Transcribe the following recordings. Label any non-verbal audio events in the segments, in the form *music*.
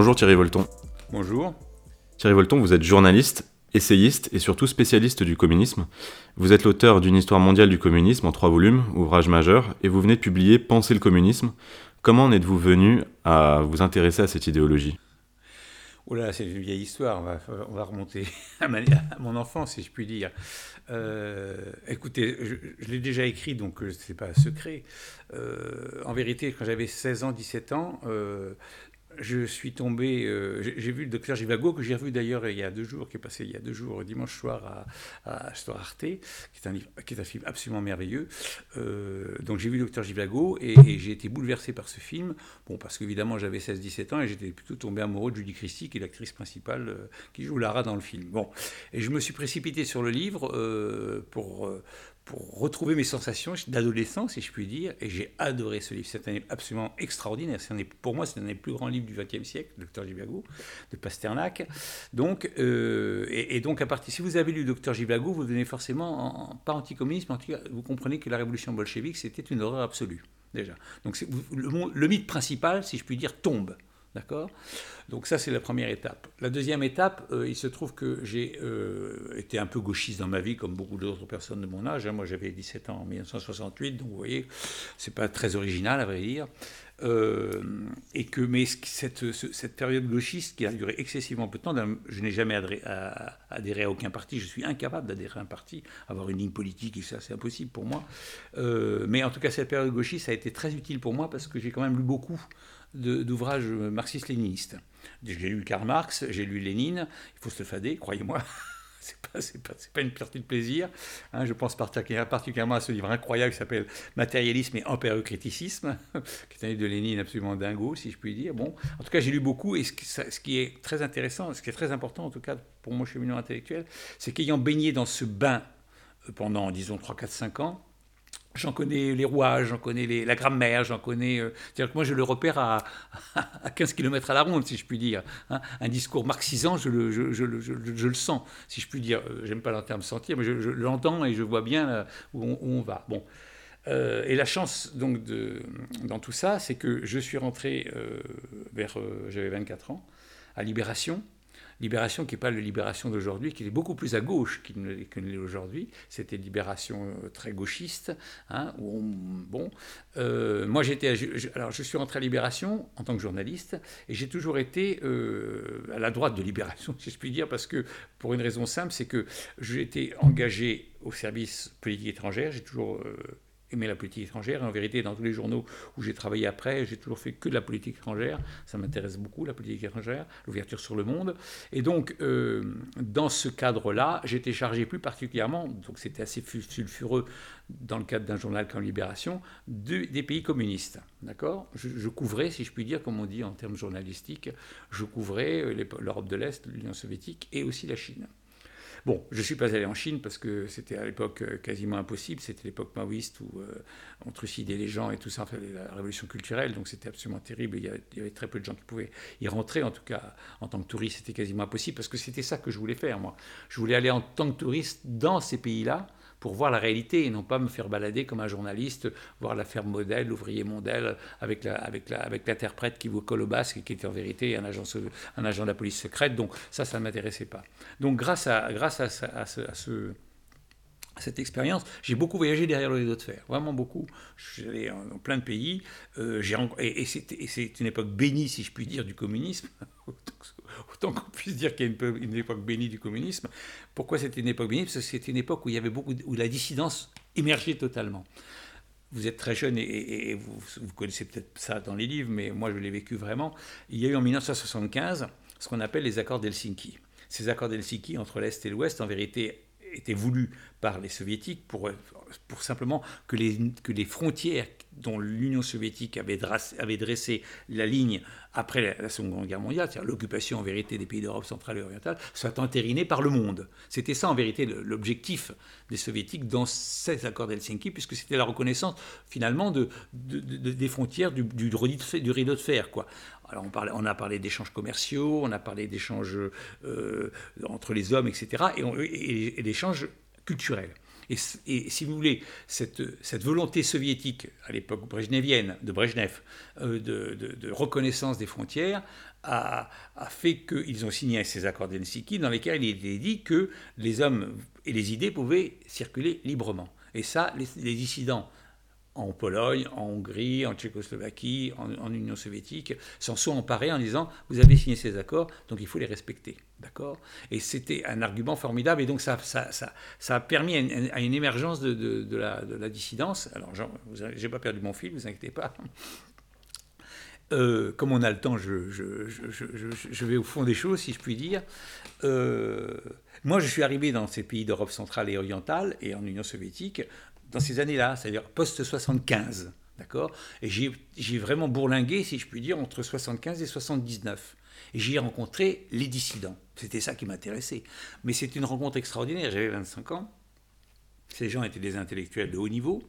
Bonjour Thierry Volton. Bonjour. Thierry Volton, vous êtes journaliste, essayiste et surtout spécialiste du communisme. Vous êtes l'auteur d'une histoire mondiale du communisme en trois volumes, ouvrage majeur, et vous venez de publier Penser le communisme. Comment en êtes-vous venu à vous intéresser à cette idéologie? Oh là, c'est une vieille histoire, on va, remonter *laughs* à, mon enfance, si je puis dire. Euh, écoutez, je, l'ai déjà écrit, donc ce n'est pas secret. Euh, en vérité, quand j'avais 16 ans, 17 ans, euh, je suis tombé, euh, j'ai vu le docteur Givago, que j'ai revu d'ailleurs il y a deux jours, qui est passé il y a deux jours, dimanche soir à, à Arte, qui est, un, film absolument merveilleux. Euh, donc j'ai vu le docteur Givago et, j'ai été bouleversé par ce film, bon, parce qu'évidemment j'avais 16-17 ans et j'étais plutôt tombé amoureux de Judy Christie, qui est l'actrice principale euh, qui joue Lara dans le film. Bon, et je me suis précipité sur le livre pour pour retrouver mes sensations d'adolescence, si je puis dire, et j'ai adoré ce livre. C'est un livre absolument extraordinaire. pour moi, c'est un des plus grands livres du XXe siècle, Docteur Givago, de Pasternak. Donc, euh, et, donc, à partir, si vous avez lu Docteur Givago, vous devenez forcément, en, pas anticommuniste, mais en tout cas, vous comprenez que la révolution bolchevique, c'était une horreur absolue, déjà. Donc, le mythe principal, si je puis dire, tombe. D'accord? Donc ça, c'est la première étape. La deuxième étape, euh, il se trouve que j'ai euh, été un peu gauchiste dans ma vie, comme beaucoup d'autres personnes de mon âge. Moi, j'avais 17 ans en 1968, donc vous voyez, c'est pas très original, à vrai dire. Euh, et que, mais cette, cette, période gauchiste qui a duré excessivement peu de temps, je n'ai jamais adhéré à, adhéré à, aucun parti, je suis incapable d'adhérer à un parti, avoir une ligne politique, et ça c'est impossible pour moi. mais en tout cas, cette période gauchiste a été très utile pour moi parce que j'ai quand même lu beaucoup d'ouvrages marxistes-léninistes. J'ai lu Karl Marx, j'ai lu Lénine, il faut se fader, croyez-moi. *laughs* c'est pas, pas, une partie de plaisir. Hein, je pense particulièrement à ce livre incroyable qui s'appelle Matérialisme et empérocriticisme, *laughs* qui est un livre de Lénine absolument dingo, si je puis dire. Bon, en tout cas, j'ai lu beaucoup, et ce qui, ce qui, est très intéressant, ce qui est très important, en tout cas pour mon cheminement intellectuel, c'est qu'ayant baigné dans ce bain euh, pendant, disons, 3, 4, 5 ans, J'en connais les rouages, j'en connais les, la grammaire, j'en connais. Euh, c'est-à-dire que moi, je le repère à, *laughs* à 15 km à la ronde, si je puis dire. Hein. Un discours marxisant, je le, je, je, je, le sens, si je puis dire. Euh, j'aime pas le terme sentir, mais je, l'entends et je vois bien où on, où on va. Bon. Euh, et la chance, donc, de, dans tout ça, c'est que je suis rentré vers. J'avais 24 ans, à Libération. Libération qui n'est pas la libération d'aujourd'hui, qui est beaucoup plus à gauche qu'il ne l'est aujourd'hui. C'était libération euh, très gauchiste. Hein, bon, euh, moi j'étais, alors je suis rentré à Libération en tant que journaliste et j'ai toujours été euh, à la droite de Libération, *laughs* si je puis dire, parce que pour une raison simple, c'est que j'ai été engagé au service politique étrangère. J'ai toujours aimé la politique étrangère. en vérité, dans tous les journaux où j'ai travaillé après, j'ai toujours fait que de la politique étrangère. Ça m'intéresse beaucoup, la politique étrangère, l'ouverture sur le monde. Et donc, euh, dans ce cadre-là, j'étais chargé plus particulièrement, donc c'était assez sulfureux dans le cadre d'un journal comme Libération, des pays communistes. D'accord? Je, je, couvrais, si je puis dire, comme on dit en termes journalistiques, je couvrais euh, l'Europe de l'Est, l'Union soviétique et aussi la Chine. Bon, je ne suis pas allé en Chine parce que c'était à l'époque euh, quasiment impossible. C'était l'époque maoïste où euh, on trucidait les gens et tout ça, la révolution culturelle, donc c'était absolument terrible. Il y, avait, il y, avait, très peu de gens qui pouvaient y rentrer, en tout cas en tant que touriste, c'était quasiment impossible parce que c'était ça que je voulais faire, moi. Je voulais aller en tant que touriste dans ces pays-là pour voir la réalité et non pas me faire balader comme un journaliste, voir la ferme modèle, l'ouvrier modèle, avec, l'interprète qui vous colle au basque et qui était en vérité un agent, de la police secrète. Donc ça, ça ne m'intéressait pas. Donc grâce à, cette expérience. J'ai beaucoup voyagé derrière le rideau de fer, vraiment beaucoup. Je suis allé dans plein de pays. Euh, et, c'est une époque bénie, si je puis dire, du communisme. *laughs* *laughs* Autant qu'on puisse dire qu'il y a une, époque bénie du communisme. Pourquoi c'était une époque bénie? Parce que c'était une époque où, il y avait beaucoup, où la dissidence émergeait totalement. Vous êtes très jeune et, vous, connaissez peut-être ça dans les livres, mais moi je l'ai vécu vraiment. Il y a eu en 1975 ce qu'on appelle les accords d'Helsinki. Ces accords d'Helsinki entre l'Est et l'Ouest, en vérité, étaient voulus par les soviétiques pour, pour simplement que les, que les frontières dont l'Union soviétique avait, avait, dressé la ligne après la, Seconde Guerre mondiale, c'est-à-dire l'occupation en vérité des pays d'Europe centrale et orientale, soit entérinée par le monde. C'était ça en vérité l'objectif des soviétiques dans ces accords d'Helsinki, puisque c'était la reconnaissance finalement de, des frontières du, rideau de fer. Quoi. Alors on, a parlé d'échanges commerciaux, on a parlé d'échanges euh, entre les hommes, etc., et, et, et d'échanges culturels. Et, si vous voulez, cette, volonté soviétique, à l'époque brejnevienne, de Brejnev, euh, de, reconnaissance des frontières, a, fait qu'ils ont signé ces accords d'Helsinki dans lesquels il était dit que les hommes et les idées pouvaient circuler librement. Et ça, les dissidents en Pologne, en Hongrie, en Tchécoslovaquie, en, Union soviétique, s'en sont emparés en disant vous avez signé ces accords, donc il faut les respecter. D'accord? Et c'était un argument formidable, et donc ça, a permis à une, émergence de, la, de, la, dissidence. Alors, je n'ai pas perdu mon fil, vous inquiétez pas. Euh, comme on a le temps, je, vais au fond des choses, si je puis dire. Euh, moi, je suis arrivé dans ces pays d'Europe centrale et orientale et en Union soviétique dans ces années-là, c'est-à-dire post-75. D'accord? Et j'ai vraiment bourlingué, si je puis dire, entre 75 et 79. Et j'y ai rencontré les dissidents. C'était ça qui m'intéressait. Mais c'est une rencontre extraordinaire. J'avais 25 ans. Ces gens étaient des intellectuels de haut niveau.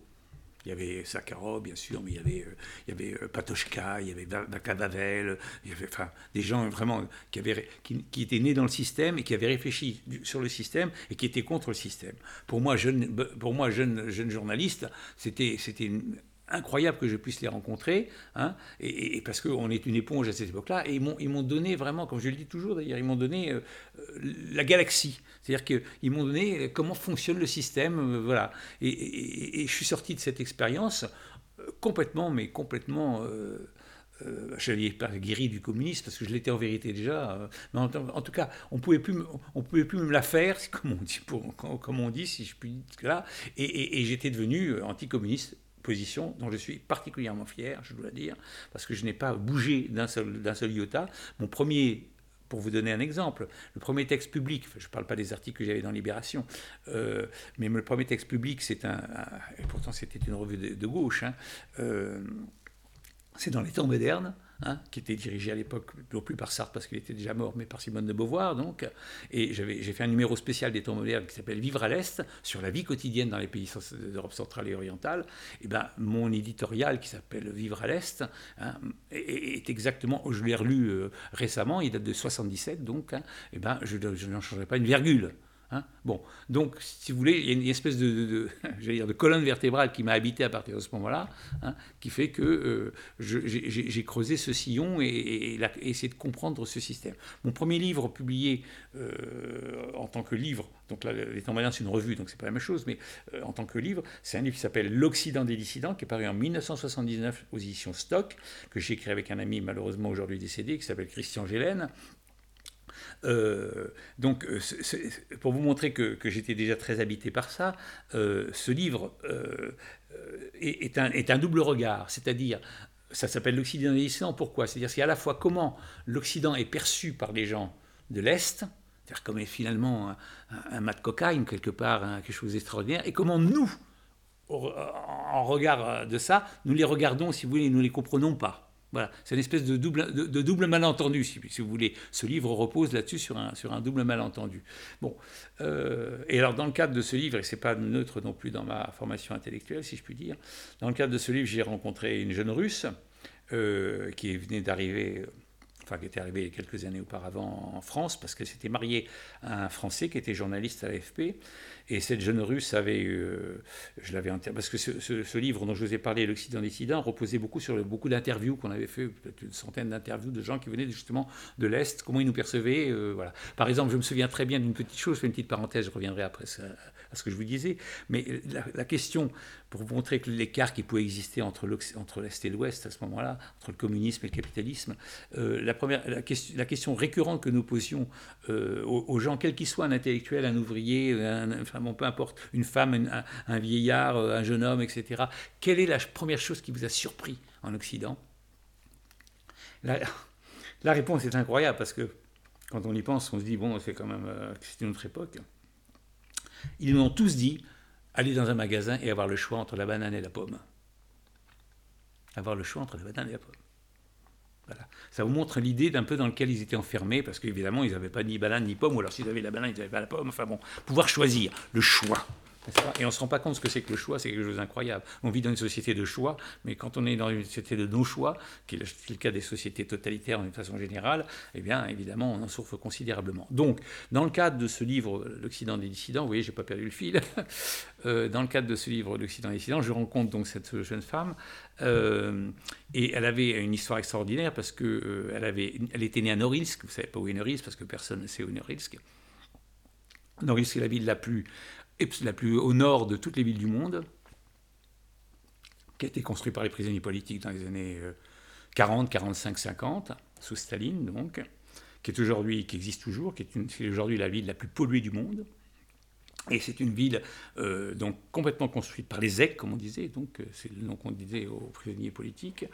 Il y avait Sakharov, bien sûr, mais il y avait, euh, il y avait euh, Patochka, il y avait Bakabavel, il y avait enfin, des gens vraiment qui, avaient, qui, qui, étaient nés dans le système et qui avaient réfléchi sur le système et qui étaient contre le système. Pour moi, jeune, pour moi, jeune, jeune journaliste, c'était, c'était incroyable que je puisse les rencontrer, hein, et, parce qu'on est une éponge à cette époque-là, et ils m'ont donné vraiment, comme je le dis toujours d'ailleurs, ils m'ont donné euh, la galaxie. C'est-à-dire qu'ils m'ont donné comment fonctionne le système, euh, voilà. Et, je suis sorti de cette expérience euh, complètement, mais complètement... Euh, je n'allais pas guéri du communisme parce que je l'étais en vérité déjà. mais en, tout cas, on pouvait plus, on pouvait plus me la faire, *laughs* comme on dit, si je puis dire là. Et, j'étais devenu anticommuniste position dont je suis particulièrement fier, je dois dire, parce que je n'ai pas bougé d'un seul, d'un seul iota. Mon premier pour vous donner un exemple, le premier texte public, je ne parle pas des articles que j'avais dans Libération, euh, mais le premier texte public, c'est un, et pourtant c'était une revue de, gauche, hein, euh, c'est dans les temps modernes, Hein, qui était dirigé à l'époque non plus par Sartre parce qu'il était déjà mort, mais par Simone de Beauvoir. Donc, et j'ai fait un numéro spécial des temps modernes qui s'appelle Vivre à l'Est sur la vie quotidienne dans les pays d'Europe centrale et orientale. Et ben, mon éditorial qui s'appelle Vivre à l'Est hein, est, exactement, je l'ai relu euh, récemment, il date de 77, donc, hein, et ben, je, je n'en changerai pas une virgule. Hein. bon, donc, si vous voulez, il y a une espèce de, *laughs* dire, de colonne vertébrale qui m'a habité à partir de ce moment-là, hein, qui fait que euh, j'ai creusé ce sillon et, essayé de comprendre ce système. Mon premier livre publié euh, en tant que livre, donc là, les temps c'est une revue, donc c'est pas la même chose, mais euh, en tant que livre, c'est un livre qui s'appelle L'Occident des dissidents, qui est paru en 1979 aux éditions Stock, que j'ai écrit avec un ami malheureusement aujourd'hui décédé, qui s'appelle Christian Gélène, euh, donc, euh, pour vous montrer que, j'étais déjà très habité par ça, euh, ce livre est, un, double regard, c'est-à-dire, ça s'appelle l'Occident l'Occident pourquoi? C'est-à-dire, c'est à la fois comment l'Occident est perçu par les gens de l'Est, c'est-à-dire comme est finalement un, mat de cocaïne, quelque part, hein, quelque chose d'extraordinaire, et comment nous, en regard de ça, nous les regardons, si vous voulez, nous les comprenons pas. Voilà, c'est une espèce de double, de, double malentendu, si, vous voulez. Ce livre repose là-dessus sur un, sur un double malentendu. Bon, euh, et alors dans le cadre de ce livre, et c'est pas neutre non plus dans ma formation intellectuelle, si je puis dire, dans le cadre de ce livre, j'ai rencontré une jeune russe euh, qui venait d'arriver qui était arrivé quelques années auparavant en France, parce qu'elle s'était mariée à un Français qui était journaliste à l'AFP. Et cette jeune russe avait, euh, je l'avais parce que ce, livre dont je vous ai parlé, L'Occident dissident, reposait beaucoup sur beaucoup d'interviews qu'on avait fait, peut-être une centaine d'interviews de gens qui venaient justement de l'Est, comment ils nous percevaient. Euh, voilà. Par exemple, je me souviens très bien d'une petite chose, je fais une petite parenthèse, je reviendrai après à ce que je vous disais, mais la, question, pour vous montrer que l'écart qui pouvait exister entre l'Est et l'Ouest à ce moment-là, entre le communisme et le capitalisme, euh, la, première, la, question, la récurrente que nous posions aux, gens, quel qu'ils soient, un intellectuel, un ouvrier, un, peu importe, une femme, un, vieillard, euh, un jeune homme, etc. Quelle est la première chose qui vous a surpris en Occident? La, réponse est incroyable parce que quand on y pense, on se dit, bon, c'est quand même, euh, autre époque. Ils nous ont tous dit, aller dans un magasin et avoir le choix entre la banane et la pomme. Avoir le choix entre la banane et la pomme. Ça vous montre l'idée d'un peu dans lequel ils étaient enfermés, parce qu'évidemment, ils n'avaient pas ni banane ni pomme, ou alors s'ils avaient la banane, ils n'avaient pas la pomme. Enfin bon, pouvoir choisir, le choix. Et on ne se rend pas compte ce que c'est que le choix, c'est quelque chose d'incroyable. On vit dans une société de choix, mais quand on est dans une société de non-choix, qui est le cas des sociétés totalitaires d'une façon générale, eh bien, évidemment, on en souffre considérablement. Donc, dans le cadre de ce livre, L'Occident des dissidents, vous voyez, j'ai pas perdu le fil, *laughs* euh, dans le cadre de ce livre, L'Occident des dissidents, je rencontre donc cette jeune femme, euh, et elle avait une histoire extraordinaire parce que euh, elle, était née à Norilsk, vous savez pas où est Norilsk, parce que personne ne sait où est Norilsk. Norilsk est la ville la plus la plus au nord de toutes les villes du monde, qui a été construite par les prisonniers politiques dans les années 40, 45, 50, sous Staline donc, qui est aujourd'hui, qui existe toujours, qui est, aujourd'hui la ville la plus polluée du monde. Et c'est une ville euh, donc complètement construite par les ZEC, comme on disait, donc euh, c'est le nom qu'on disait aux prisonniers politiques,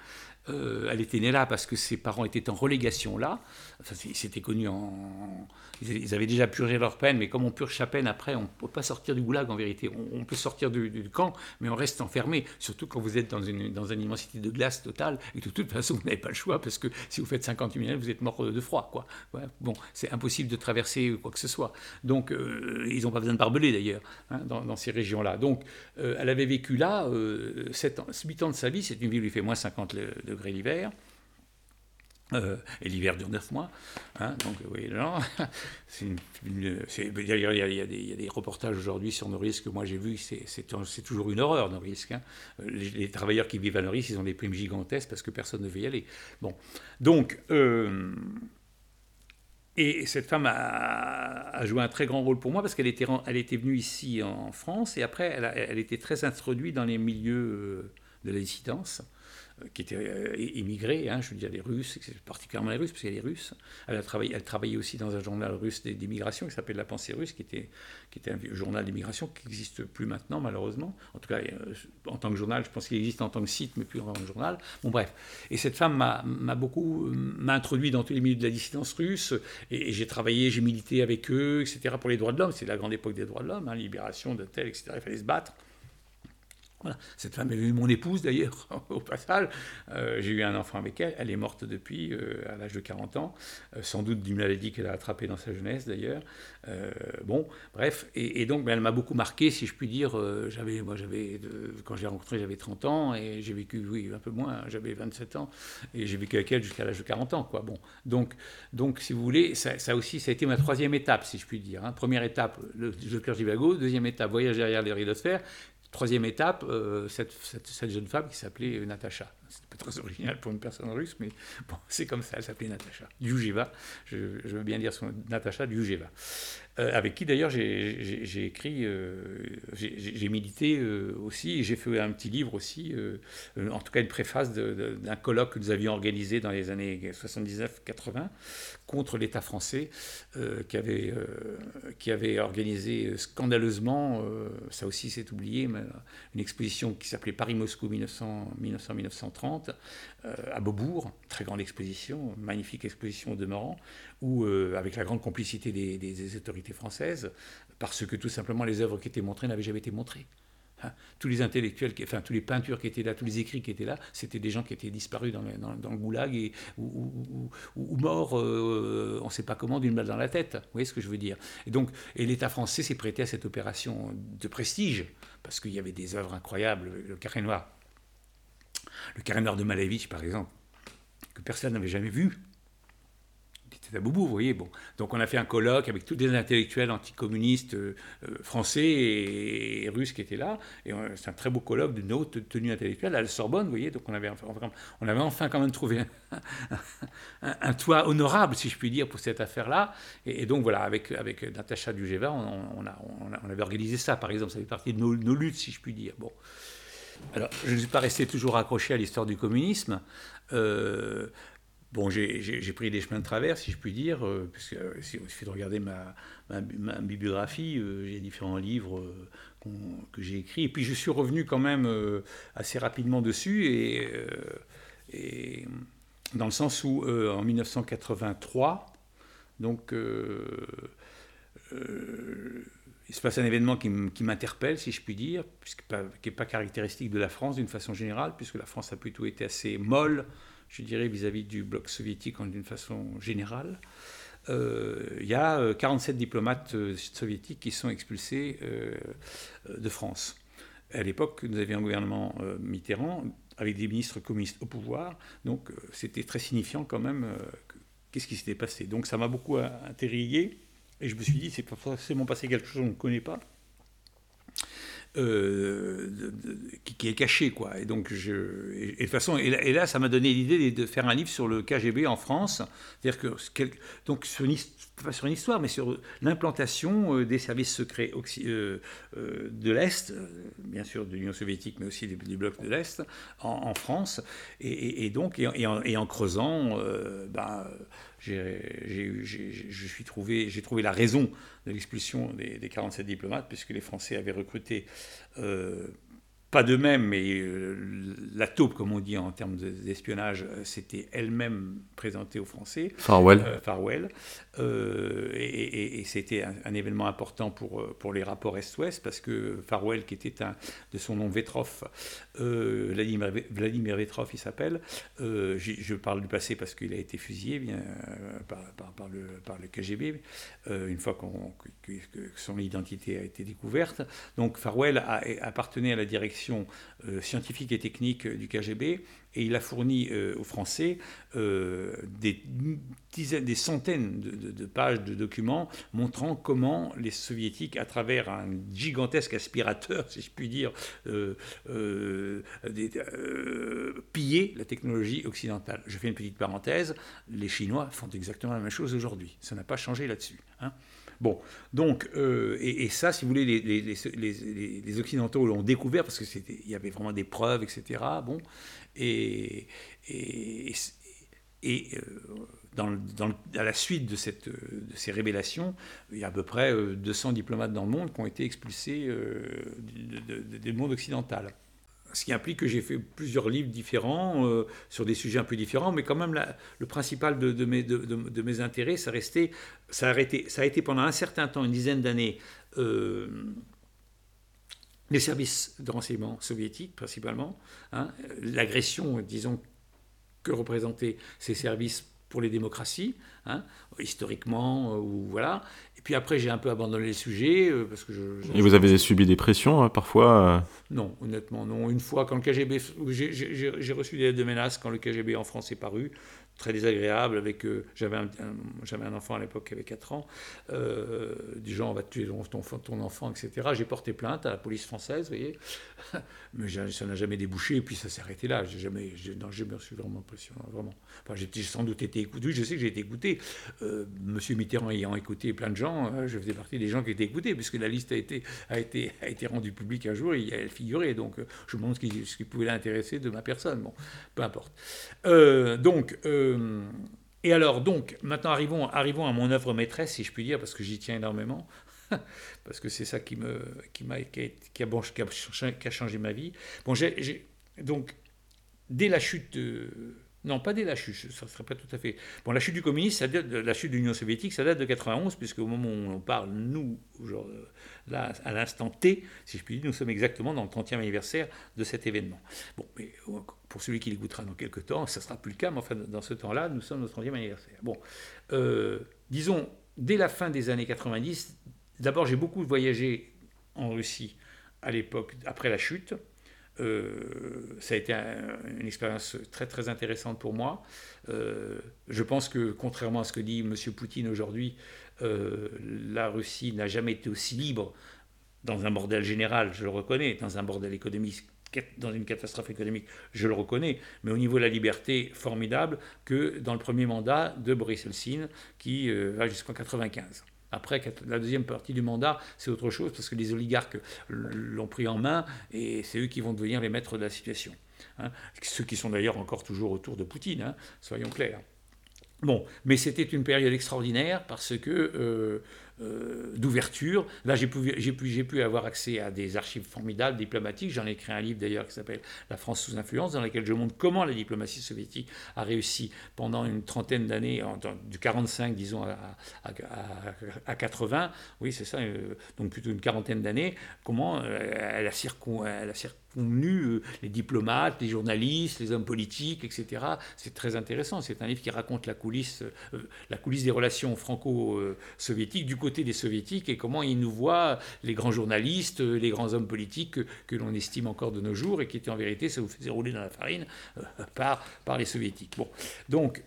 euh, elle était née là parce que ses parents étaient en relégation là. Enfin, c'était connu en. Ils avaient déjà purgé leur peine, mais comme on purge sa peine après, on ne peut pas sortir du goulag en vérité. On, peut sortir du, camp, mais on reste enfermé. Surtout quand vous êtes dans une, dans une immensité de glace totale et de toute façon, vous n'avez pas le choix parce que si vous faites 58 minutes, vous êtes mort de froid. Quoi. bon, c'est impossible de traverser quoi que ce soit. Donc, ils n'ont pas besoin de barbelés d'ailleurs hein, dans, ces régions-là. Donc, euh, elle avait vécu là 7 ans, 8 ans de sa vie. C'est une ville où il fait moins 50 degrés l'hiver. Euh, et l'hiver dure 9 mois. Hein, donc, vous voyez, il, y a, des, reportages aujourd'hui sur Noris que moi j'ai vu, c'est toujours une horreur, Noris. Hein. Les, travailleurs qui vivent à Noris, ils ont des primes gigantesques parce que personne ne veut y aller. Bon. Donc, euh, et cette femme a, joué un très grand rôle pour moi parce qu'elle était, elle était venue ici en France et après, elle, elle était très introduite dans les milieux euh, de la dissidence. Euh, qui étaient euh, hein, je veux dire les Russes, particulièrement les Russes, parce qu'elle est russe. Elle, a travaillé, elle travaillait aussi dans un journal russe d'immigration qui s'appelle La Pensée russe, qui était, qui était un journal d'immigration qui n'existe plus maintenant, malheureusement. En tout cas, euh, en tant que journal, je pense qu'il existe en tant que site, mais plus en tant que journal. Bon, bref. Et cette femme m'a beaucoup m'a introduit dans tous les milieux de la dissidence russe, et, j'ai travaillé, j'ai milité avec eux, etc., pour les droits de l'homme. C'est la grande époque des droits de l'homme, hein, libération de tel, etc. Il fallait se battre. Cette femme est mon épouse d'ailleurs, *laughs* au passage. Euh, j'ai eu un enfant avec elle. Elle est morte depuis, euh, à l'âge de 40 ans, euh, sans doute d'une maladie qu'elle a attrapée dans sa jeunesse d'ailleurs. bon, bref. Et, donc, ben, elle m'a beaucoup marqué, si je puis dire. j'avais, moi, j'avais, quand je l'ai rencontrée, j'avais 30 ans et j'ai vécu, oui, un peu moins, j'avais 27 ans et j'ai vécu avec elle jusqu'à l'âge de 40 ans. Quoi. Bon, donc, donc, si vous voulez, ça, aussi, ça a été ma troisième étape, si je puis dire. Hein. Première étape, le Joker Givago. Deuxième étape, voyage derrière les rideaux de. Troisième étape, euh, cette, cette, jeune femme qui s'appelait Natacha. Très original pour une personne russe, mais bon, *laughs* c'est comme ça, elle s'appelait Natacha. Yujeva, je, veux bien dire son Natacha Yujeva. Euh, avec qui d'ailleurs j'ai écrit, euh, j'ai milité aussi, j'ai fait un petit livre aussi, en tout cas une préface d'un colloque que nous avions organisé dans les années 79-80 contre l'État français, qui, avait, qui avait organisé scandaleusement, ça aussi c'est oublié, mais une exposition qui s'appelait Paris-Moscou 1900-1930 euh, à Beaubourg, très grande exposition, magnifique exposition au demeurant, où, euh, avec la grande complicité des, autorités françaises, parce que tout simplement les œuvres qui étaient montrées n'avaient jamais été montrées. Hein, tous les intellectuels, enfin tous les peintures qui étaient là, tous les écrits qui étaient là, c'était des gens qui étaient disparus dans le, dans, le goulag et, ou, morts, euh, on ne sait pas comment, d'une balle dans la tête. Vous voyez ce que je veux dire? Et donc, et l'État français s'est prêté à cette opération de prestige parce qu'il y avait des œuvres incroyables, le carré noir. Le carré de Malevich, par exemple, que personne n'avait jamais vu. C'était à Boubou, vous voyez. Bon. Donc on a fait un colloque avec tous les intellectuels anticommunistes euh, euh, français et, russes qui étaient là. Et c'est un très beau colloque d'une haute tenue intellectuelle à la Sorbonne, vous voyez. Donc on avait, enfin, quand même trouvé un, toit honorable, si je puis dire, pour cette affaire-là. Et, donc voilà, avec, avec Natacha on, on, avait organisé ça, par exemple. Ça fait partie de nos, nos luttes, si je puis dire. Bon. Alors, je ne suis pas resté toujours accroché à l'histoire du communisme. Euh, bon, j'ai pris des chemins de travers, si je puis dire, euh, puisque euh, il suffit de regarder ma, bibliographie, j'ai différents livres que j'ai écrits, et puis je suis revenu quand même assez rapidement dessus, et, dans le sens où en 1983, donc il se passe un événement qui m'interpelle, si je puis dire, puisque qui n'est pas caractéristique de la France d'une façon générale, puisque la France a plutôt été assez molle, je dirais, vis-à-vis du bloc soviétique d'une façon générale. il y a 47 diplomates soviétiques qui sont expulsés de France. À l'époque, nous avions un gouvernement Mitterrand avec des ministres communistes au pouvoir, donc c'était très signifiant quand même qu'est-ce qui s'était passé. Donc ça m'a beaucoup intrigué et je me suis dit, c'est pas forcément passé quelque chose qu'on ne connaît pas. Euh, qui, est caché quoi et donc je et, de toute façon et là, ça m'a donné l'idée de faire un livre sur le KGB en France c'est-à-dire que donc sur une, pas sur une histoire mais sur l'implantation euh, des services secrets euh, de l'est bien sûr de l'Union soviétique mais aussi du, bloc de l'est en, France et, donc et, en, creusant ben, j'ai trouvé, trouvé la raison de l'expulsion des, des, 47 diplomates, puisque les Français avaient recruté euh, pas de même, mais euh, la taupe, comme on dit en termes d'espionnage, euh, s'était elle-même présentée aux Français. Farwell. Farwell. et, c'était un, événement important pour, pour les rapports Est-Ouest, parce que Farwell, qui était un, de son nom Vetrov, Vladimir, Vladimir Vetrov, il s'appelle, je parle du passé parce qu'il a été fusillé bien, par, par, le, par le KGB, une fois que, son identité a été découverte. Donc Farwell a, appartenait à la direction euh, scientifique et technique euh, du KGB, et il a fourni euh, aux Français des dizaines, des centaines de, pages de documents montrant comment les Soviétiques, à travers un gigantesque aspirateur, *laughs* si je puis dire, pillaient la technologie occidentale. Je fais une petite parenthèse, les Chinois font exactement la même chose aujourd'hui. Ça n'a pas changé là-dessus. Hein. Bon, donc, euh, et, ça, si vous voulez, les, Occidentaux l'ont découvert parce qu'il y avait vraiment des preuves, etc. Bon, et, et, et euh, dans, à la suite de, cette, de, ces révélations, il y a à peu près 200 euh, diplomates dans le monde qui ont été expulsés du monde occidental ce qui implique que j'ai fait plusieurs livres différents euh, sur des sujets un peu différents, mais quand même le principal de, mes, intérêts, ça, restait, ça, a été, ça a été pendant un certain temps, une dizaine d'années, euh, les services de renseignement soviétiques principalement, hein, l'agression, disons, que représentaient ces services pour les démocraties, hein, historiquement, euh, ou voilà, puis après, j'ai un peu abandonné le sujet. Euh, parce que je, Et vous avez subi des pressions hein, parfois euh Non, honnêtement, non. Une fois, quand le KGB. J'ai reçu des lettres de menaces quand le KGB en France est paru très désagréable. Avec, euh, j'avais, un, enfant à l'époque qui avait 4 ans, euh, du genre on va tuer ton, ton enfant, etc. J'ai porté plainte à la police française, voyez, *laughs* mais ça n'a jamais débouché, et puis ça s'est arrêté là. J'ai jamais, non, j'ai reçu vraiment pression, vraiment. Enfin, j'ai, sans doute été écouté, je sais que j'ai été écouté. Euh, Monsieur Mitterrand ayant écouté plein de gens, euh, je faisais partie des gens qui étaient écoutés, puisque la liste a été, a été, a été rendue publique un jour, et elle figurait, donc je me demande ce qui, ce qui pouvait l'intéresser de ma personne. Bon, peu importe. donc, et alors, donc, maintenant arrivons, arrivons à mon œuvre maîtresse, si je puis dire, parce que j'y tiens énormément, *laughs* parce que c'est ça qui, me, qui, m'a, qui, a, qui, a, changé ma vie. Bon, j'ai, donc, dès la chute de non, pas dès la chute, ça ne serait pas tout à fait. Bon, la chute du communisme, ça la chute de l'Union soviétique, ça date de 91, puisque au moment où on parle, nous, là, à l'instant T, si je puis dire, nous sommes exactement dans le 30e anniversaire de cet événement. Bon, mais pour celui qui l'écoutera dans quelques temps, ça ne sera plus le cas, mais enfin, dans ce temps-là, nous sommes au 30e anniversaire. Bon, euh, disons, dès la fin des années 90, d'abord, j'ai beaucoup voyagé en Russie à l'époque, après la chute. Euh, ça a été une expérience très très intéressante pour moi. Euh, je pense que contrairement à ce que dit M. Poutine aujourd'hui, euh, la Russie n'a jamais été aussi libre dans un bordel général, je le reconnais, dans un bordel économique, dans une catastrophe économique, je le reconnais, mais au niveau de la liberté, formidable, que dans le premier mandat de Boris Eltsine, qui va jusqu'en 95. Après, la deuxième partie du mandat, c'est autre chose, parce que les oligarques l'ont pris en main, et c'est eux qui vont devenir les maîtres de la situation. Hein. Ceux qui sont d'ailleurs encore toujours autour de Poutine, hein, soyons clairs. Bon, mais c'était une période extraordinaire parce que euh, d'ouverture. Là, j'ai pu, pu, pu avoir accès à des archives formidables, diplomatiques. J'en ai écrit un livre d'ailleurs qui s'appelle La France sous influence, dans lequel je montre comment la diplomatie soviétique a réussi pendant une trentaine d'années, du 45 disons à, à, 80, oui c'est ça, donc plutôt une quarantaine d'années, comment elle a, circon, elle a nu euh, les diplomates, les journalistes, les hommes politiques, etc. C'est très intéressant. C'est un livre qui raconte la coulisse, euh, la coulisse des relations franco-soviétiques du côté des soviétiques et comment ils nous voient, les grands journalistes, les grands hommes politiques que, l'on estime encore de nos jours et qui étaient en vérité, ça vous faisait rouler dans la farine euh, par, par les soviétiques. Bon, donc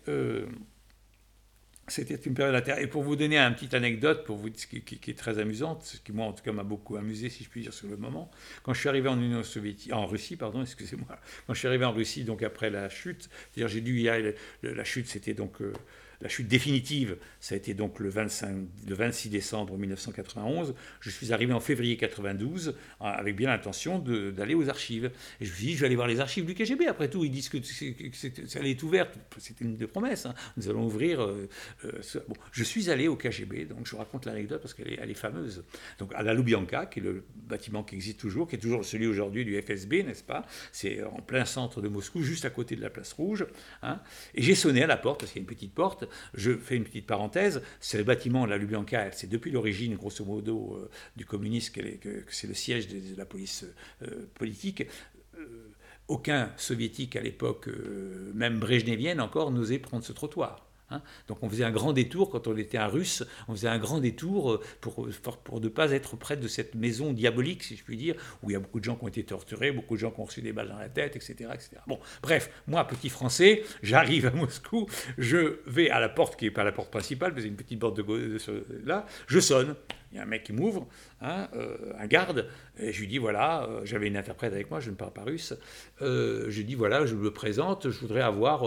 c'était une période intéressante. Et pour vous donner une petite anecdote, pour vous, qui, est très amusante, ce qui moi en tout cas m'a beaucoup amusé, si je puis dire, sur le moment, quand je suis arrivé en Union soviétique, en Russie, pardon, *laughs* excusez-moi, quand je suis arrivé en Russie, donc après la chute, c'est-à-dire j'ai dû y aller, la chute c'était donc euh, la chute définitive, ça a été donc le, 25, le 26 décembre 1991. Je suis arrivé en février 92 euh, avec bien l'intention d'aller aux archives. Et je me suis dit, je vais aller voir les archives du KGB. Après tout, ils disent que, ça allait être ouvert. C'était une des promesses. Hein. Nous allons ouvrir. Euh, euh, je suis allé au KGB, donc je raconte l'anecdote parce qu'elle est, elle est, fameuse. Donc à la Loubianka, qui est le bâtiment qui existe toujours, qui est toujours celui aujourd'hui du FSB, n'est-ce pas? C'est en plein centre de Moscou, juste à côté de la place rouge. Hein. Et j'ai sonné à la porte, parce qu'il y a une petite porte. Je fais une petite parenthèse, c'est le bâtiment, la Lubyanka, c'est depuis l'origine, grosso modo, euh, du communisme que, c'est le siège de, la police euh, politique. Euh, aucun soviétique à l'époque, même brejnevienne encore, n'osait prendre ce trottoir. Hein. Donc on faisait un grand détour quand on était un russe, on faisait un grand détour euh, pour, pour, ne pas être près de cette maison diabolique, si je puis dire, où il y a beaucoup de gens qui ont été torturés, beaucoup de gens qui ont reçu des balles dans la tête, etc. etc. Bon, bref, moi, petit français, *laughs* j'arrive à Moscou, je vais à la porte qui n'est pas la porte principale, mais c'est une petite porte de, là, je sonne il y a un mec qui m'ouvre, hein, euh, un garde, et je lui dis voilà, euh, j'avais une interprète avec moi, je ne parle pas russe, euh, je dis voilà, je me présente, je voudrais avoir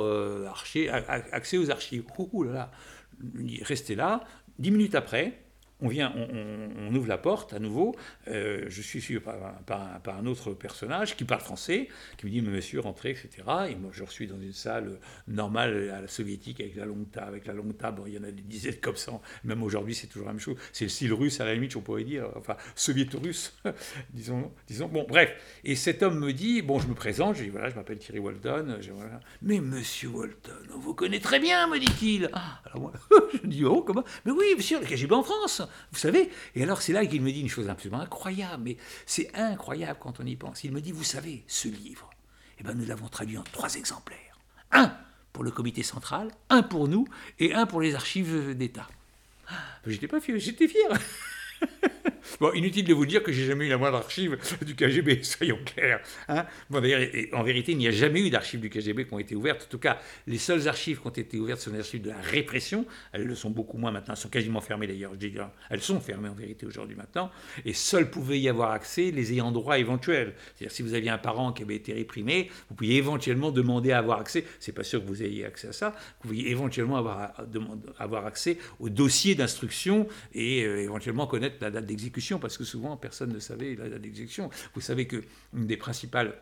accès aux archives. Ouh là là, restez là. Dix minutes après, on vient, on, ouvre la porte à nouveau. Euh, je suis suivi par, un autre personnage qui parle français, qui me dit Monsieur, rentrez, etc. Et moi, je suis dans une salle normale la soviétique avec la longue table. Avec la longue table, il y en a des dizaines comme ça. Même aujourd'hui, c'est toujours la même chose. C'est le style russe à la limite, on pourrait dire, enfin soviéto-russe, *laughs* disons, disons. Bon, bref. Et cet homme me dit bon, je me présente. Je dis voilà, je m'appelle Thierry Walton. Mais Monsieur Walton, on vous connaît très bien, me dit-il. Ah, alors moi, *laughs* je dis oh comment? Mais oui, monsieur, le KGB en France. Vous savez Et alors c'est là qu'il me dit une chose absolument incroyable, mais c'est incroyable quand on y pense. Il me dit, vous savez, ce livre, eh ben, nous l'avons traduit en trois exemplaires. Un pour le comité central, un pour nous et un pour les archives d'État. J'étais pas fier, j'étais fier. *laughs* Bon, inutile de vous dire que j'ai jamais eu la moindre archive du KGB, *laughs* soyons clairs. Hein bon, d'ailleurs, en vérité, il n'y a jamais eu d'archives du KGB qui ont été ouvertes. En tout cas, les seules archives qui ont été ouvertes sont les archives de la répression. Elles le sont beaucoup moins maintenant, elles sont quasiment fermées d'ailleurs. Elles sont fermées en vérité aujourd'hui maintenant. Et seuls pouvaient y avoir accès les ayants droit éventuels. C'est-à-dire, si vous aviez un parent qui avait été réprimé, vous pouviez éventuellement demander à avoir accès. C'est pas sûr que vous ayez accès à ça. Vous pouviez éventuellement avoir, avoir accès au dossier d'instruction et euh, éventuellement connaître la date d'exécution parce que souvent personne ne savait la date d'exécution. Vous savez que une des principales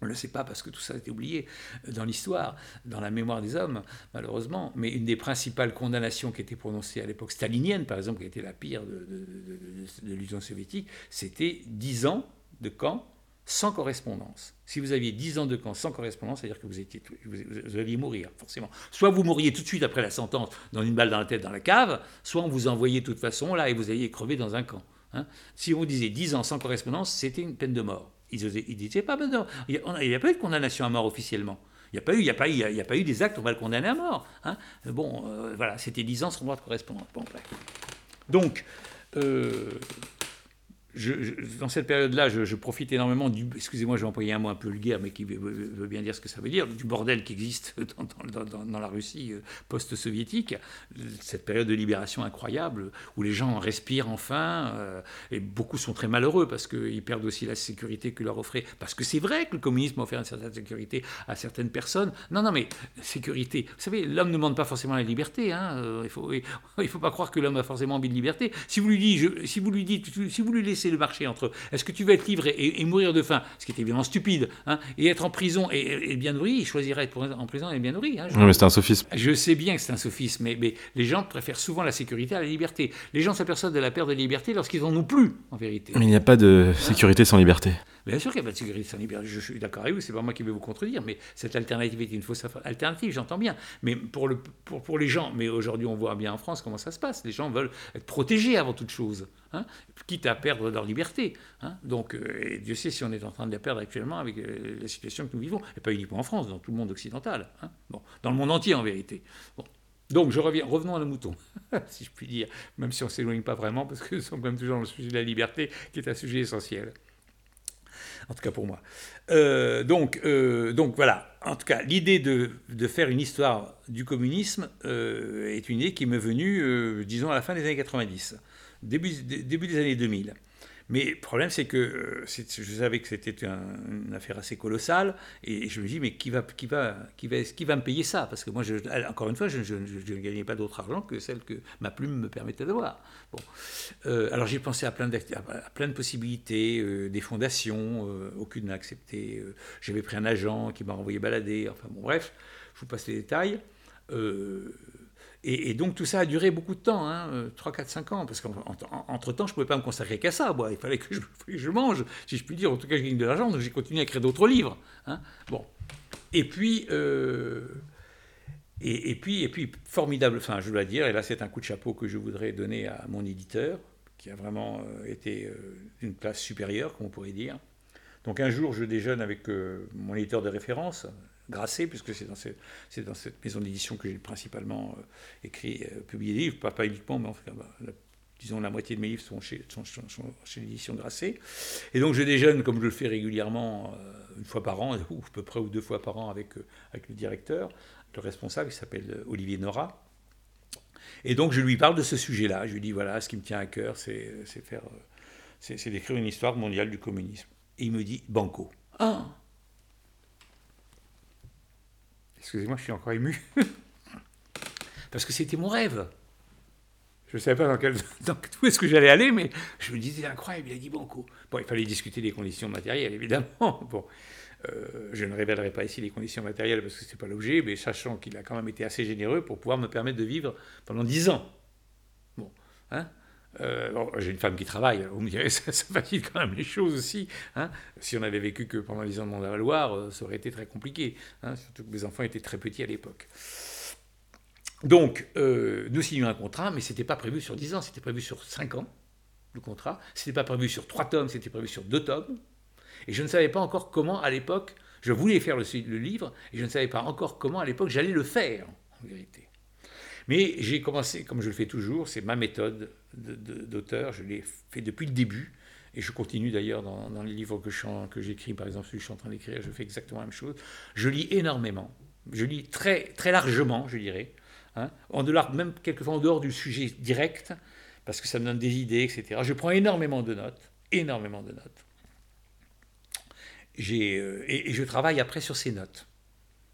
on ne le sait pas parce que tout ça a été oublié dans l'histoire, dans la mémoire des hommes, malheureusement. Mais une des principales condamnations qui était prononcée à l'époque stalinienne, par exemple, qui était la pire de, l'Union soviétique, c'était 10 ans de camp sans correspondance. Si vous aviez 10 ans de camp sans correspondance, c'est-à-dire que vous, étiez, alliez mourir, forcément. Soit vous mouriez tout de suite après la sentence dans une balle dans la tête dans la cave, soit on vous envoyait de toute façon là et vous alliez crever dans un camp. Hein. Si on disait 10 ans sans correspondance, c'était une peine de mort. Ils disaient pas, il n'y a, pas eu de condamnation à mort officiellement. Il n'y a, pas eu, il a, pas eu, des actes, on va le condamner à mort. Hein. Bon, euh, voilà, c'était 10 ans sans droit de correspondance. Donc, euh, dans cette période-là, je, profite énormément du. Excusez-moi, je vais un mot un peu vulgaire, mais qui veut, bien dire ce que ça veut dire, du bordel qui existe *laughs* dans, la Russie euh, post-soviétique. Cette période de libération incroyable où les gens respirent enfin, euh, et beaucoup sont très malheureux parce qu'ils perdent aussi la sécurité que leur offrait. Parce que c'est vrai que le communisme offert une certaine sécurité à certaines personnes. Non, non, mais sécurité. Vous savez, l'homme ne demande pas forcément la liberté. Hein. Euh, il ne faut, *laughs* il faut pas croire que l'homme a forcément envie de liberté. Si vous lui dites, si vous lui dites, si vous lui laissez laisser le marché entre eux. Est-ce que tu veux être libre et, mourir de faim, ce qui est évidemment stupide, hein, et être en prison et, bien nourri Il choisirait être en prison et bien nourri. Hein, mais c'est un sophisme. Je sais bien que c'est un sophisme, mais, mais, les gens préfèrent souvent la sécurité à la liberté. Les gens s'aperçoivent de la perte de liberté lorsqu'ils en ont plus, en vérité. Mais il n'y a pas de sécurité sans liberté. Bien sûr qu'il n'y a pas de sécurité liberté. Je suis d'accord avec vous, c'est pas moi qui vais vous contredire, mais cette alternative est une fausse alternative, j'entends bien. Mais pour, le, pour, pour les gens, mais aujourd'hui on voit bien en France comment ça se passe. Les gens veulent être protégés avant toute chose, hein, quitte à perdre leur liberté. Hein. Donc, euh, Dieu sait si on est en train de la perdre actuellement avec euh, la situation que nous vivons, et pas uniquement en France, dans tout le monde occidental. Hein. Bon, dans le monde entier en vérité. Donc, je reviens, revenons à nos moutons, *laughs* si je puis dire, même si on ne s'éloigne pas vraiment, parce que nous sommes quand même toujours dans le sujet de la liberté, qui est un sujet essentiel en tout cas pour moi. Euh, donc, euh, donc voilà, en tout cas, l'idée de, de, faire une histoire du communisme euh, est une idée qui m'est venue, disons, à la fin des années 90, début, début des années 2000. Mais le problème, c'est que euh, je savais que c'était une affaire assez colossale, et je me dis, mais qui va, qui va, qui va, qui va me payer ça? Parce que moi, encore une fois, je, ne gagnais pas d'autre argent que celle que ma plume me permettait d'avoir. Bon. Euh, alors j'ai pensé à plein, plein de possibilités, euh, des fondations, aucune n'a accepté. J'avais pris un agent qui m'a envoyé balader, enfin bon, bref, je vous passe les détails. Et, donc tout ça a duré beaucoup de temps, hein, 3, 4, 5 ans, parce qu'entre-temps, je ne pouvais pas me consacrer qu'à ça. il fallait *laughs* que, je, mange, si je puis dire. En tout cas, je gagne de l'argent, donc j'ai continué à écrire d'autres livres. Hein. Bon. Et puis, euh, et, puis, et puis, formidable, enfin, je dois dire, et là, c'est un coup de chapeau que je voudrais donner à mon éditeur, qui a vraiment euh, été euh, d'une place supérieure, comme on pourrait dire. Donc un jour, je déjeune avec mon éditeur de référence, Grasset, puisque c'est dans, cette, maison d'édition que j'ai principalement euh, écrit, euh, publié des livres, pas, uniquement, mais en bah, disons la moitié de mes livres sont chez, chez l'édition Grasset. Et donc je déjeune, comme je le fais régulièrement, euh, une fois par an, *laughs* ou à peu près ou deux fois par an avec, avec le directeur, le responsable, qui s'appelle Olivier Nora. Et donc je lui parle de ce sujet-là. Je lui dis voilà, ce qui me tient à cœur, c'est faire, c'est d'écrire une histoire mondiale du communisme. Et il me dit banco. Ah Excusez-moi, je suis encore ému. *laughs* Parce que c'était mon rêve. Je ne savais pas dans, quel, *laughs* dans où est-ce que j'allais aller, mais je me disais incroyable, il a dit banco. Bon, il fallait discuter des conditions matérielles, évidemment. *laughs* Bon, euh, je ne révélerai pas ici les conditions matérielles parce que ce n'est pas l'objet, mais sachant qu'il a quand même été assez généreux pour pouvoir me permettre de vivre pendant dix ans. Bon, hein euh, j'ai une femme qui travaille, direz, *laughs* ça, facilite quand même les choses aussi. Hein. Si on avait vécu que pendant les ans de mon Loire, euh, ça aurait été très compliqué. Hein, surtout que mes enfants étaient très petits à l'époque. Donc, euh, nous signions un contrat, mais ce n'était pas prévu sur 10 ans, c'était prévu sur 5 ans, le contrat. Ce n'était pas prévu sur 3 tomes, c'était prévu sur 2 tomes. Et je ne savais pas encore comment, à l'époque, je voulais faire le livre, et je ne savais pas encore comment, à l'époque, j'allais le faire, en vérité. Mais j'ai commencé, comme je le fais toujours, c'est ma méthode d'auteur, je l'ai fait depuis le début, et je continue d'ailleurs dans, les livres que j'écris, par exemple celui que je suis en train d'écrire, je fais exactement la même chose. Je lis énormément, je lis très, largement, je dirais, hein, en dehors, même quelquefois en dehors du sujet direct, parce que ça me donne des idées, etc. Je prends énormément de notes, énormément de notes. Euh, et, je travaille après sur ces notes.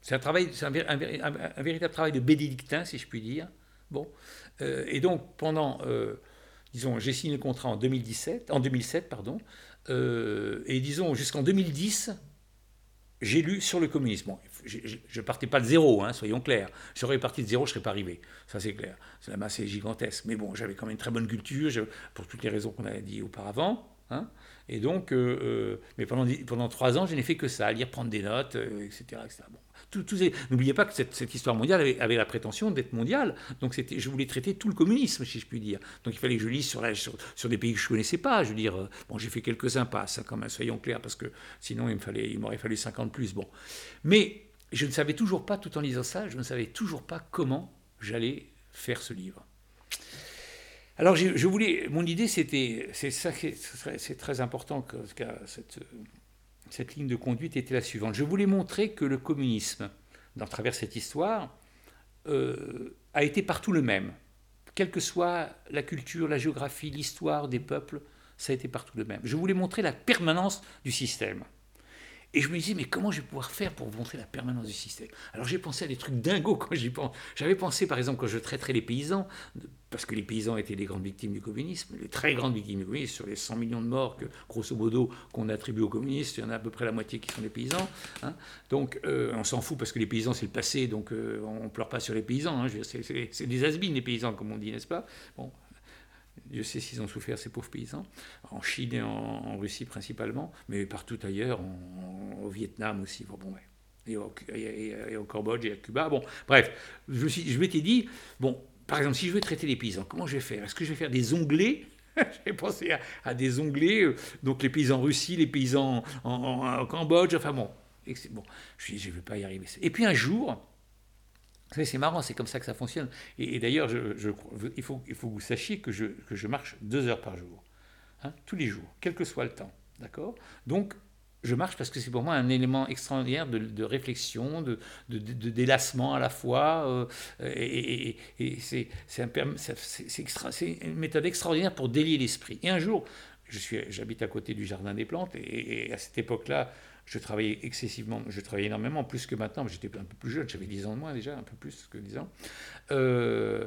C'est un, travail, un, un, véritable travail de bénédictin, si je puis dire. Bon. Euh, et donc, pendant, euh, disons, j'ai signé le contrat en 2017, en 2007, pardon, euh, et disons, jusqu'en 2010, j'ai lu sur le communisme. Je ne partais pas de zéro, hein, soyons clairs. J'aurais parti de zéro, je ne serais pas arrivé. Ça, c'est clair. La masse est gigantesque. Mais bon, j'avais quand même une très bonne culture, pour toutes les raisons qu'on a dit auparavant. Hein. Et donc, mais pendant, pendant trois ans, je n'ai fait que ça, lire, prendre des notes, etc. etc. Bon. N'oubliez pas que cette, histoire mondiale avait, la prétention d'être mondiale. Donc je voulais traiter tout le communisme, si je puis dire. Donc il fallait que je lise sur, sur, des pays que je ne connaissais pas. Je veux dire, euh, bon, j'ai fait quelques impasses, hein, quand même, soyons clairs, parce que sinon il m'aurait fallu 50 plus. Bon. Mais je ne savais toujours pas, tout en lisant ça, je ne savais toujours pas comment j'allais faire ce livre. Alors je, voulais, mon idée c'était, c'est ça, c'est très important que, cette ligne de conduite était la suivante. Je voulais montrer que le communisme, dans travers cette histoire, euh, a été partout le même. Quelle que soit la culture, la géographie, l'histoire des peuples, ça a été partout le même. Je voulais montrer la permanence du système. Et je me disais, mais comment je vais pouvoir faire pour montrer la permanence du système? Alors j'ai pensé à des trucs dingos quand j'y pense. J'avais pensé, par exemple, quand je traiterais les paysans, parce que les paysans étaient les grandes victimes du communisme, les très grandes victimes du communisme, sur les 100 millions de morts que, grosso modo, qu'on attribue aux communistes, il y en a à peu près la moitié qui sont des paysans. Hein. Donc euh, on s'en fout parce que les paysans, c'est le passé, donc euh, on ne pleure pas sur les paysans. Hein. C'est des has les paysans, comme on dit, n'est-ce pas? Bon, Dieu sait s'ils ont souffert, ces pauvres paysans, en Chine et en, Russie principalement, mais partout ailleurs, au Vietnam aussi. Bon, et, au, au, Cambodge et à Cuba. Bon, bref, je, je m'étais dit, bon, par exemple, si je veux traiter les paysans, comment je vais faire? Est-ce que je vais faire des onglets? *laughs* J'ai pensé à, des onglets, euh, donc les paysans en Russie, les paysans en, Cambodge, enfin bon. bon je ne vais pas y arriver. Et puis un jour, c'est marrant, c'est comme ça que ça fonctionne. Et, d'ailleurs, je, il, faut, que vous sachiez que je, je marche deux heures par jour, hein, tous les jours, quel que soit le temps. D'accord? Donc, je marche parce que c'est pour moi un élément extraordinaire de, réflexion, de, délassement à la fois. Euh, et, c'est une méthode extraordinaire pour délier l'esprit. Et un jour, j'habite à côté du Jardin des Plantes, et, à cette époque-là, je travaillais excessivement, je travaillais énormément, plus que maintenant, j'étais un peu plus jeune, j'avais 10 ans de moins déjà, un peu plus que 10 ans. Euh,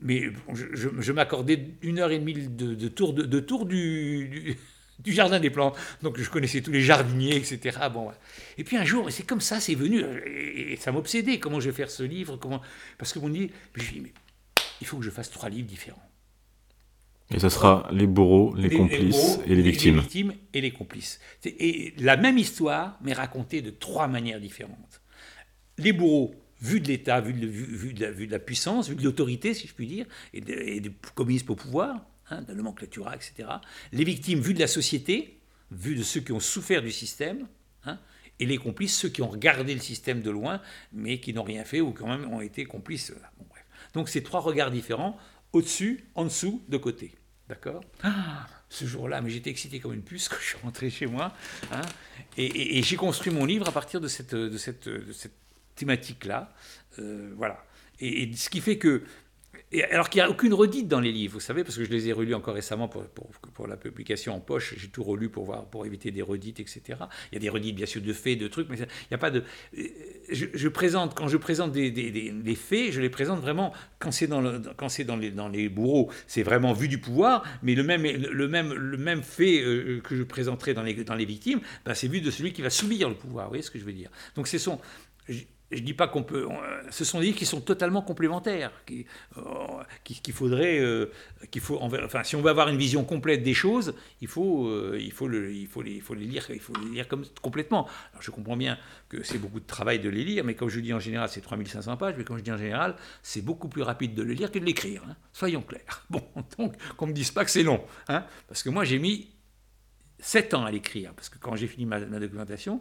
mais je, m'accordais une heure et demie de, tour, du, jardin des plantes. Donc je connaissais tous les jardiniers, etc. Bon, Et puis un jour, c'est comme ça, c'est venu, et, ça m'obsédait. Comment je vais faire ce livre comment... Parce que mon dit, je mais il faut que je fasse trois livres différents. Et ça sera les bourreaux, les, complices et les victimes. Les victimes et les complices. Et la même histoire, mais racontée de trois manières différentes. Les bourreaux, vus de l'État, vus de, vu, de, la puissance, vus de l'autorité, si je puis dire, et, du communisme au pouvoir, hein, de nomenclatura, etc. Les victimes, vues de la société, vues de ceux qui ont souffert du système, hein, et les complices, ceux qui ont regardé le système de loin, mais qui n'ont rien fait ou quand même ont été complices. Donc ces trois regards différents au-dessus, en dessous, de côté. D'accord ah, Ce jour-là, mais j'étais excité comme une puce quand je suis rentré chez moi. Hein, et, j'ai construit mon livre à partir de cette, de cette, de cette thématique-là. Euh, voilà. Et, et, ce qui fait que alors qu'il n'y a aucune redite dans les livres, vous savez, parce que je les ai relus encore récemment pour, pour, la publication en poche, j'ai tout relu pour, voir, pour éviter des redites, etc. Il y a des redites, bien sûr, de faits, de trucs, mais il n'y a pas de... Je, présente, quand je présente des, des, faits, je les présente vraiment, quand c'est dans, le, dans, les, dans les bourreaux, c'est vraiment vu du pouvoir, mais le même, le même, le même fait euh, que je présenterai dans les, dans les victimes, ben c'est vu de celui qui va subir le pouvoir, vous voyez ce que je veux dire? Donc ce sont je ne dis pas qu'on peut. Ce sont des livres qui sont totalement complémentaires, qu'il qui, faudrait, euh, qu'il faut, enfin, si on veut avoir une vision complète des choses, il faut, euh, les, lire, complètement. Alors, je comprends bien que c'est beaucoup de travail de les lire, mais comme je dis en général, c'est 3500 pages, mais comme je dis en général, c'est beaucoup plus rapide de le lire que de l'écrire. Hein. Soyons clairs. *laughs* Bon, donc, qu'on me dise pas que c'est long, hein, parce que moi j'ai mis 7 ans à l'écrire, parce que quand j'ai fini ma, ma documentation,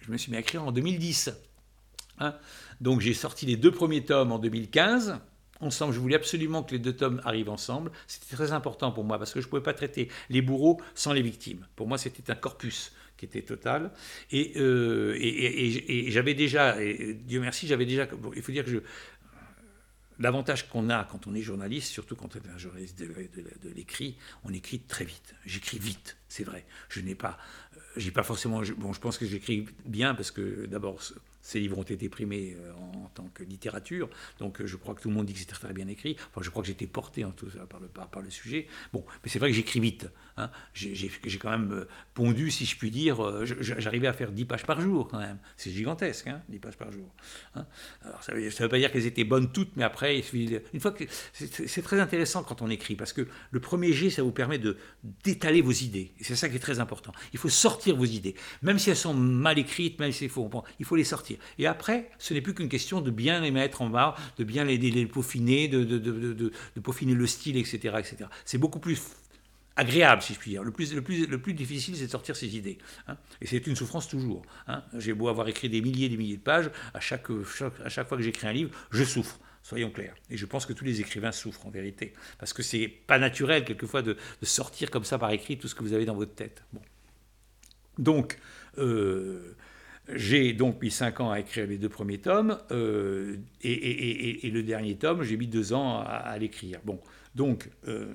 je me suis mis à écrire en 2010. Hein. Donc j'ai sorti les deux premiers tomes en 2015. Ensemble, je voulais absolument que les deux tomes arrivent ensemble. C'était très important pour moi parce que je ne pouvais pas traiter les bourreaux sans les victimes. Pour moi, c'était un corpus qui était total. Et, euh, j'avais déjà, Dieu merci, j'avais déjà. il faut dire que L'avantage qu'on a quand on est journaliste, surtout quand on est un journaliste de, l'écrit, on écrit très vite. J'écris vite, c'est vrai. Je n'ai pas, euh, pas forcément. bon, je pense que j'écris bien parce que d'abord ces livres ont été primés euh, en, tant que littérature, donc euh, je crois que tout le monde dit que c'était très bien écrit. Enfin, je crois que j'étais porté en tout par le, par, le sujet. Bon, mais c'est vrai que j'écris vite. Hein. J'ai quand même euh, pondu, si je puis dire. J'arrivais à faire 10 pages par jour quand même. C'est gigantesque, hein, 10 pages par jour. Hein. Alors, ça ne veut, pas dire qu'elles étaient bonnes toutes, mais après, une fois que c'est très intéressant quand on écrit, parce que le premier jet, ça vous permet de d'étaler vos idées. C'est ça qui est très important. Il faut sortir vos idées, même si elles sont mal écrites, même si c'est faux. Il faut les sortir. Et après, ce n'est plus qu'une question de bien les mettre en barre, de bien les, peaufiner, de, peaufiner le style, etc. etc. C'est beaucoup plus agréable, si je puis dire. Le plus, le plus, le plus difficile, c'est de sortir ses idées. Hein. Et c'est une souffrance toujours. Hein. J'ai beau avoir écrit des milliers et des milliers de pages, à chaque, à chaque fois que j'écris un livre, je souffre. Soyons clairs. Et je pense que tous les écrivains souffrent en vérité. Parce que c'est pas naturel, quelquefois, de, sortir comme ça par écrit tout ce que vous avez dans votre tête. Bon. Donc, euh, j'ai donc mis cinq ans à écrire les deux premiers tomes, euh, et, le dernier tome, j'ai mis deux ans à, l'écrire. Bon, donc, euh,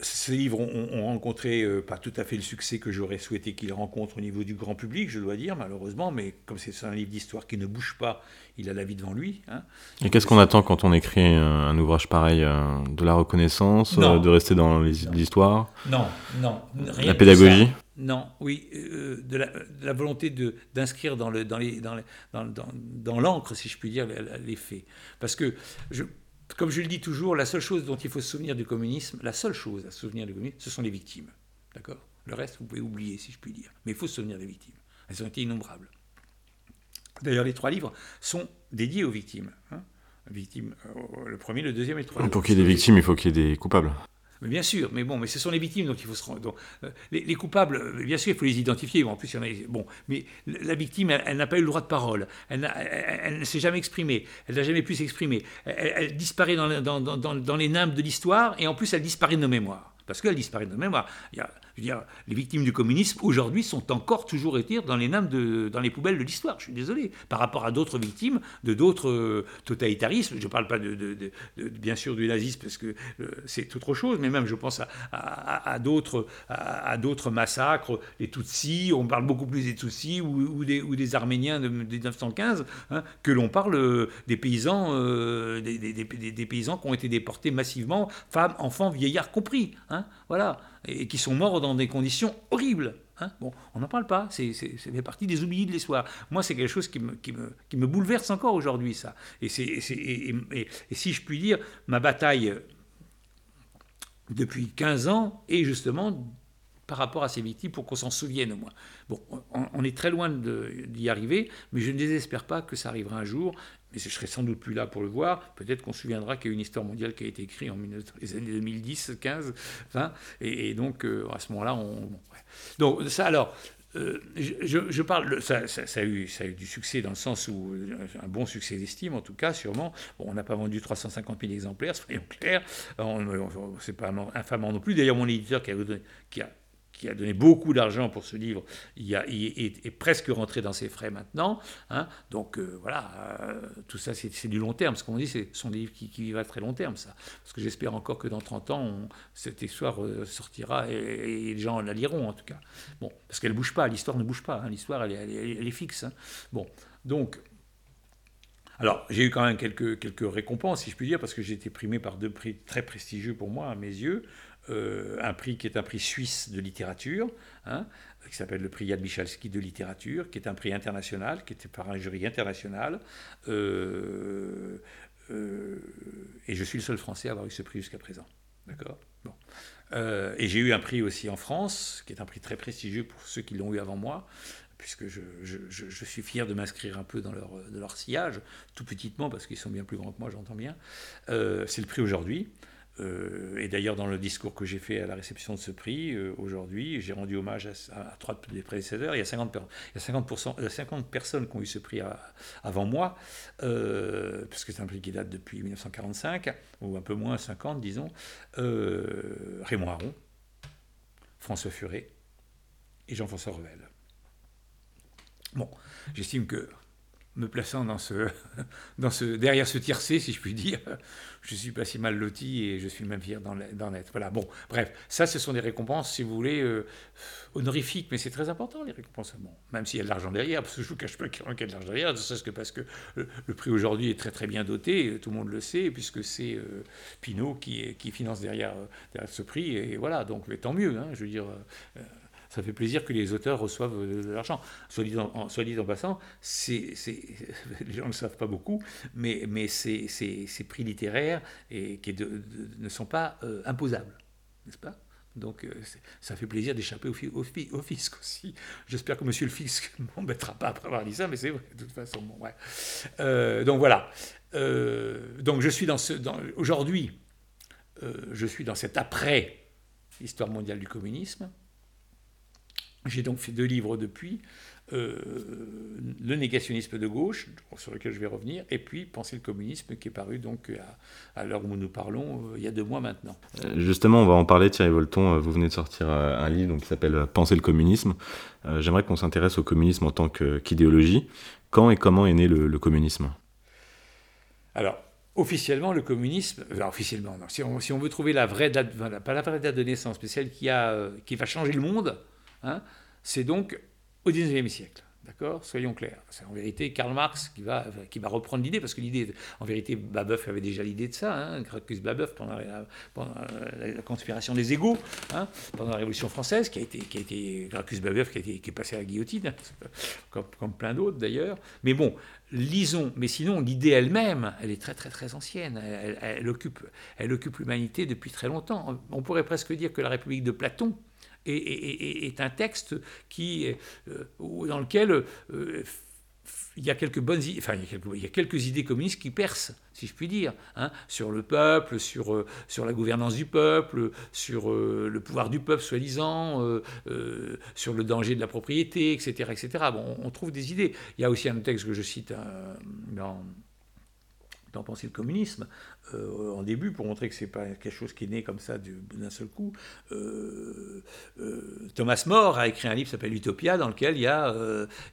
ces livres ont, rencontré euh, pas tout à fait le succès que j'aurais souhaité qu'ils rencontrent au niveau du grand public, je dois dire, malheureusement, mais comme c'est un livre d'histoire qui ne bouge pas, il a la vie devant lui. Hein. Et qu'est-ce qu'on attend quand on écrit un, ouvrage pareil De la reconnaissance De rester dans l'histoire Non, non. Rien la pédagogie? Non, oui, de, la, volonté d'inscrire dans l'encre, si je puis dire, les faits. Parce que je comme je le dis toujours, la seule chose dont il faut se souvenir du communisme, la seule chose à se souvenir du communisme, ce sont les victimes. D'accord? Le reste, vous pouvez oublier, si je puis dire. Mais il faut se souvenir des victimes. Elles ont été innombrables. D'ailleurs, les trois livres sont dédiés aux victimes. Hein. victimes euh, le premier, le deuxième et le troisième. Pour qu'il y ait des victimes, il faut qu'il y ait des coupables. Mais bien sûr, mais bon, mais ce sont les victimes, donc il faut se rendre. Euh, les, coupables, euh, bien sûr, il faut les identifier. Bon, en plus, il y en a. Bon, mais la victime, elle, n'a pas eu le droit de parole. Elle, elle, ne s'est jamais exprimée. Elle n'a jamais pu s'exprimer. Elle, disparaît dans, dans, dans, dans les nimbes de l'histoire, et en plus, elle disparaît de nos mémoires. Parce qu'elle disparaît de nos mémoires. Il y a les victimes du communisme aujourd'hui sont encore toujours été dans les de, dans les poubelles de l'histoire. Je suis désolé. Par rapport à d'autres victimes de d'autres euh, totalitarismes, je ne parle pas de, bien sûr du nazisme parce que euh, c'est autre chose, mais même je pense à, d'autres massacres, les Tutsis. On parle beaucoup plus des Tutsis ou, des, ou des Arméniens de, 1915 hein, que l'on parle euh, des paysans, des, des, des, paysans qui ont été déportés massivement, femmes, enfants, vieillards compris. Hein, voilà et qui sont morts dans des conditions horribles. Hein. bon, on n'en parle pas, c'est fait partie des oubliés de l'histoire. Moi, c'est quelque chose qui me, bouleverse encore aujourd'hui, ça. Et, et, si je puis dire, ma bataille depuis 15 ans est justement par rapport à ces victimes pour qu'on s'en souvienne au moins. Bon, on, est très loin d'y arriver, mais je ne désespère pas que ça arrivera un jour mais je serai sans doute plus là pour le voir. Peut-être qu'on se souviendra qu'il y a une histoire mondiale qui a été écrite en les années 2010, 15, 20, et, donc euh, à ce moment-là, on. Donc ça, alors. Euh, je, parle, ça, ça, a eu, ça a eu du succès dans le sens où, euh, un bon succès d'estime en tout cas, sûrement. Bon, on n'a pas vendu 350 000 exemplaires, soyons clairs. C'est pas infamant non plus. D'ailleurs, mon éditeur qui a qui a donné beaucoup d'argent pour ce livre, il, est, presque rentré dans ses frais maintenant. Hein. Donc euh, voilà, euh, tout ça c'est du long terme. Ce qu'on dit, ce sont des livres qui, vivent à très long terme, ça. Parce que j'espère encore que dans 30 ans, cette histoire euh, sortira et, les gens la liront en tout cas. Bon, parce qu'elle ne bouge pas, l'histoire ne bouge pas, hein. l'histoire elle, est fixe. Hein. Bon, donc alors, j'ai eu quand même quelques récompenses, si je puis dire, parce que j'ai été primé par deux prix très prestigieux pour moi, à mes yeux. Euh, un prix qui est un prix suisse de littérature, hein, qui s'appelle le prix Yad Michalski de littérature, qui est un prix international, qui était par un jury international. Euh, euh, et je suis le seul Français à avoir eu ce prix jusqu'à présent. D'accord? Bon. Et j'ai eu un prix aussi en France, qui est un prix très prestigieux pour ceux qui l'ont eu avant moi, puisque je, suis fier de m'inscrire un peu dans leur sillage, tout petitement, parce qu'ils sont bien plus grands que moi, j'entends bien. c'est le prix aujourd'hui. Euh, et d'ailleurs, dans le discours que j'ai fait à la réception de ce prix, euh, aujourd'hui, j'ai rendu hommage à, trois des prédécesseurs. Il y a 50, il y a 50, 50 personnes qui ont eu ce prix avant moi, euh, parce que c'est un prix qui date depuis 1945, ou un peu moins, 50, disons. Raymond Aron, François Furet et Jean-François Revel. Bon, j'estime que me plaçant dans ce, *laughs* dans ce, derrière ce tiercé, si je puis dire, je suis pas si mal loti et je suis même fier d'en être. Voilà, bon, bref, ça, ce sont des récompenses, si vous voulez, euh, honorifiques, mais c'est très important, les récompenses. Bon, même s'il y a de l'argent derrière, parce que je ne vous cache pas qu'il y a de l'argent derrière, ce que parce que le, prix aujourd'hui est très très bien doté, tout le monde le sait, puisque c'est euh, Pinot qui, qui finance derrière, ce prix, et voilà, donc tant mieux, hein, je veux dire. Euh, ça fait plaisir que les auteurs reçoivent de l'argent. Soit dit en, passant, *laughs* les gens ne le savent pas beaucoup, mais, mais ces, prix littéraires et, qui ne sont pas euh, imposables, n'est-ce pas? Donc euh, ça fait plaisir d'échapper au, fisc aussi. J'espère que monsieur le fisc *laughs* ne m'embêtera pas après avoir dit ça, mais c'est vrai, de toute façon. Bon. Euh, donc voilà. donc je suis dans aujourd'hui, je suis dans cet après histoire mondiale du communisme. J'ai donc fait deux livres depuis. Euh, le négationnisme de gauche, sur lequel je vais revenir, et puis Penser le communisme, qui est paru donc à, l'heure où nous parlons, euh, il y a deux mois maintenant. Euh, justement, on va en parler, Thierry Volton, vous venez de sortir un livre donc, qui s'appelle Penser le communisme. J'aimerais qu'on s'intéresse au communisme en tant qu'idéologie. Quand et comment est né le, le communisme? Alors, officiellement, le communisme, officiellement, si, on, veut trouver la vraie date, pas la vraie date de naissance, mais celle qui, a, qui va changer le monde, hein, c'est donc au XIXe siècle. D'accord? Soyons clairs. C'est en vérité Karl Marx qui va, qui va reprendre l'idée, parce que l'idée, en vérité, Babeuf avait déjà l'idée de ça, hein, Babeuf, pendant, la, conspiration des égaux, hein, pendant la Révolution française, qui a été, qui a été qui, qui est passé à la guillotine, comme, comme plein d'autres d'ailleurs. Mais bon, lisons. Mais sinon, l'idée elle-même, elle est très très très ancienne. Elle, occupe, elle occupe l'humanité depuis très longtemps. On pourrait presque dire que la République de Platon, est, un texte qui, euh, dans lequel euh, il y a quelques bonnes enfin il y a quelques, idées communistes qui percent, si je puis dire, hein, sur le peuple, sur, euh, sur la gouvernance du peuple, sur le pouvoir du peuple soi-disant, sur le danger de la propriété, etc., etc. Bon, on trouve des idées. Il y a aussi un texte que je cite dans d'en penser le communisme euh, en début pour montrer que c'est pas quelque chose qui est né comme ça d'un seul coup. Euh, euh, Thomas More a écrit un livre qui s'appelle Utopia dans lequel il y, a,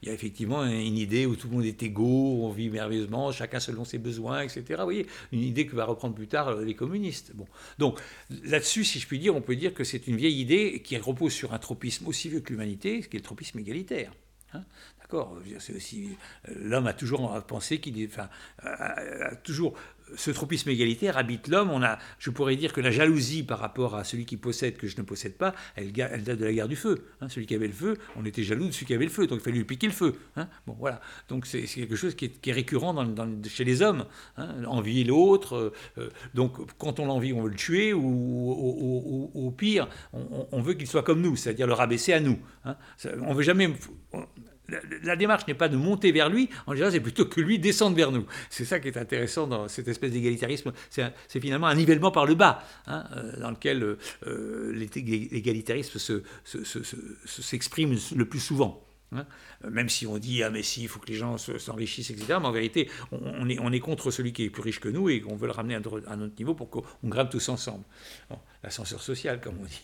effectivement une idée où tout le monde est égaux, on vit merveilleusement, chacun selon ses besoins, etc. Vous voyez, une idée que va reprendre plus tard les communistes. Bon. Donc là-dessus, si je puis dire, on peut dire que c'est une vieille idée qui repose sur un tropisme aussi vieux que l'humanité, qui est le tropisme égalitaire. Hein. D'accord? C'est aussi l'homme a toujours pensé qu'il enfin, a toujours ce tropisme égalitaire habite l'homme. On a, je pourrais dire que la jalousie par rapport à celui qui possède que je ne possède pas, elle, date de la guerre du feu. Hein. celui qui avait le feu, on était jaloux de celui qui avait le feu, donc il fallait lui piquer le feu. Hein. bon, voilà. Donc c'est quelque chose qui est, récurrent chez les hommes. Hein. envier l'autre. Euh, euh, donc quand on l'envie, on veut le tuer, ou, au pire, on, veut qu'il soit comme nous, c'est-à-dire le rabaisser à nous. on veut jamais la, démarche n'est pas de monter vers lui, en général, c'est plutôt que lui descende vers nous. C'est ça qui est intéressant dans cette espèce d'égalitarisme. C'est finalement un nivellement par le bas, hein, euh, dans lequel euh, euh, l'égalitarisme s'exprime le plus souvent. Hein. Même si on dit, ah mais si, il faut que les gens s'enrichissent, etc. Mais en vérité, on, est, on, est, contre celui qui est plus riche que nous et qu'on veut le ramener à, un autre niveau pour qu'on grimpe tous ensemble. L'ascenseur social, comme on dit.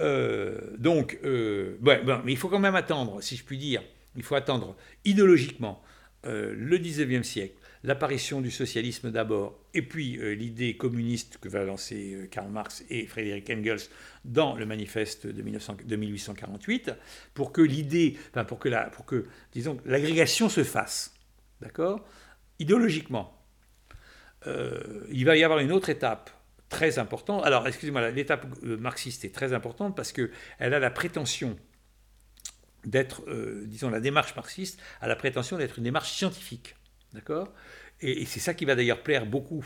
Euh, donc, euh, mais il faut quand même attendre, si je puis dire, il faut attendre idéologiquement euh, le 19e siècle, l'apparition du socialisme d'abord, et puis l'idée communiste que va lancer Karl Marx et Friedrich Engels dans le manifeste de, 1848, pour que l'idée, pour que, la, pour que disons, l'agrégation se fasse, d'accord? Idéologiquement. il va y avoir une autre étape très important. Alors, excusez-moi, l'étape euh, marxiste est très importante parce qu'elle a la prétention d'être, euh, disons, la démarche marxiste a la prétention d'être une démarche scientifique. D'accord? Et, c'est ça qui va d'ailleurs plaire beaucoup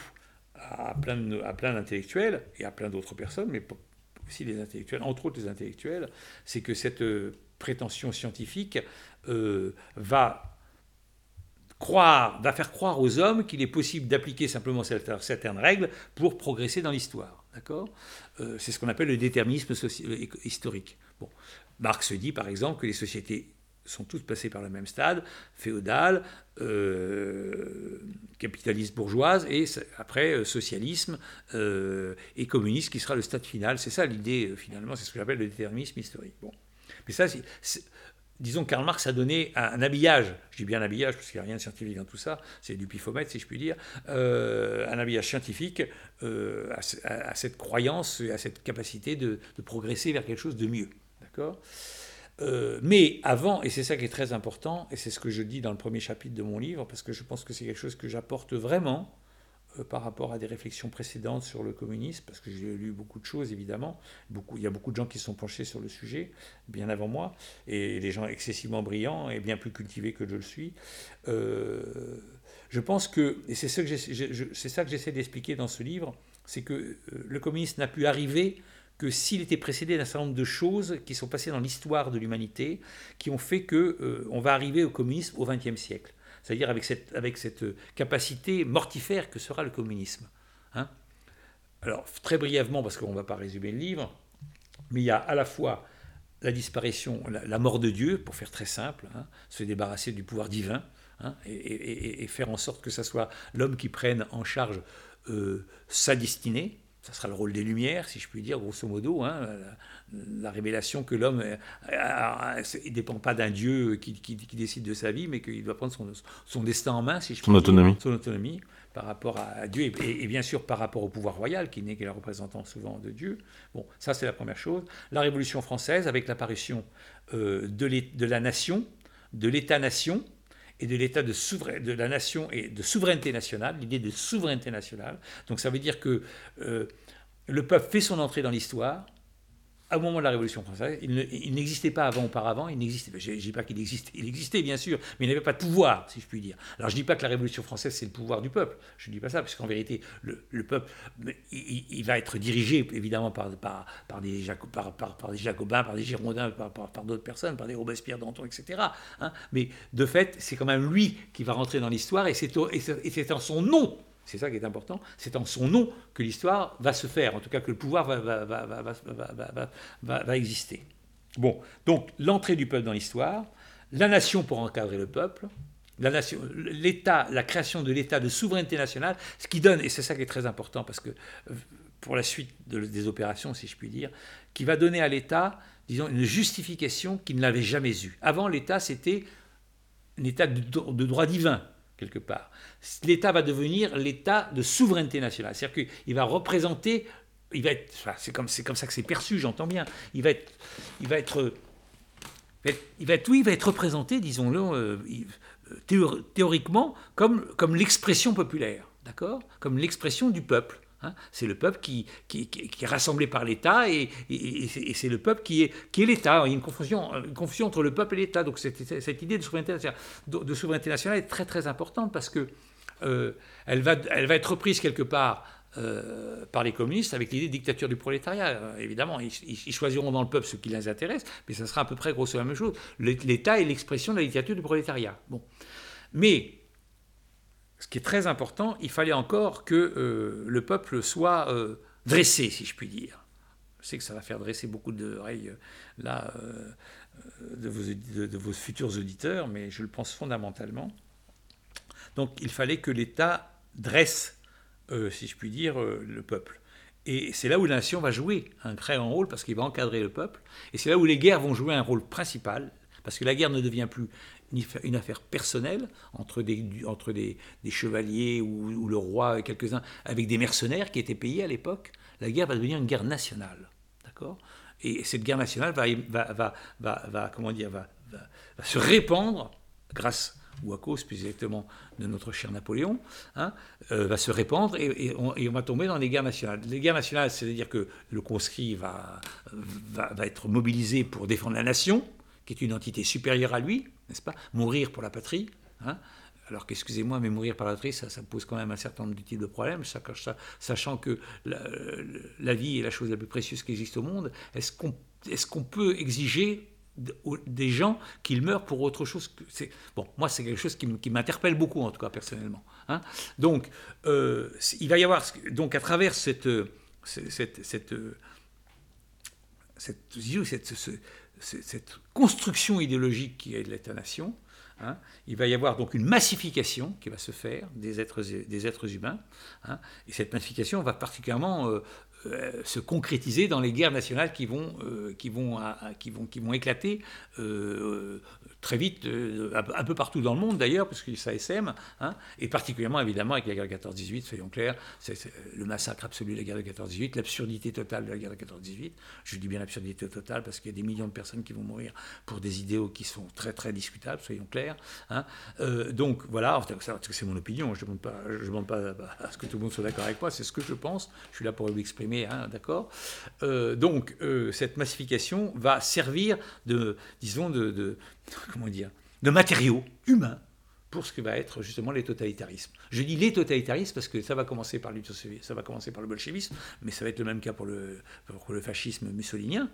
à plein, d'intellectuels et à plein d'autres personnes, mais aussi les intellectuels, entre autres les intellectuels, c'est que cette euh, prétention scientifique va croire, va faire croire aux hommes qu'il est possible d'appliquer simplement certaines règles pour progresser dans l'histoire. D'accord? Euh, C'est ce qu'on appelle le déterminisme euh, historique. Bon. Marx dit par exemple que les sociétés sont toutes passées par le même stade, féodal, euh, capitaliste bourgeoise, et après socialisme et communiste qui sera le stade final. C'est ça l'idée finalement, c'est ce que j'appelle le déterminisme historique. Bon. Mais ça, c'est disons, Karl Marx a donné un, habillage, je dis bien un habillage parce qu'il n'y a rien de scientifique dans tout ça, c'est du pifomètre si je puis dire, euh, un habillage scientifique euh, à, cette croyance et à cette capacité de, progresser vers quelque chose de mieux. D'accord? Euh, mais avant, et c'est ça qui est très important, et c'est ce que je dis dans le premier chapitre de mon livre, parce que je pense que c'est quelque chose que j'apporte vraiment, par rapport à des réflexions précédentes sur le communisme, parce que j'ai lu beaucoup de choses, évidemment. Beaucoup, il y a beaucoup de gens qui se sont penchés sur le sujet, bien avant moi, et des gens excessivement brillants et bien plus cultivés que je le suis. Euh, je pense que, et c'est ça que j'essaie d'expliquer dans ce livre, c'est que euh, le communisme n'a pu arriver que s'il était précédé d'un certain nombre de choses qui sont passées dans l'histoire de l'humanité, qui ont fait que va arriver au communisme au XXe siècle c'est-à-dire avec cette, avec cette capacité mortifère que sera le communisme. Hein. Alors, très brièvement, parce qu'on ne va pas résumer le livre, mais il y a à la fois la disparition, la, mort de Dieu, pour faire très simple, hein, se débarrasser du pouvoir divin, hein, et, faire en sorte que ce soit l'homme qui prenne en charge euh, sa destinée, ça sera le rôle des Lumières, si je puis dire, grosso modo, hein, la, révélation que l'homme ne dépend pas d'un Dieu qui, décide de sa vie, mais qu'il doit prendre son, destin en main, si je son autonomie. Son autonomie. par rapport à Dieu et, bien sûr par rapport au pouvoir royal qui n'est que le représentant souvent de Dieu. Bon, ça c'est la première chose. La Révolution française avec l'apparition euh, de la nation, de l'État-nation, et de l'état de, la nation et de souveraineté nationale, l'idée de souveraineté nationale. Donc ça veut dire que euh, le peuple fait son entrée dans l'histoire, au moment de la Révolution française, il n'existait pas avant, auparavant, il n'existait Je ne dis pas qu'il existait, il existait bien sûr, mais il n'avait pas de pouvoir, si je puis dire. Alors je ne dis pas que la Révolution française, c'est le pouvoir du peuple, je ne dis pas ça, parce qu'en vérité, le, peuple, il, va être dirigé évidemment par, des Jacobins, par des Girondins, par, d'autres personnes, par des Robespierre, Danton, etc. Hein. Mais de fait, c'est quand même lui qui va rentrer dans l'histoire, et c'est en son nom c'est ça qui est important. C'est en son nom que l'histoire va se faire, en tout cas que le pouvoir va, exister. Bon, donc l'entrée du peuple dans l'histoire, la nation pour encadrer le peuple, la l'État, la création de l'État de souveraineté nationale, ce qui donne, et c'est ça qui est très important, parce que euh, pour la suite des opérations, si je puis dire, qui va donner à l'État, disons, une justification qu'il n'avait jamais eue. Avant, l'État, c'était un État de droit divin quelque part. L'État va devenir l'État de souveraineté nationale. C'est-à-dire qu'il va représenter, il va être, c'est comme, comme ça que c'est perçu, j'entends bien, il va être, il va être, il va être, oui, il va être représenté, disons-le, euh, théoriquement, comme, comme l'expression populaire, d'accord? Comme l'expression du peuple. Hein. c'est le peuple qui, est rassemblé par l'État et, c'est le peuple qui est, l'État. Il y a une confusion, entre le peuple et l'État. Donc cette, idée de souveraineté, nationale, de, souveraineté est très très importante parce que euh, elle, va, être reprise quelque part euh, par les communistes avec l'idée de dictature du prolétariat. Euh, évidemment, ils, ils, choisiront dans le peuple ce qui les intéresse, mais ça sera à peu près grosso la même chose. L'État est l'expression de la dictature du prolétariat. Bon. Mais ce qui est très important, il fallait encore que euh, le peuple soit euh, dressé, si je puis dire. Je sais que ça va faire dresser beaucoup d'oreilles euh, de vos, de, vos, futurs auditeurs, mais je le pense fondamentalement. Donc il fallait que l'État dresse, si je puis dire, le peuple. Et c'est là où la nation va jouer un très grand rôle parce qu'il va encadrer le peuple. Et c'est là où les guerres vont jouer un rôle principal parce que la guerre ne devient plus une affaire personnelle entre des, entre des, chevaliers ou, le roi et quelques-uns avec des mercenaires qui étaient payés à l'époque. La guerre va devenir une guerre nationale. D'accord? Et cette guerre nationale va, va, va, va, comment dire, va, se répandre grâce ou à cause plus exactement de notre cher Napoléon, hein, euh, va se répandre et, on, va tomber dans les guerres nationales. Les guerres nationales, c'est-à-dire que le conscrit va, va, va, être mobilisé pour défendre la nation, qui est une entité supérieure à lui, n'est-ce pas? Mourir pour la patrie. Hein alors qu'excusez-moi, mais mourir par la patrie, ça, ça, pose quand même un certain nombre de problèmes, sachant que la, vie est la chose la plus précieuse qui existe au monde. Est-ce qu'on peut exiger des gens qu'ils meurent pour autre chose bon moi c'est quelque chose qui m'interpelle beaucoup en tout cas personnellement hein donc euh, il va y avoir donc à travers cette cette cette, cette, cette, cette construction idéologique qui est de l'État-nation, hein, il va y avoir donc une massification qui va se faire des êtres, des êtres humains. Hein, et cette massification va particulièrement euh, euh, se concrétiser dans les guerres nationales qui vont, euh, qui vont, qui vont, qui vont éclater très vite, euh, un peu partout dans le monde d'ailleurs, parce que ça SM, hein, et particulièrement évidemment avec la guerre de 14-18, soyons clairs, c'est le massacre absolu de la guerre de 14-18, l'absurdité totale de la guerre de 14-18. Je dis bien l'absurdité totale parce qu'il y a des millions de personnes qui vont mourir pour des idéaux qui sont très très discutables, soyons clairs. Hein. Euh, donc voilà, c'est mon opinion, je ne demande pas, je pas à ce que tout le monde soit d'accord avec moi, c'est ce que je pense, je suis là pour l'exprimer, hein, d'accord euh, Donc cette massification va servir de, disons, de *laughs* comment dire, de matériaux humains pour ce que va être justement les totalitarismes. Je dis les totalitarismes parce que ça va commencer par, ça va commencer par le bolchevisme, mais ça va être le même cas pour le, fascisme mussolinien.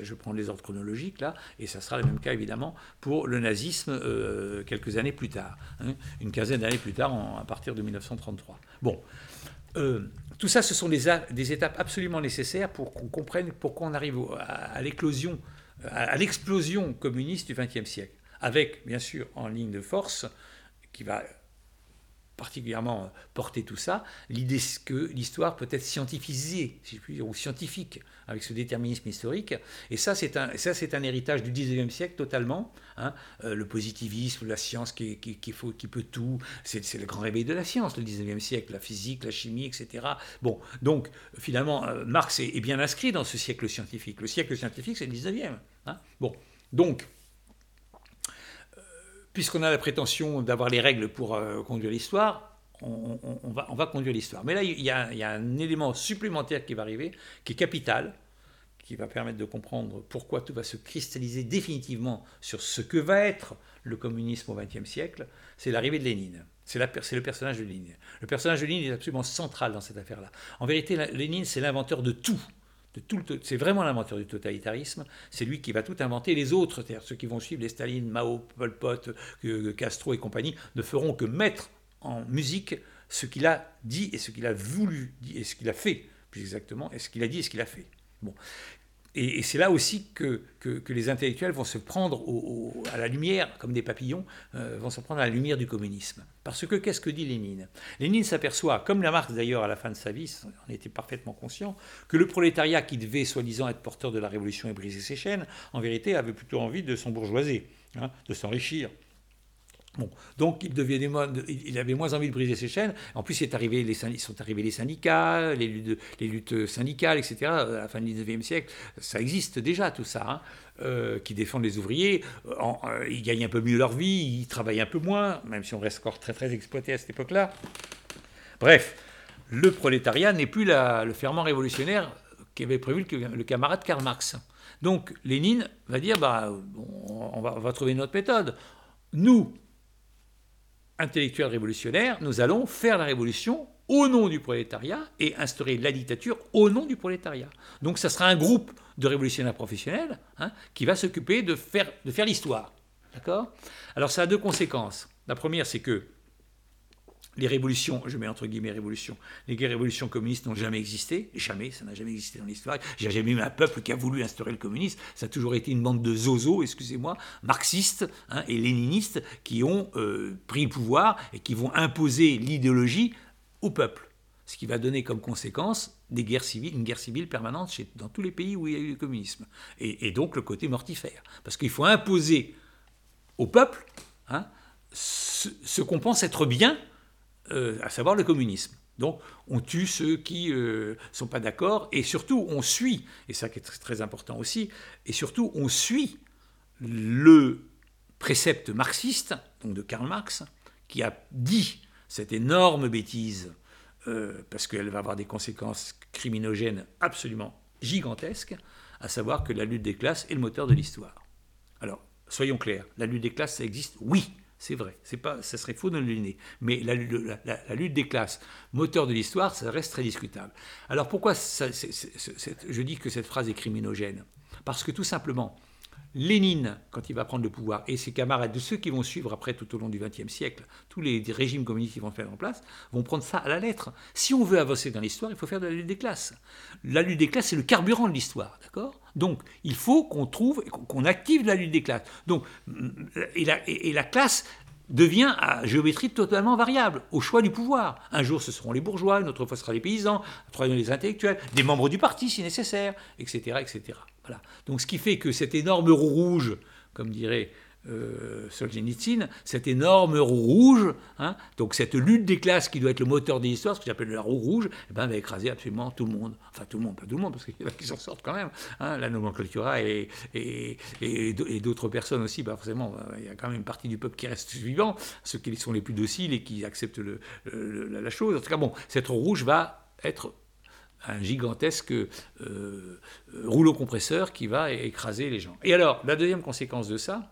Je prends les ordres chronologiques là, et ça sera le même cas évidemment pour le nazisme euh, quelques années plus tard, hein, une quinzaine d'années plus tard, à partir de 1933. Bon, euh, tout ça, ce sont des, étapes absolument nécessaires pour qu'on comprenne pourquoi on arrive à l'éclosion à l'explosion communiste du XXe siècle, avec bien sûr en ligne de force qui va particulièrement porté tout ça, l'idée que l'histoire peut être scientifisée, si je puis dire, ou scientifique, avec ce déterminisme historique. Et ça, c'est un, un héritage du 19e siècle totalement. Hein. Euh, le positivisme, la science qui, qui peut tout, c'est, le grand réveil de la science, le 19e siècle, la physique, la chimie, etc. Bon, donc finalement, euh, Marx est, bien inscrit dans ce siècle scientifique. Le siècle scientifique, c'est le 19e. Hein. Bon, donc puisqu'on a la prétention d'avoir les règles pour euh, conduire l'histoire, on, va, conduire l'histoire. Mais là, il y, a, un élément supplémentaire qui va arriver, qui est capital, qui va permettre de comprendre pourquoi tout va se cristalliser définitivement sur ce que va être le communisme au XXe siècle, c'est l'arrivée de Lénine. C'est le personnage de Lénine. Le personnage de Lénine est absolument central dans cette affaire-là. En vérité, Lénine, c'est l'inventeur de tout c'est vraiment l'inventeur du totalitarisme. C'est lui qui va tout inventer. Les autres, c'est-à-dire ceux qui vont suivre les Staline, Mao, Pol Pot, euh, Castro et compagnie, ne feront que mettre en musique ce qu'il a dit et ce qu'il a voulu et ce qu'il a fait, plus exactement, et ce qu'il a dit et ce qu'il a fait. Bon. Et, c'est là aussi que, que, les intellectuels vont se prendre à la lumière, comme des papillons, euh, vont se prendre à la lumière du communisme. Parce que qu'est-ce que dit Lénine? Lénine s'aperçoit, comme la Marx d'ailleurs à la fin de sa vie, on était parfaitement conscient, que le prolétariat qui devait soi-disant être porteur de la révolution et briser ses chaînes, en vérité avait plutôt envie de s'embourgeoiser, hein, de s'enrichir. Donc il, il avait moins envie de briser ses chaînes. En plus, est arrivé sont arrivés les syndicats, les luttes, les luttes, syndicales, etc. À la fin du 19e siècle, ça existe déjà tout ça, hein, euh, qui défendent les ouvriers. Euh, ils gagnent un peu mieux leur vie, ils travaillent un peu moins, même si on reste encore très très exploité à cette époque-là. Bref, le prolétariat n'est plus le ferment révolutionnaire qu'avait prévu le, camarade Karl Marx. Donc Lénine va dire bah, on, va, on va trouver une autre méthode. Nous, intellectuels révolutionnaires, nous allons faire la révolution au nom du prolétariat et instaurer la dictature au nom du prolétariat. Donc ça sera un groupe de révolutionnaires professionnels hein, qui va s'occuper de faire, de faire l'histoire. D'accord? Alors ça a deux conséquences. La première, c'est que les révolutions, je mets entre guillemets révolutions, les révolutions communistes n'ont jamais existé, jamais, ça n'a jamais existé dans l'histoire. J'ai jamais eu un peuple qui a voulu instaurer le communisme, ça a toujours été une bande de zozos, excusez-moi, marxistes hein, et léninistes qui ont euh, pris le pouvoir et qui vont imposer l'idéologie au peuple. Ce qui va donner comme conséquence des guerres civiles, une guerre civile permanente dans tous les pays où il y a eu le communisme. Et, donc le côté mortifère. Parce qu'il faut imposer au peuple hein, ce qu'on pense être bien euh, à savoir le communisme. Donc on tue ceux qui ne euh, sont pas d'accord et surtout on suit, et ça qui est très important aussi, et surtout on suit le précepte marxiste, donc de Karl Marx, qui a dit cette énorme bêtise, euh, parce qu'elle va avoir des conséquences criminogènes absolument gigantesques, à savoir que la lutte des classes est le moteur de l'histoire. Alors, soyons clairs, la lutte des classes, ça existe, oui, c'est vrai, c'est pas, ça serait faux de le nier. Mais la, lutte des classes, moteur de l'histoire, ça reste très discutable. Alors pourquoi je dis que cette phrase est criminogène? Parce que tout simplement, Lénine, quand il va prendre le pouvoir, et ses camarades, de ceux qui vont suivre après tout au long du XXe siècle, tous les régimes communistes qui vont faire en place, vont prendre ça à la lettre. Si on veut avancer dans l'histoire, il faut faire de la lutte des classes. La lutte des classes, c'est le carburant de l'histoire, d'accord? Donc, il faut qu'on trouve, qu'on active la lutte des classes. Donc, et la, classe devient à géométrie totalement variable, au choix du pouvoir. Un jour, ce seront les bourgeois, une autre fois, ce sera les paysans, troisième, les intellectuels, des membres du parti si nécessaire, etc. etc. Voilà. Donc ce qui fait que cette énorme roue rouge, comme dirait euh, Solzhenitsyn, cette énorme roue rouge, hein, donc cette lutte des classes qui doit être le moteur de l'histoire, ce que j'appelle la roue rouge, eh ben, va écraser absolument tout le monde. Enfin tout le monde, pas tout le monde, parce qu'il y en a qui s'en sortent quand même. Hein, la nomenclatura et, et, d'autres personnes aussi, bah forcément, il y a quand même une partie du peuple qui reste vivant, ceux qui sont les plus dociles et qui acceptent la chose. En tout cas, bon, cette roue rouge va être un gigantesque euh, rouleau compresseur qui va écraser les gens. Et alors, la deuxième conséquence de ça,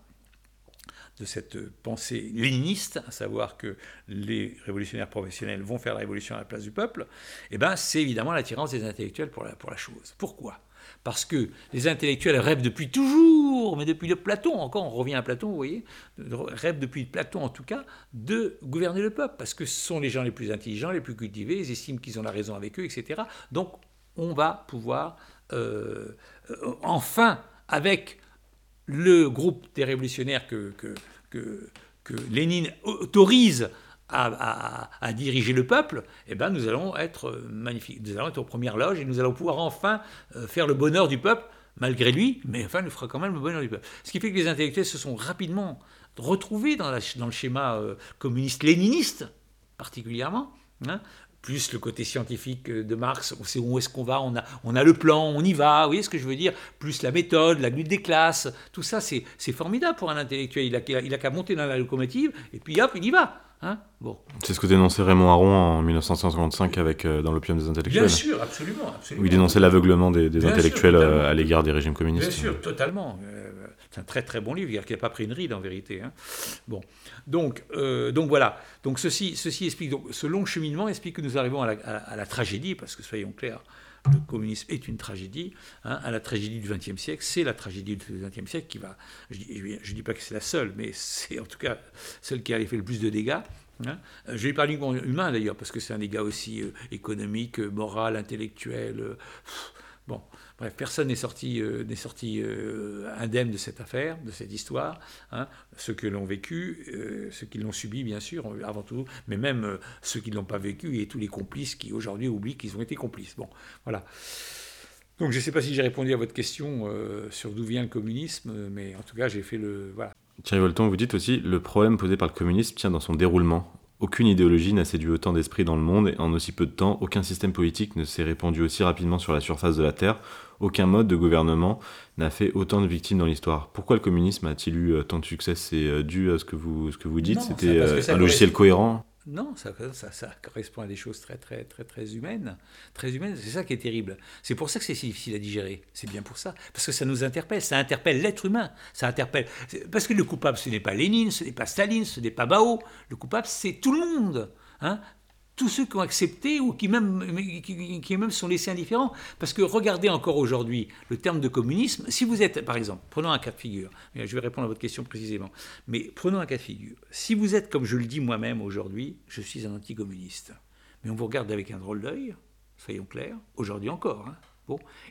de cette pensée léniniste, à savoir que les révolutionnaires professionnels vont faire la révolution à la place du peuple, eh ben, c'est évidemment l'attirance des intellectuels pour la, chose. Pourquoi? Parce que les intellectuels rêvent depuis toujours, mais depuis le Platon, encore on revient à Platon, vous voyez, rêvent depuis Platon en tout cas, de gouverner le peuple, parce que ce sont les gens les plus intelligents, les plus cultivés, ils estiment qu'ils ont la raison avec eux, etc. Donc on va pouvoir euh, euh, enfin, avec le groupe des révolutionnaires que, que, que, Lénine autorise à, diriger le peuple, eh ben, nous allons être magnifiques. Nous allons être aux premières loges et nous allons pouvoir enfin euh, faire le bonheur du peuple, malgré lui, mais enfin, nous fera quand même le bonheur du peuple. Ce qui fait que les intellectuels se sont rapidement retrouvés dans, dans le schéma euh, communiste-léniniste, particulièrement. Hein, plus le côté scientifique de Marx, on sait où est-ce qu'on va, on a, on a le plan, on y va, vous voyez ce que je veux dire Plus la méthode, la lutte des classes, tout ça, c'est formidable pour un intellectuel. Il a, il a qu'à monter dans la locomotive, et puis hop, il y va. Hein bon. C'est ce que dénonçait Raymond Aron en 1955 avec, euh, dans l'opium des intellectuels. Bien sûr, absolument. absolument. Où il dénonçait l'aveuglement des, intellectuels euh, à l'égard des régimes communistes. Bien sûr, totalement. Euh, c'est un très très bon livre, il n'a pas pris une ride en vérité. Hein. Bon, donc, donc voilà. Donc ceci, ceci explique, donc, ce long cheminement explique que nous arrivons à la, tragédie, parce que soyons clairs, le communisme est une tragédie, hein, à la tragédie du XXe siècle, c'est la tragédie du XXe siècle qui va, je ne dis pas que c'est la seule, mais c'est en tout cas celle qui a fait le plus de dégâts. Hein. Je vais parler humain d'ailleurs, parce que c'est un dégât aussi euh, économique, moral, intellectuel. Euh, bon, Bref, personne n'est sorti, euh, euh, indemne de cette affaire, de cette histoire. Hein. Ceux qui l'ont vécu, euh, ceux qui l'ont subi, bien sûr, avant tout, mais même ceux qui ne l'ont pas vécu et tous les complices qui aujourd'hui oublient qu'ils ont été complices. Bon, voilà. Donc je ne sais pas si j'ai répondu à votre question sur d'où vient le communisme, mais en tout cas j'ai fait le... Thierry Volton, vous dites aussi, le problème posé par le communisme tient dans son déroulement. Aucune idéologie n'a séduit autant d'esprits dans le monde et en aussi peu de temps, aucun système politique ne s'est répandu aussi rapidement sur la surface de la Terre, aucun mode de gouvernement n'a fait autant de victimes dans l'histoire. Pourquoi le communisme a-t-il eu euh, tant de succès? C'est euh, dû à ce que vous, ce que vous dites? C'était euh, un logiciel cohérent? Non, ça, ça, correspond à des choses très, très, très, très humaines. Très humaines, c'est ça qui est terrible. C'est pour ça que c'est si difficile à digérer. C'est bien pour ça. Parce que ça nous interpelle. Ça interpelle l'être humain. Ça interpelle. Parce que le coupable, ce n'est pas Lénine, ce n'est pas Staline, ce n'est pas Bao. Le coupable, c'est tout le monde. Hein tous ceux qui ont accepté ou qui même, sont laissés indifférents. Parce que regardez encore aujourd'hui le terme de communisme. Si vous êtes, par exemple, prenons un cas de figure, je vais répondre à votre question précisément, mais prenons un cas de figure. Si vous êtes, comme je le dis moi-même aujourd'hui, je suis un anticommuniste, mais on vous regarde avec un drôle d'œil, soyons clairs, aujourd'hui encore. Hein.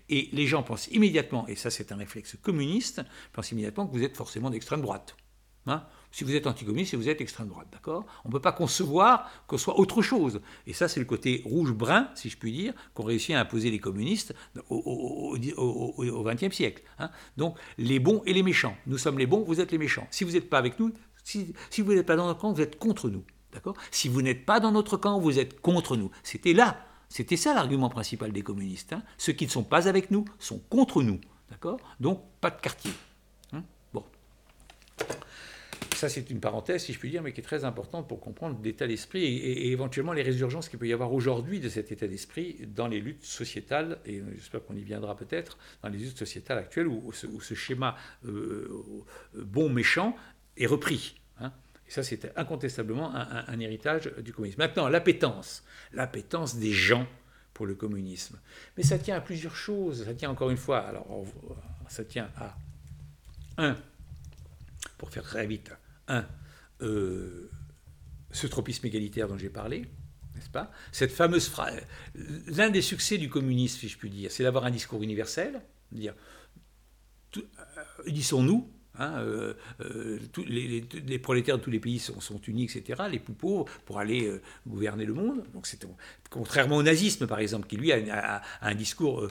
Et les gens pensent immédiatement, et ça c'est un réflexe communiste, pensent immédiatement que vous êtes forcément d'extrême droite. Hein si vous êtes anticommuniste, si vous êtes extrême droite, d'accord? On ne peut pas concevoir que soit autre chose. Et ça, c'est le côté rouge-brun, si je puis dire, qu'ont réussi à imposer les communistes au XXe siècle. Hein. Donc, les bons et les méchants. Nous sommes les bons, vous êtes les méchants. Si vous n'êtes pas avec nous, si, vous n'êtes pas dans notre camp, vous êtes contre nous. D'accord? Si vous n'êtes pas dans notre camp, vous êtes contre nous. C'était là. C'était ça l'argument principal des communistes. Hein. Ceux qui ne sont pas avec nous sont contre nous. D'accord? Donc, pas de quartier. bon ça c'est une parenthèse, si je puis dire, mais qui est très importante pour comprendre l'état d'esprit et, éventuellement les résurgences qu'il peut y avoir aujourd'hui de cet état d'esprit dans les luttes sociétales, et j'espère qu'on y viendra peut-être, dans les luttes sociétales actuelles où, ce, schéma euh, euh, bon-méchant est repris. Hein. Et ça, c'est incontestablement un, héritage du communisme. Maintenant, l'appétence, l'appétence des gens pour le communisme. Mais ça tient à plusieurs choses. Ça tient encore une fois, alors ça tient à un, pour faire très vite, un, euh, ce tropisme égalitaire dont j'ai parlé, n'est-ce pas? Cette fameuse phrase, l'un des succès du communisme, si je puis dire, c'est d'avoir un discours universel, dire, euh, disons-nous, Hein, euh, euh, les, prolétaires de tous les pays sont, unis, etc. Les plus pauvres pour aller euh, gouverner le monde. Donc contrairement au nazisme, par exemple, qui lui a, un discours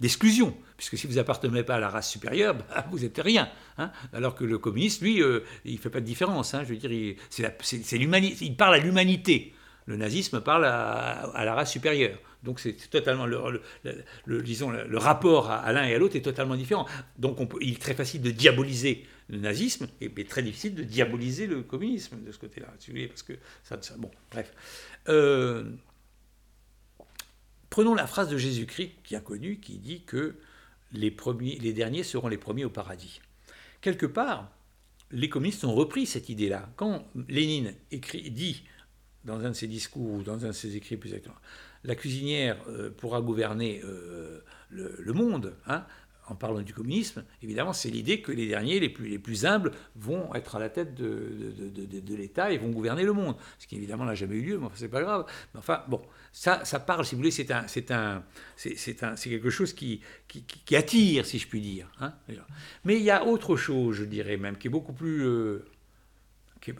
d'exclusion, puisque si vous appartenez pas à la race supérieure, bah, vous n'êtes rien. Hein. alors que le communiste, lui, il fait pas de différence. Hein. je veux dire, il parle à l'humanité. Le nazisme parle à la race supérieure. Donc c'est totalement le, disons le rapport à, l'un et à l'autre est totalement différent. Donc il est très facile de diaboliser le nazisme et très difficile de diaboliser le communisme de ce côté-là, parce que ça, bon, bref. Euh, prenons la phrase de Jésus-Christ qui est connue, qui dit que les, premiers, les derniers seront les premiers au paradis. Quelque part, les communistes ont repris cette idée-là. Quand Lénine écrit, dit dans un de ses discours ou dans un de ses écrits plus exactement, la cuisinière euh, pourra gouverner euh, le, monde, hein, en parlant du communisme, évidemment, c'est l'idée que les derniers, les plus, les plus humbles, vont être à la tête de, l'État et vont gouverner le monde. Ce qui, évidemment, n'a jamais eu lieu, mais enfin, c'est pas grave. Enfin, bon, ça, ça parle, si vous voulez, c'est un, c'est un, c'est, quelque chose qui, qui, attire, si je puis dire. Hein, mais il y a autre chose, je dirais même, qui est beaucoup plus euh, que,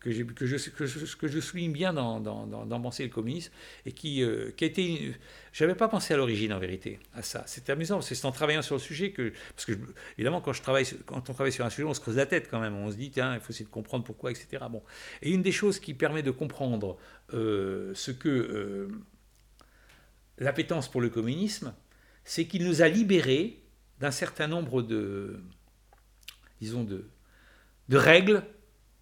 que, je, que, je, que, je, souligne bien dans, dans, dans, Penser le communisme, et qui, euh, qui a été... Je n'avais pas pensé à l'origine, en vérité, à ça. C'était amusant, c'est en travaillant sur le sujet que... Parce que, évidemment, quand, je travaille, quand on travaille sur un sujet, on se creuse la tête quand même. On se dit, tiens, il faut essayer de comprendre pourquoi, etc. Bon. Et une des choses qui permet de comprendre euh, ce que... Euh, l'appétence pour le communisme, c'est qu'il nous a libérés d'un certain nombre de... disons, de, de règles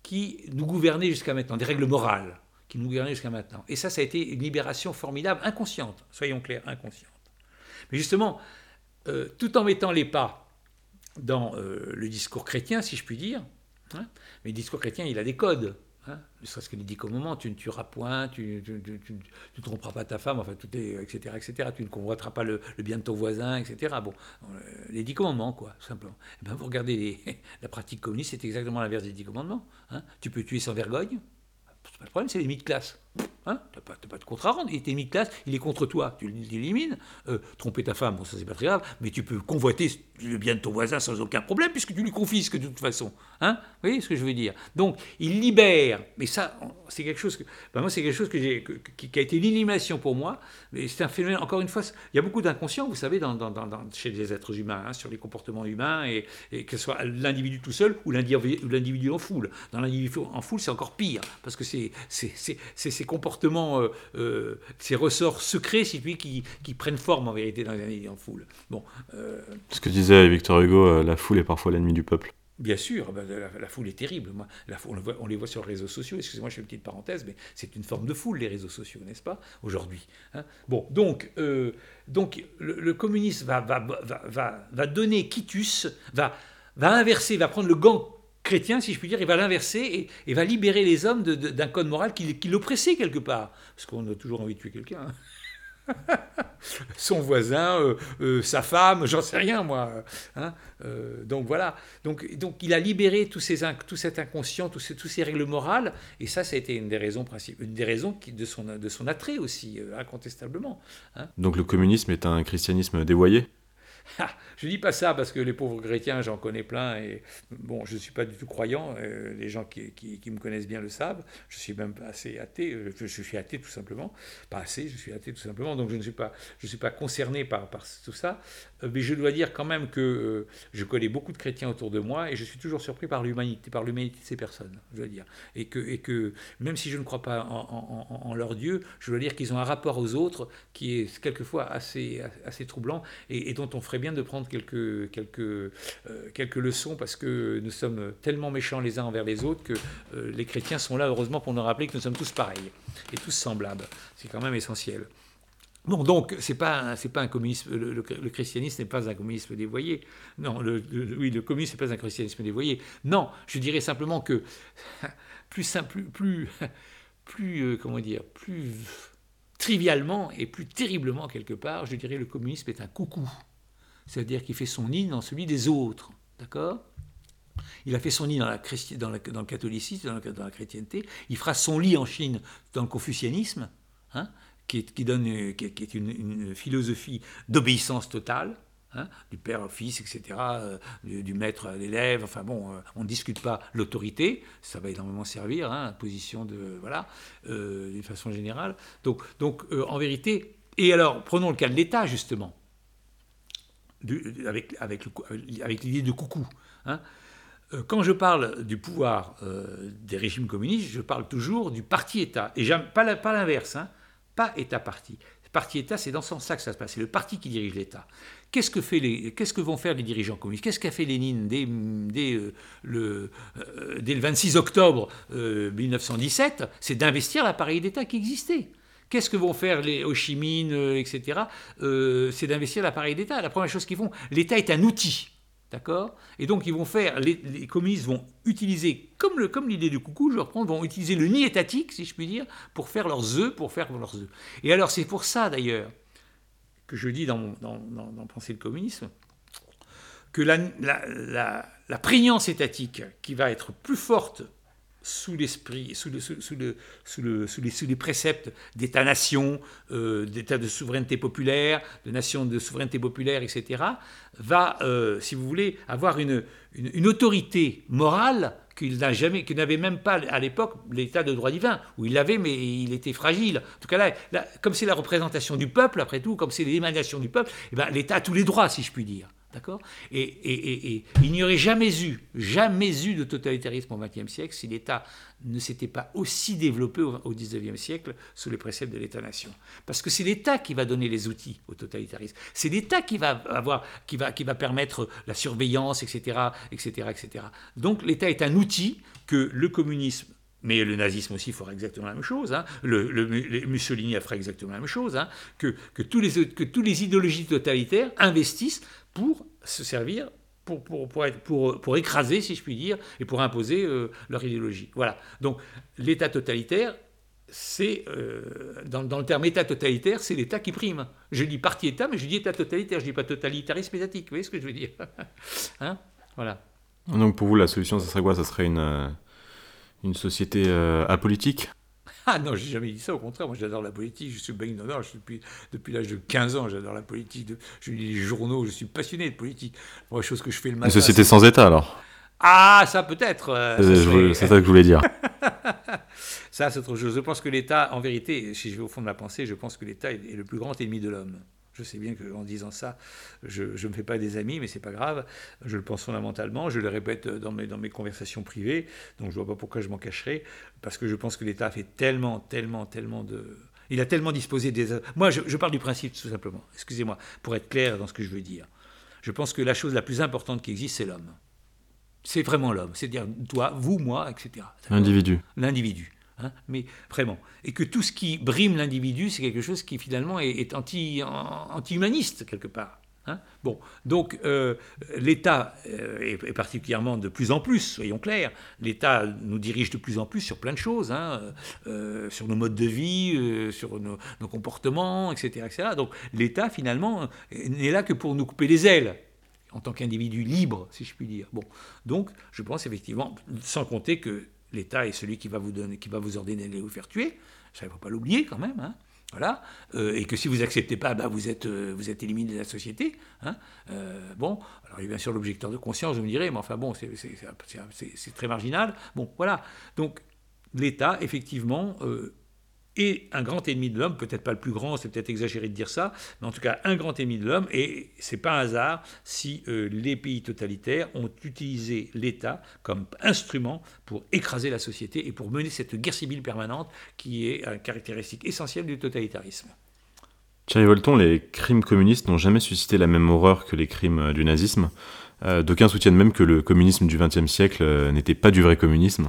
qui nous gouvernaient jusqu'à maintenant, des règles morales qui nous gouvernaient jusqu'à maintenant. Et ça, ça a été une libération formidable, inconsciente, soyons clairs, inconsciente. Mais justement, euh, tout en mettant les pas dans euh, le discours chrétien, si je puis dire, hein, mais le discours chrétien, il a des codes. Hein, ne serait-ce que les dix commandements, tu ne tueras point, tu ne tromperas pas ta femme, enfin, tout est, etc., etc. Tu ne convoiteras pas le, bien de ton voisin, etc. Bon, euh, les dix commandements, quoi, tout simplement. Eh bien, vous regardez *laughs* la pratique communiste, c'est exactement l'inverse des dix commandements. Hein. Tu peux tuer sans vergogne, c'est pas le problème, c'est les de classe. Hein tu n'as pas, pas, de contrat à rendre. Il était mis de classe, il est contre toi, tu l'élimines. Euh, tromper ta femme, bon, ça c'est pas très grave, mais tu peux convoiter le bien de ton voisin sans aucun problème, puisque tu lui confisques de toute façon. Hein Vous voyez ce que je veux dire? Donc, il libère, mais ça, c'est quelque chose que. Ben moi, c'est quelque chose que j'ai, qui, a été une pour moi, mais c'est un phénomène, encore une fois, il y a beaucoup d'inconscient, vous savez, chez les êtres humains, hein, sur les comportements humains, et, et, que ce soit l'individu tout seul ou l'individu en foule. Dans l'individu en foule, c'est encore pire, parce que c'est ces comportements, euh, euh, ces ressorts secrets, si tu qui, qui, prennent forme en vérité dans l'individu en foule. Bon, euh, Ce que disait Victor Hugo, la foule est parfois l'ennemi du peuple. Bien sûr, bah, la, foule est terrible. Moi, la foule, on, les voit sur les réseaux sociaux. Excusez-moi, je fais une petite parenthèse, mais c'est une forme de foule, les réseaux sociaux, n'est-ce pas, aujourd'hui hein? Bon, donc, euh, donc le, communisme va, va, va, va, donner quitus, va, va inverser, va prendre le gant chrétien, si je puis dire, il va l'inverser et, va libérer les hommes d'un code moral qui, l'oppressait quelque part. Parce qu'on a toujours envie de tuer quelqu'un. *laughs* Son voisin, euh, euh, sa femme, j'en sais rien moi. Hein. Euh, donc voilà. Donc, il a libéré tout cet inconscient, tous ces, règles morales, et ça, ça a été une des raisons une des raisons qui, de, son, attrait aussi, incontestablement. Hein. Donc le communisme est un christianisme dévoyé? *laughs* je dis pas ça parce que les pauvres chrétiens, j'en connais plein et bon, je ne suis pas du tout croyant. Euh, les gens qui, qui, me connaissent bien le savent. Je suis même assez athée. Euh, je, suis athée tout simplement. Pas assez, je suis athée tout simplement. Donc je ne suis pas, je suis pas concerné par, par tout ça. Euh, mais je dois dire quand même que je connais beaucoup de chrétiens autour de moi et je suis toujours surpris par l'humanité, par l'humanité de ces personnes. Je dois dire. Et que, et que même si je ne crois pas en, en, leur Dieu, je dois dire qu'ils ont un rapport aux autres qui est quelquefois assez, assez troublant et, et dont on ferait bien de prendre quelques, quelques, euh, quelques leçons parce que nous sommes tellement méchants les uns envers les autres que euh, les chrétiens sont là, heureusement, pour nous rappeler que nous sommes tous pareils et tous semblables. C'est quand même essentiel. Bon, donc, c'est pas, c'est pas un communisme. Le, christianisme n'est pas un communisme dévoyé. Non, le, oui, le communisme n'est pas un christianisme dévoyé. Non, je dirais simplement que *laughs* plus simple, plus, plus, euh, comment dire, plus trivialement et plus terriblement quelque part, je dirais le communisme est un coucou c'est-à-dire qu'il fait son nid dans celui des autres. D'accord? Il a fait son nid dans, la, dans, le catholicisme, dans la, chrétienté. Il fera son lit en Chine dans le confucianisme, hein, qui, est, donne, qui, est une, philosophie d'obéissance totale. Hein, du père au fils, etc., euh, du, maître à l'élève, enfin bon, euh, on ne discute pas l'autorité, ça va énormément servir, hein, la position de, voilà, euh, d'une façon générale. Donc, donc en vérité, et alors, prenons le cas de l'État, justement avec, l'idée de coucou. Hein. Euh, quand je parle du pouvoir euh, des régimes communistes, je parle toujours du parti-État. Et pas, l'inverse, hein, pas État-parti. Parti-État, c'est dans ce sens-là que ça se passe. C'est le parti qui dirige l'État. Qu'est-ce que, fait les, vont faire les dirigeants communistes? Qu'est-ce qu'a fait Lénine dès, euh, le 26 octobre 1917 C'est d'investir l'appareil d'État qui existait. Qu'est-ce que vont faire les Ho Chi Minh, euh, etc. Euh, c'est d'investir l'appareil d'État. La première chose qu'ils font, l'État est un outil. D'accord? Et donc, ils vont faire, les, communistes vont utiliser, comme, le, comme l'idée du coucou, je reprends, vont utiliser le nid étatique, si je puis dire, pour faire leurs œufs, pour faire leurs œufs. Et alors, c'est pour ça, d'ailleurs, que je dis dans, dans, dans, Penser le communisme, que la, la, la, prégnance étatique qui va être plus forte sous l'esprit, sous, le, sous, le, sous, le, sous, les, préceptes d'État-nation, euh, d'État de souveraineté populaire, de nation de souveraineté populaire, etc., va, euh, si vous voulez, avoir une, autorité morale qu'il n'avait même pas à l'époque l'état de droit divin, où il l'avait, mais il était fragile. En tout cas là, comme c'est la représentation du peuple, après tout, comme c'est l'émanation du peuple, eh ben, l'État a tous les droits, si je puis dire. D'accord? Et, il n'y aurait jamais eu, jamais eu de totalitarisme au XXe siècle si l'État ne s'était pas aussi développé au XIXe siècle sous les préceptes de l'État-nation. Parce que c'est l'État qui va donner les outils au totalitarisme. C'est l'État qui va avoir, qui va, qui va permettre la surveillance, etc., etc., etc. Donc l'État est un outil que le communisme mais le nazisme aussi fera exactement la même chose. Hein. Le, Mussolini a fait exactement la même chose. Hein. Que, que, tous les, que tous les idéologies totalitaires investissent pour se servir, pour, pour, pour, pour, pour écraser, si je puis dire, et pour imposer euh, leur idéologie. Voilà. Donc l'État totalitaire, c'est, euh, dans, dans, le terme État totalitaire, c'est l'État qui prime. Je dis parti État, mais je dis État totalitaire, je ne dis pas totalitarisme étatique. Vous voyez ce que je veux dire *laughs* hein Voilà. Donc pour vous, la solution, ça serait quoi? Ça serait une, euh, une société apolitique? Ah non, j'ai jamais dit ça, au contraire, moi j'adore la politique, je suis baigné dedans, depuis, depuis l'âge de 15 ans, j'adore la politique, je lis les journaux, je suis passionné de politique. Moi, chose que je fais le matin. Une société sans État alors Ah, ça peut-être. Euh, c'est ça que je voulais dire. *laughs* ça, c'est autre chose. Je pense que l'État, en vérité, si je vais au fond de ma pensée, je pense que l'État est le plus grand ennemi de l'homme. Je sais bien qu'en disant ça, je ne me fais pas des amis, mais c'est pas grave. Je le pense fondamentalement. Je le répète dans mes, dans mes conversations privées. Donc je vois pas pourquoi je m'en cacherais. Parce que je pense que l'État fait tellement, tellement, tellement de. Il a tellement disposé des. Moi, je, je parle du principe, tout simplement. Excusez-moi, pour être clair dans ce que je veux dire. Je pense que la chose la plus importante qui existe, c'est l'homme. C'est vraiment l'homme. C'est-à-dire toi, vous, moi, etc. L'individu. L'individu. Hein, mais vraiment. Et que tout ce qui brime l'individu, c'est quelque chose qui finalement est, anti, anti-humaniste quelque part. Hein. bon, donc euh, l'État euh, est, particulièrement de plus en plus, soyons clairs, l'État nous dirige de plus en plus sur plein de choses, hein, euh, sur nos modes de vie, sur nos, nos, comportements, etc. etc. Donc l'État finalement n'est là que pour nous couper les ailes en tant qu'individu libre, si je puis dire. Bon, donc je pense effectivement, sans compter que l'État est celui qui va vous donner, qui va vous ordonner de vous faire tuer. Ça, il ne faut pas l'oublier quand même. Hein. Euh, et que si vous n'acceptez pas, bah, vous, êtes, euh, vous êtes éliminé de la société. Hein. Euh, bon, alors il y a bien sûr l'objecteur de conscience, vous me direz, mais enfin bon, c'est très marginal. Bon, voilà. Donc l'État, effectivement, et un grand ennemi de l'homme, peut-être pas le plus grand, c'est peut-être exagéré de dire ça, mais en tout cas un grand ennemi de l'homme, et c'est pas un hasard si euh, les pays totalitaires ont utilisé l'État comme instrument pour écraser la société et pour mener cette guerre civile permanente qui est une caractéristique essentielle du totalitarisme. Thierry Volton, les crimes communistes n'ont jamais suscité la même horreur que les crimes euh, du nazisme. Euh, d'aucuns soutiennent même que le communisme du XXe siècle n'était pas du vrai communisme.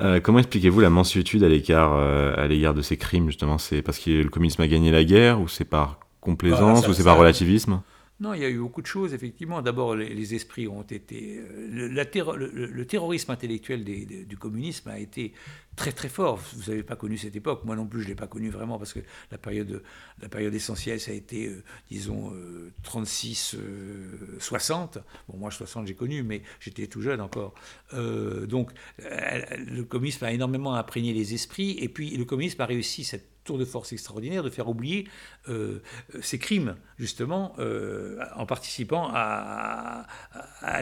Euh, comment expliquez-vous la mansuétude à l'égard euh, à l'égard de ces crimes justement? C'est parce que le communisme a gagné la guerre ou c'est par complaisance ou c'est par relativisme? Non, il y a eu beaucoup de choses, effectivement. D'abord, les, esprits ont été. Euh, le, terrorisme intellectuel du communisme a été très très fort. Vous n'avez pas connu cette époque, moi non plus je ne l'ai pas connu vraiment parce que la période, la période essentielle ça a été, euh, disons, 36-60. Euh, bon, moi 60 j'ai connu, mais j'étais tout jeune encore. donc le communisme a énormément imprégné les esprits et puis le communisme a réussi cette tour de force extraordinaire de faire oublier euh, ces crimes, justement, euh, en participant à,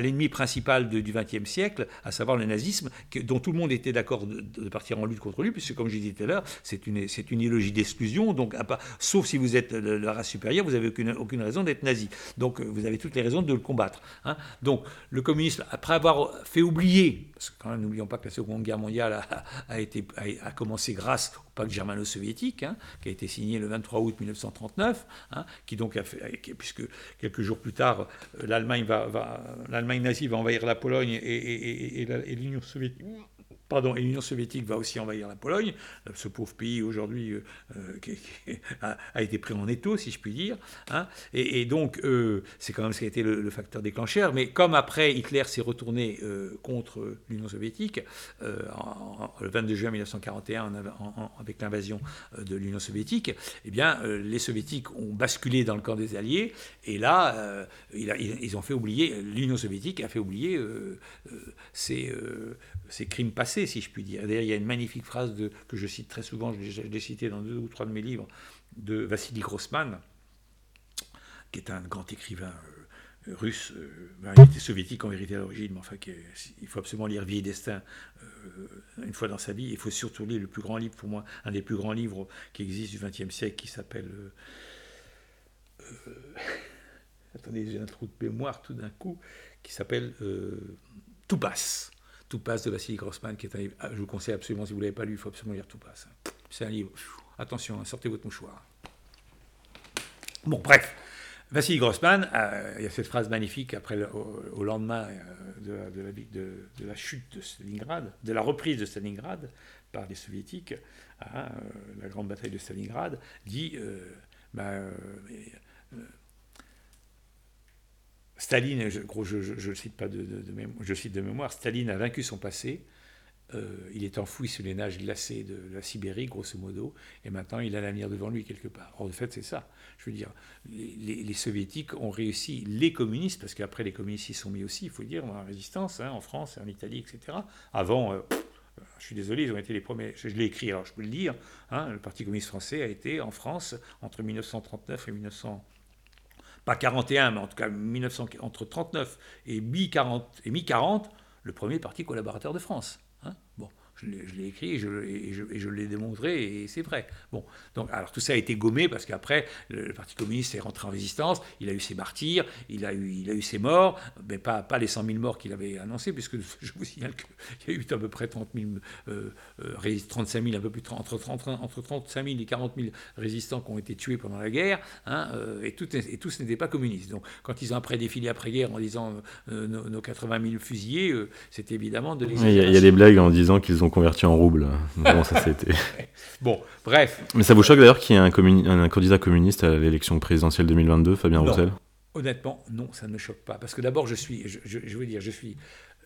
l'ennemi principal du XXe siècle, à savoir le nazisme, dont tout le monde était d'accord de, partir en lutte contre lui, puisque, comme je disais tout à l'heure, c'est une, c'est une idéologie d'exclusion, donc, à sauf si vous êtes la race supérieure, vous n'avez aucune, aucune raison d'être nazi. Donc, vous avez toutes les raisons de le combattre. Hein. Donc, le communisme, après avoir fait oublier, parce n'oublions pas que la Seconde Guerre mondiale a, a été, a, a commencé grâce au pacte germano-soviétique, hein, qui a été signé le 23 août 1939, hein, qui donc a fait, puisque quelques jours plus tard, euh, l'Allemagne nazie va envahir la Pologne et l'Union soviétique Pardon, et l'Union soviétique va aussi envahir la Pologne. Ce pauvre pays aujourd'hui euh, euh, a, été pris en étau, si je puis dire. Hein. Et, donc, euh, c'est quand même ce qui a été le, facteur déclencheur. Mais comme après Hitler s'est retourné contre l'Union soviétique, le 22 juin 1941, avec l'invasion de l'Union soviétique, eh bien, les soviétiques ont basculé dans le camp des Alliés. Et là, ils ont fait oublier, l'Union soviétique a fait oublier ces crimes passés si je puis dire. D'ailleurs, il y a une magnifique phrase que je cite très souvent, je l'ai citée dans deux ou trois de mes livres, de Vassili Grossman, qui est un grand écrivain euh, russe, ben, il était soviétique en vérité à l'origine, mais enfin, il faut absolument lire Vie et Destin une fois dans sa vie. Il faut surtout lire le plus grand livre, pour moi, un des plus grands livres qui existent du XXe siècle, qui s'appelle *laughs* attendez, j'ai un trou de mémoire tout d'un coup, qui s'appelle euh, Tout passe. Tout passe de Vassili Grossman, qui est un livre, ah, je vous conseille absolument, si vous ne l'avez pas lu, il faut absolument lire Tout passe. C'est un livre, attention, hein, sortez votre mouchoir. Bon, bref, Vassili Grossman, euh, il y a cette phrase magnifique après au, lendemain euh, de, la, de, la, chute de Stalingrad, de la reprise de Stalingrad par les soviétiques, hein, la grande bataille de Stalingrad, dit bah, Staline, je, je, cite pas de, je cite de mémoire, Staline a vaincu son passé. Euh, il est enfoui sous les nages glacées de la Sibérie, grosso modo, et maintenant il a l'avenir devant lui quelque part. Or, de fait, c'est ça. Je veux dire, les, soviétiques ont réussi, les communistes, parce qu'après les communistes y sont mis aussi, il faut dire, dans la résistance, hein, en France, en Italie, etc. Avant, euh, je suis désolé, ils ont été les premiers, je, l'ai écrit, alors je peux le dire, hein, le Parti communiste français a été en France entre 1939 et 1900 pas 41, mais en tout cas 1900, entre 39 et mi-40, et mi-40, le premier parti collaborateur de France. Hein bon, je l'ai écrit et je, l'ai démontré et c'est vrai. Bon, donc alors tout ça a été gommé parce qu'après le, Parti communiste est rentré en résistance, il a eu ses martyrs, il a eu, il a eu ses morts, mais pas, pas les 100 000 morts qu'il avait annoncés, puisque *laughs* je vous signale qu'il y a eu à peu près 30 000, euh, 35 000, un peu plus entre, 30, entre 35 000 et 40 000 résistants qui ont été tués pendant la guerre, hein, euh, et, tout, et tous n'étaient pas communistes. Donc quand ils ont après défilé après-guerre en disant euh, nos, 80 000 fusillés, euh, c'était évidemment de les. Il y, a des blagues en disant qu'ils ont converti en roubles. Bon, ça c'était. *laughs* bon, bref. Mais ça vous choque d'ailleurs qu'il y ait un, un, candidat communiste à l'élection présidentielle 2022, Fabien Roussel? Honnêtement, non, ça ne me choque pas. Parce que d'abord, je suis, je, veux dire, je suis,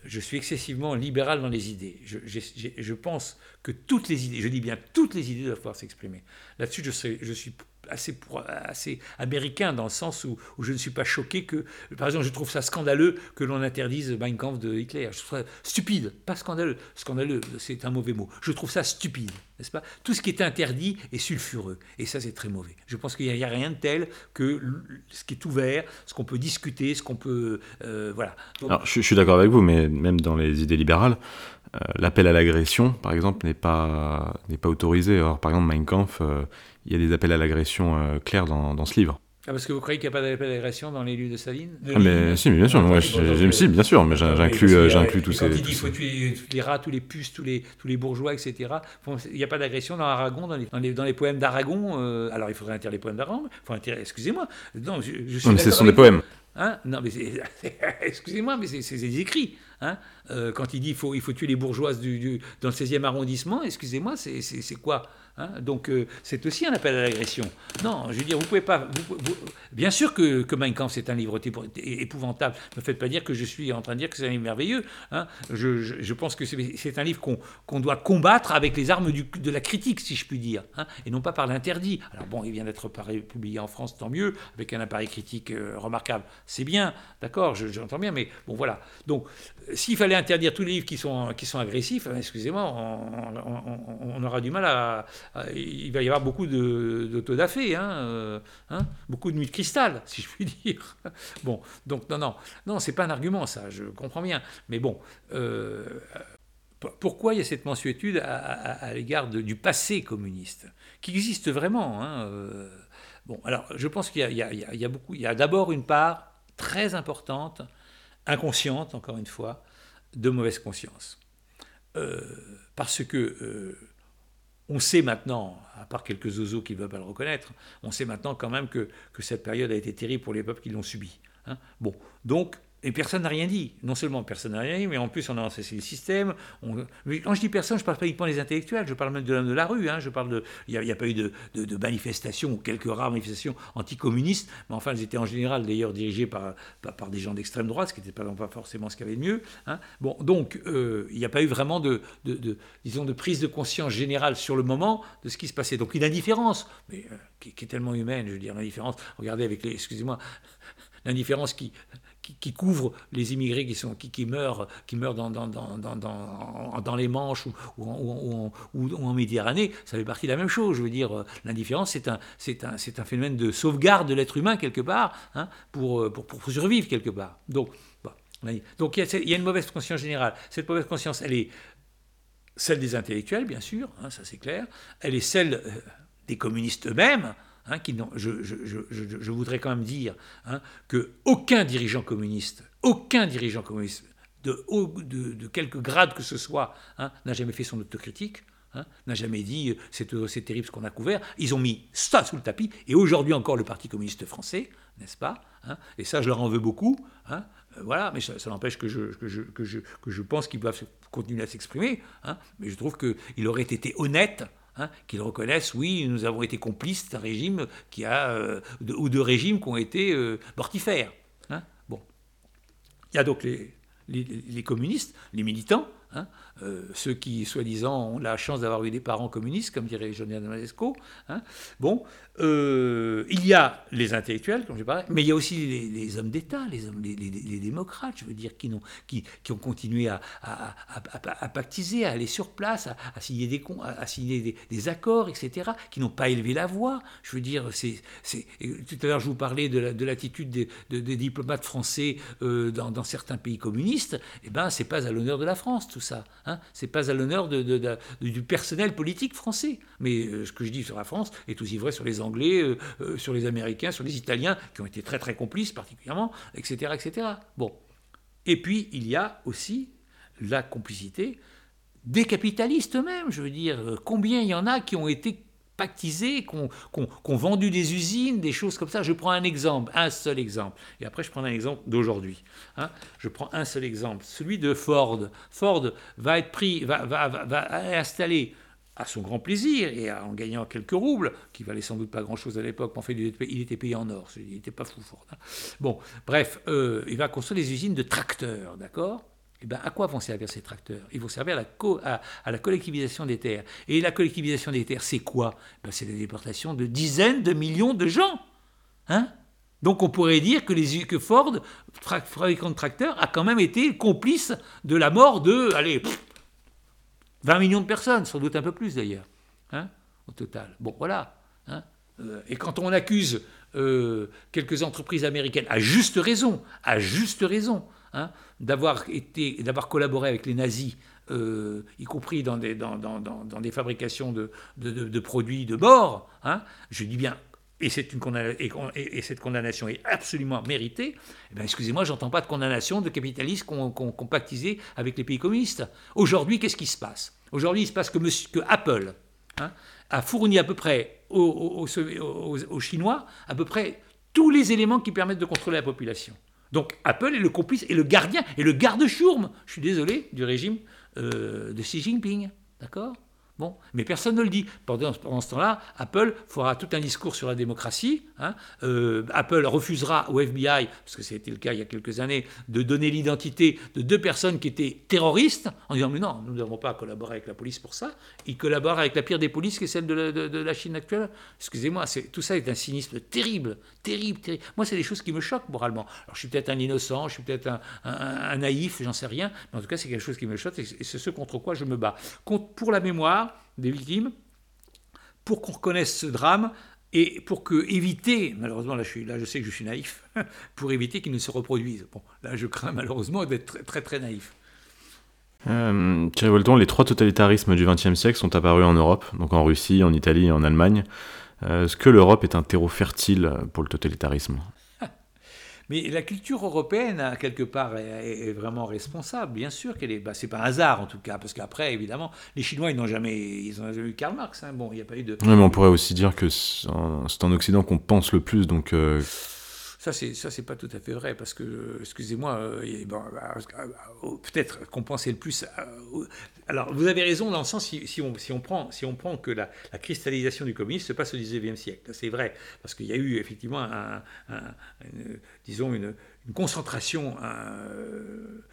je suis excessivement libéral dans les idées. Je, je, pense que toutes les idées, je dis bien toutes les idées doivent pouvoir s'exprimer. Là-dessus, je, je suis assez, américain dans le sens où, je ne suis pas choqué que, par exemple, je trouve ça scandaleux que l'on interdise Mein Kampf de Hitler. Je trouve ça stupide, pas scandaleux. Scandaleux, c'est un mauvais mot. Je trouve ça stupide, n'est-ce pas? Tout ce qui est interdit est sulfureux, et ça c'est très mauvais. Je pense qu'il n'y a, rien de tel que ce qui est ouvert, ce qu'on peut discuter, ce qu'on peut, euh, voilà. Alors, je, suis d'accord avec vous, mais même dans les idées libérales. Euh, l'appel à l'agression, par exemple, n'est pas, n'est pas autorisé. Or, par exemple, Mein Kampf, euh, il y a des appels à l'agression euh, clairs dans, dans, ce livre. Ah, parce que vous croyez qu'il n'y a pas d'appel à l'agression dans les livres de Saline ah, mais, Si, mais bien sûr, moi, si, bien sûr, mais j'inclus, j'inclus tous ces. Quand il dit qu'il faut tuer tous les rats, tous les puces, tous les, tous les bourgeois, etc., il n'y a pas d'agression dans Aragon, dans les, dans les, dans les poèmes d'Aragon. alors il faudrait interdire les poèmes d'Aragon, excusez-moi. Non, je, je mais ce sont des poèmes. Hein? Non, mais *laughs* excusez-moi, mais c'est des écrits. Hein euh, quand il dit faut, il faut tuer les bourgeoises du, dans le 16e arrondissement, excusez-moi, c'est quoi? Hein, donc euh, c'est aussi un appel à l'agression. Non, je veux dire, vous pouvez pas. bien sûr que, que Mein Kampf c'est un livre épouvantable. Ne me faites pas dire que je suis en train de dire que c'est un livre merveilleux. Hein. Je, je, pense que c'est un livre qu'on doit combattre avec les armes de la critique, si je puis dire, hein, et non pas par l'interdit. Alors bon, il vient d'être publié en France, tant mieux, avec un appareil critique euh, remarquable. C'est bien, d'accord, j'entends bien, mais bon voilà. Donc s'il fallait interdire tous les livres qui sont, qui sont agressifs, excusez-moi, on, aura du mal à, il va y avoir beaucoup d'autodafé, hein, euh, hein, beaucoup de nuits de cristal, *laughs* si je puis dire. Bon, donc non, non, non, c'est pas un argument, ça, je comprends bien. Mais bon, euh, pourquoi il y a cette mensuétude à, l'égard du passé communiste, qui existe vraiment hein, euh, Bon, alors, je pense qu'il y, a beaucoup, il y a d'abord une part très importante, inconsciente, encore une fois, de mauvaise conscience. parce que on sait maintenant, à part quelques zozos qui ne veulent pas le reconnaître, on sait maintenant quand même que, que cette période a été terrible pour les peuples qui l'ont subi. Hein. Bon, donc et personne n'a rien dit. Non seulement personne n'a rien dit, mais en plus on a lancé le système. Quand je dis personne, je parle pas uniquement des intellectuels, je parle même de l'homme de la rue. Hein. Je parle de, il n'y a, pas eu de, de, manifestations ou quelques rares manifestations anticommunistes, mais enfin elles étaient en général d'ailleurs dirigées par, par, des gens d'extrême droite, ce qui n'était pas, pas forcément ce qu'il y avait de mieux. Hein. Bon, donc euh, il n'y a pas eu vraiment de, de, disons, de prise de conscience générale sur le moment de ce qui se passait. Donc une indifférence, mais euh, qui, qui, est tellement humaine, je veux dire l'indifférence. Regardez avec les, excusez-moi, l'indifférence qui qui, couvre les immigrés qui, sont, qui, meurent, qui meurent dans, dans, dans, dans les Manches ou, ou, en Méditerranée, ça fait partie de la même chose. Je veux dire, l'indifférence, c'est un, c'est un, un, phénomène de sauvegarde de l'être humain quelque part, hein, pour, pour, pour, survivre quelque part. Donc, donc il y, a, il y, a, une mauvaise conscience générale. Cette mauvaise conscience, elle est celle des intellectuels, bien sûr, hein, ça c'est clair. Elle est celle euh, des communistes eux-mêmes. Hein, je, voudrais quand même dire hein, que aucun dirigeant communiste, aucun dirigeant communiste de, quelque grade que ce soit, hein, n'a jamais fait son autocritique. n'a jamais dit euh, c'est terrible ce qu'on a couvert. Ils ont mis ça sous le tapis. Et aujourd'hui encore, le Parti communiste français, n'est-ce pas Et ça, je leur en veux beaucoup. Euh, voilà, mais ça, n'empêche que je, pense qu'ils doivent continuer à s'exprimer. Hein, mais je trouve qu'il aurait été honnête hein, qu'ils reconnaissent, oui, nous avons été complices d'un régime qui a, euh, ou de régimes qui ont été euh, mortifères. Hein. Bon. Il y a donc les, communistes, les militants, Hein, euh, ceux qui, soi-disant, ont la chance d'avoir eu des parents communistes, comme dirait Jean-Pierre Damasco. Hein. Bon, euh, il y a les intellectuels, comme je parlais, mais il y a aussi les, hommes d'État, les, démocrates, je veux dire, qui, ont, continué à, à, pactiser, à aller sur place, à, signer, des, à accords, etc., qui n'ont pas élevé la voix. Je veux dire, tout à l'heure, je vous parlais de, l'attitude des, diplomates français euh, dans, certains pays communistes. Eh ben, c'est pas à l'honneur de la France ça. Hein c'est pas à l'honneur de, du personnel politique français. Mais euh, ce que je dis sur la France est aussi vrai sur les Anglais, euh, euh, sur les Américains, sur les Italiens, qui ont été très très complices particulièrement, etc., etc. Bon. Et puis il y a aussi la complicité des capitalistes eux-mêmes. Je veux dire, combien il y en a qui ont été pactisés, qui vendu des usines, des choses comme ça. Je prends un exemple, un seul exemple. Et après, je prends un exemple d'aujourd'hui. Hein. Je prends un seul exemple, celui de Ford. Ford va être pris, va, va, va, installer à son grand plaisir et en gagnant quelques roubles, qui valaient sans doute pas grand-chose à l'époque, mais en fait il était payé en or, il n'était pas fou Ford. Hein. Bon, bref, euh, il va construire des usines de tracteurs, d'accord eh bien, à quoi vont servir ces tracteurs? Ils vont servir à la, collectivisation des terres. Et la collectivisation des terres, c'est quoi? Ben, C'est la déportation de dizaines de millions de gens. Hein? Donc on pourrait dire que, les, Ford, fabricant de tracteurs, a quand même été complice de la mort de, allez, 20 millions de personnes, sans doute un peu plus d'ailleurs, hein, au total. Bon, voilà. Hein euh, et quand on accuse euh, quelques entreprises américaines, à juste raison, à juste raison, Hein, d'avoir collaboré avec les nazis, euh, y compris dans des, fabrications de, produits de bord. Hein, je dis bien, et, cette condamnation est absolument méritée. Eh ben, excusez-moi, j'entends pas de condamnation de capitalistes qu'on qu avec les pays communistes. Aujourd'hui, qu'est-ce qui se passe? Aujourd'hui, il se passe que Apple hein, a fourni à peu près aux, aux Chinois à peu près tous les éléments qui permettent de contrôler la population. Donc Apple est le complice et le gardien et le garde-chourme, je suis désolé, du régime euh, de Xi Jinping. D'accord? Bon, mais personne ne le dit. Pendant, ce temps-là, Apple fera tout un discours sur la démocratie. Hein. Euh, Apple refusera au FBI, parce que c'était le cas il y a quelques années, de donner l'identité de deux personnes qui étaient terroristes, en disant mais non, nous n'avons pas collaboré avec la police pour ça. Ils collaborent avec la pire des polices, qui est celle de la, Chine actuelle. Excusez-moi, tout ça est un cynisme terrible, terrible, terrible. Moi, c'est des choses qui me choquent moralement. Alors, je suis peut-être un innocent, je suis peut-être un, naïf, j'en sais rien, mais en tout cas, c'est quelque chose qui me choque et c'est ce contre quoi je me bats. Pour la mémoire, des victimes, pour qu'on reconnaisse ce drame et pour que éviter, malheureusement là je, sais que je suis naïf, *laughs* pour éviter qu'il ne se reproduise. Bon, là je crains malheureusement d'être très très, très naïf. Euh, Thierry Volton, les trois totalitarismes du XXe siècle sont apparus en Europe, donc en Russie, en Italie et en Allemagne. Euh, est-ce que l'Europe est un terreau fertile pour le totalitarisme? Mais la culture européenne, hein, quelque part, est, vraiment responsable. Bien sûr qu'elle est. Bah, c'est pas un hasard, en tout cas, parce qu'après, évidemment, les Chinois, ils n'ont jamais, ils ont jamais eu Karl Marx. Hein. Bon, il n'y a pas eu de. Oui, mais on pourrait aussi dire que c'est en, Occident qu'on pense le plus, donc. Euh, ça, c'est ça, c'est pas tout à fait vrai parce que, excusez-moi, euh, bah, peut-être qu'on pensait le plus. alors, vous avez raison dans le sens si, on, prend si on prend que la, cristallisation du communisme se passe au XIXe siècle, c'est vrai parce qu'il y a eu effectivement un, une, disons une, concentration. Euh,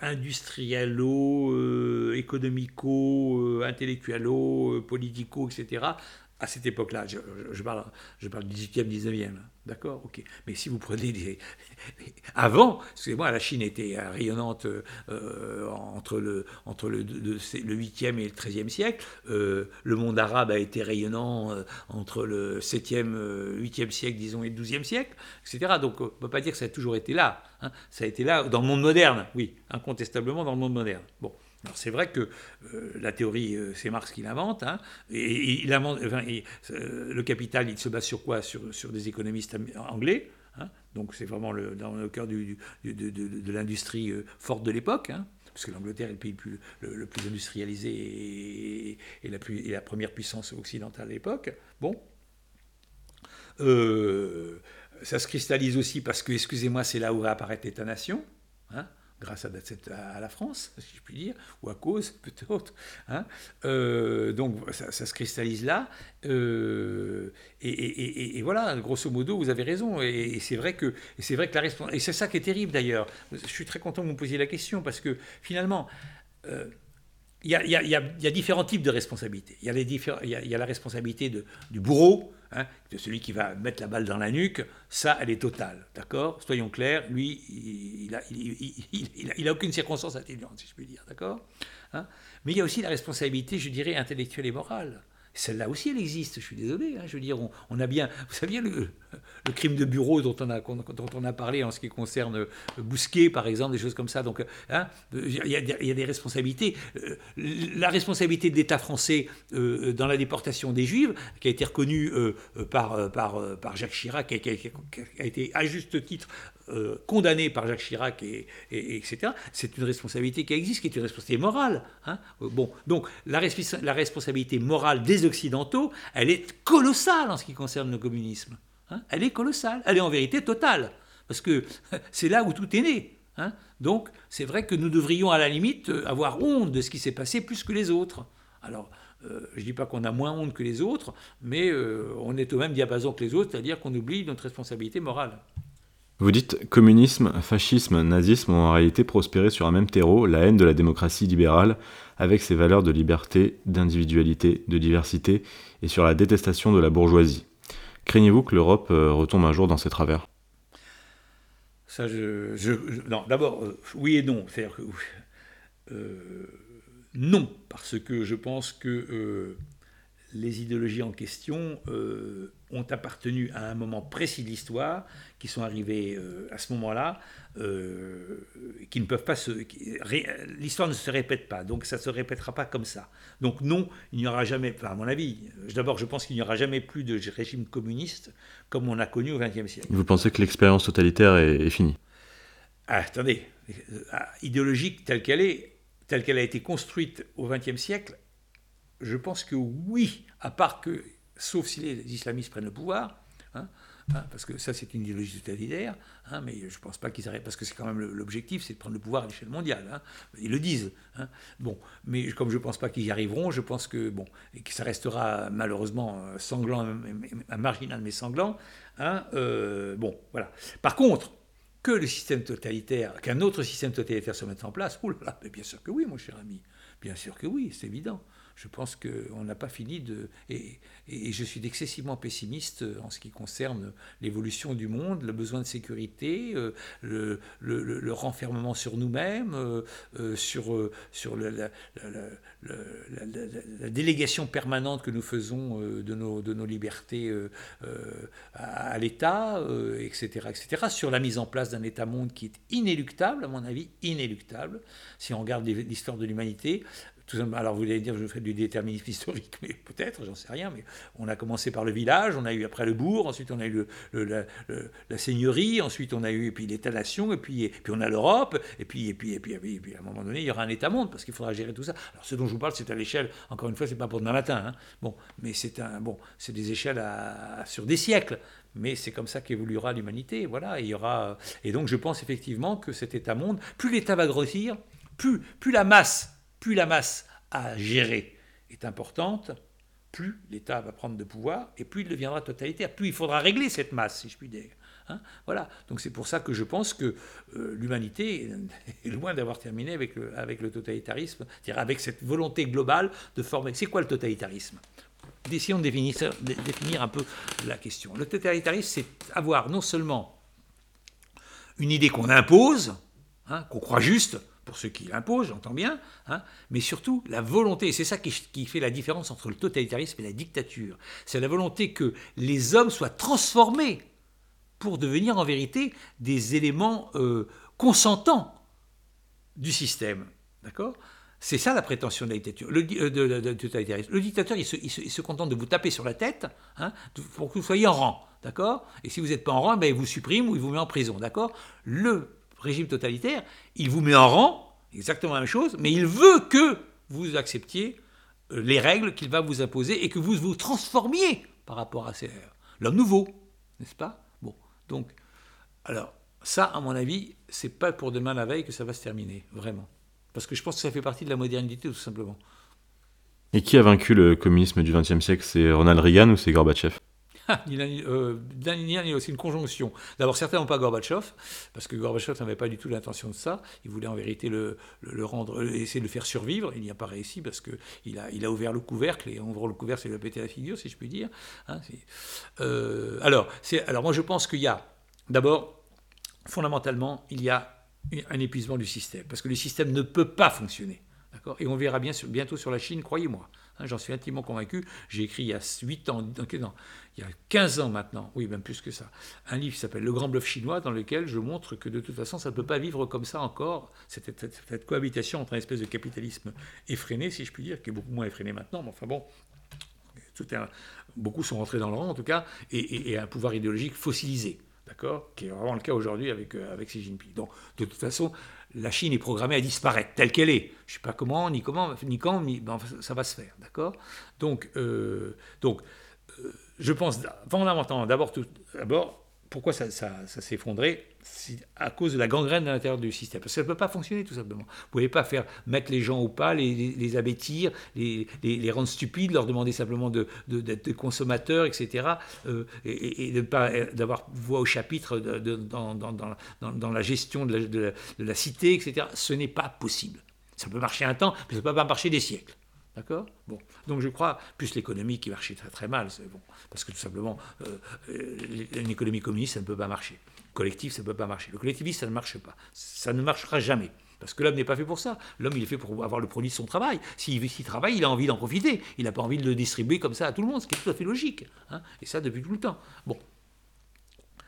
industriello, euh, économico, euh, intellectuello, politico, etc., à cette époque-là, je, parle, je parle du 18e, 19e, d'accord Ok. Mais si vous prenez des. *laughs* Avant, excusez-moi, la Chine était rayonnante euh, entre, le, entre le, le, 8e et le 13e siècle. Euh, le monde arabe a été rayonnant euh, entre le 7e, 8e siècle, disons, et le 12e siècle, etc. Donc on ne peut pas dire que ça a toujours été là. Hein. Ça a été là dans le monde moderne, oui, incontestablement dans le monde moderne. Bon. Alors c'est vrai que euh, la théorie, euh, c'est Marx qui l'invente, hein, il euh, le capital, il se base sur quoi? Sur, des économistes anglais, hein, donc c'est vraiment dans le cœur de, l'industrie forte de l'époque, hein, parce que l'Angleterre est le pays le, plus industrialisé et, la première puissance occidentale à l'époque. Bon. ça se cristallise aussi parce que, excusez-moi, c'est là où va apparaître l'État-nation. Grâce à, la France, si je puis dire, ou à cause *laughs* peut-être. Hein. Euh, donc ça, se cristallise là. Euh, et, voilà, grosso modo, vous avez raison. Et, c'est vrai que c'est vrai que la et c'est ça qui est terrible d'ailleurs. Je suis très content que vous me posiez la question parce que finalement. Il y, a, différents types de responsabilités. Il y a, il y a la responsabilité de, du bourreau, hein, celui qui va mettre la balle dans la nuque. Ça, elle est totale. D'accord? Soyons clairs, lui, il n'a aucune circonstance atténuante, si je puis dire. D'accord? Hein? Mais il y a aussi la responsabilité, je dirais, intellectuelle et morale. Celle-là aussi, elle existe, je suis désolé. Hein, je veux dire, on, a bien. Vous savez, le, crime de bureau dont on, a, on a parlé en ce qui concerne euh, Bousquet, par exemple, des choses comme ça. Donc, hein, il y, a, des responsabilités. Euh, la responsabilité de l'État français euh, dans la déportation des Juifs, qui a été reconnue par, par, par Jacques Chirac, qui a, été à juste titre euh, condamné par Jacques Chirac, et, etc., c'est une responsabilité qui existe, qui est une responsabilité morale. Hein. Euh, bon, donc la, responsabilité morale des Occidentaux, elle est colossale en ce qui concerne le communisme. Hein. Elle est colossale, elle est en vérité totale, parce que *laughs* c'est là où tout est né. Hein. Donc c'est vrai que nous devrions à la limite avoir honte de ce qui s'est passé plus que les autres. Alors, euh, je ne dis pas qu'on a moins honte que les autres, mais on est au même diapason que les autres, c'est-à-dire qu'on oublie notre responsabilité morale. Vous dites communisme, fascisme, nazisme ont en réalité prospéré sur un même terreau, la haine de la démocratie libérale, avec ses valeurs de liberté, d'individualité, de diversité, et sur la détestation de la bourgeoisie. Craignez-vous que l'Europe euh, retombe un jour dans ses travers? Ça, je, non, d'abord, euh, oui et non. Euh, non, parce que je pense que les idéologies en question ont appartenu à un moment précis de l'histoire, qui sont arrivées euh, à ce moment-là, euh, qui ne peuvent pas se... L'histoire ne se répète pas, donc ça ne se répétera pas comme ça. Donc non, il n'y aura jamais, enfin à mon avis, d'abord je pense qu'il n'y aura jamais plus de régime communiste comme on a connu au XXe siècle. Vous pensez que l'expérience totalitaire est, finie? Ah, Attendez, idéologique telle qu'elle est, telle qu'elle a été construite au XXe siècle, je pense que oui, à part que, sauf si les islamistes prennent le pouvoir, hein, hein, parce que ça c'est une idéologie totalitaire, hein, mais je ne pense pas qu'ils arrêtent, parce que c'est quand même l'objectif, c'est de prendre le pouvoir à l'échelle mondiale. ils le disent. Bon, mais comme je ne pense pas qu'ils y arriveront, je pense que bon, ça restera malheureusement euh, sanglant, marginal mais sanglant. Euh, bon, voilà. Par contre, que le système totalitaire, qu'un autre système totalitaire se mette en place, oulala, bien sûr que oui, mon cher ami, bien sûr que oui, c'est évident je pense qu'on n'a pas fini de... Et, je suis excessivement pessimiste en ce qui concerne l'évolution du monde, le besoin de sécurité, euh, le, renfermement sur nous-mêmes, euh, euh, sur, la, délégation permanente que nous faisons de, nos, de nos libertés à, l'État, etc., etc., sur la mise en place d'un État-monde qui est inéluctable, à mon avis, inéluctable, si on regarde l'histoire de l'humanité alors vous allez dire je fais du déterminisme *laughs* historique, mais peut-être, j'en sais rien, mais on a commencé par le village, on a eu après le bourg, ensuite on a eu le, la, seigneurie, ensuite on a eu et l'État-nation, et puis, puis on a l'Europe, et puis, et, puis, et, puis, et, puis, à un moment donné, il y aura un État-monde, parce qu'il faudra gérer tout ça. Alors ce dont je vous parle, c'est à l'échelle, encore une fois, c'est pas pour demain matin, hein. bon, mais c'est bon, des échelles sur des siècles mais c'est comme ça qu'évoluera l'humanité. Voilà, il y aura et donc je pense effectivement que cet État-monde, plus l'État va grossir, plus, plus la masse plus la masse à gérer est importante, plus l'État va prendre de pouvoir et plus il deviendra totalitaire. Plus il faudra régler cette masse, si je puis dire. Hein. voilà. Donc c'est pour ça que je pense que euh, l'humanité *laughs* est loin d'avoir terminé avec le, totalitarisme, c'est-à-dire avec cette volonté globale de former. C'est quoi le totalitarisme? Essayons de définir, de définir un peu la question. Le totalitarisme, c'est avoir non seulement une idée qu'on impose, hein, qu'on croit juste, pour ceux qui l'imposent, j'entends bien, hein, mais surtout la volonté, c'est ça qui, fait la différence entre le totalitarisme et la dictature, c'est la volonté que les hommes soient transformés pour devenir en vérité des éléments euh, consentants du système. D'accord? C'est ça la prétention de la dictature, le, euh, dictateur, il se, contente de vous taper sur la tête hein, pour que vous soyez en rang, d'accord? Et si vous n'êtes pas en rang, ben, il vous supprime ou il vous met en prison, d'accord? Le régime totalitaire, il vous met en rang, exactement la même chose, mais il veut que vous acceptiez euh, les règles qu'il va vous imposer et que vous vous transformiez par rapport à ces l'homme nouveau, n'est-ce pas? Bon, donc, alors ça, à mon avis, c'est pas pour demain la veille que ça va se terminer, vraiment, parce que je pense que ça fait partie de la modernité tout simplement. Et qui a vaincu le communisme du XXe siècle? C'est Ronald Reagan ou c'est Gorbatchev? *laughs* euh, il a aussi une conjonction. D'abord, certains n'ont pas Gorbatchev, parce que Gorbatchev n'avait pas du tout l'intention de ça. Il voulait en vérité le, rendre, essayer de faire survivre. Il n'y a pas réussi parce qu'il a, il a ouvert le couvercle, et en ouvrant le couvercle, c'est lui a pété la figure, si je puis dire. Hein, euh, alors, alors, moi, je pense qu'il y a, d'abord, fondamentalement, il y a un épuisement du système, parce que le système ne peut pas fonctionner. Et on verra bien bientôt sur la Chine, croyez-moi. Hein, j'en suis intimement convaincu. J'ai écrit il y a 8 ans, il y a 15 ans maintenant, oui, même plus que ça, un livre qui s'appelle Le Grand Bluff chinois, dans lequel je montre que de toute façon, ça ne peut pas vivre comme ça encore, cette, cette, cohabitation entre un espèce de capitalisme effréné, si je puis dire, qui est beaucoup moins effréné maintenant, mais enfin bon, beaucoup sont rentrés dans le rang en tout cas, et, un pouvoir idéologique fossilisé. D'accord? Qui est vraiment le cas aujourd'hui avec, euh, avec Xi Jinping. Donc, de toute façon, la Chine est programmée à disparaître telle qu'elle est. Je ne sais pas comment, ni comment, ni quand, mais ça va se faire, d'accord? Donc, euh, donc euh, je pense fondamentalement, d'abord, pourquoi ça, s'est effondré C'est à cause de la gangrène à l'intérieur du système. Parce que ça ne peut pas fonctionner, tout simplement. Vous ne pouvez pas faire mettre les gens au pas, les, les, abêtir, les, les, rendre stupides, leur demander simplement d'être de, consommateurs, etc. Euh, et, de pas d'avoir voix au chapitre dans, dans, dans, la gestion de la, de la cité, etc. Ce n'est pas possible. Ça peut marcher un temps, mais ça ne peut pas marcher des siècles. D'accord? Bon. Donc je crois, plus l'économie qui marchait très très mal, c'est bon. Parce que tout simplement, euh, euh, une économie communiste, ça ne peut pas marcher. Collectif, ça ne peut pas marcher. Le collectivisme, ça ne marche pas. Ça ne marchera jamais. Parce que l'homme n'est pas fait pour ça. L'homme, il est fait pour avoir le produit de son travail. S'il travaille, il a envie d'en profiter. Il n'a pas envie de le distribuer comme ça à tout le monde, ce qui est tout à fait logique. Hein. Et ça, depuis tout le temps. Bon,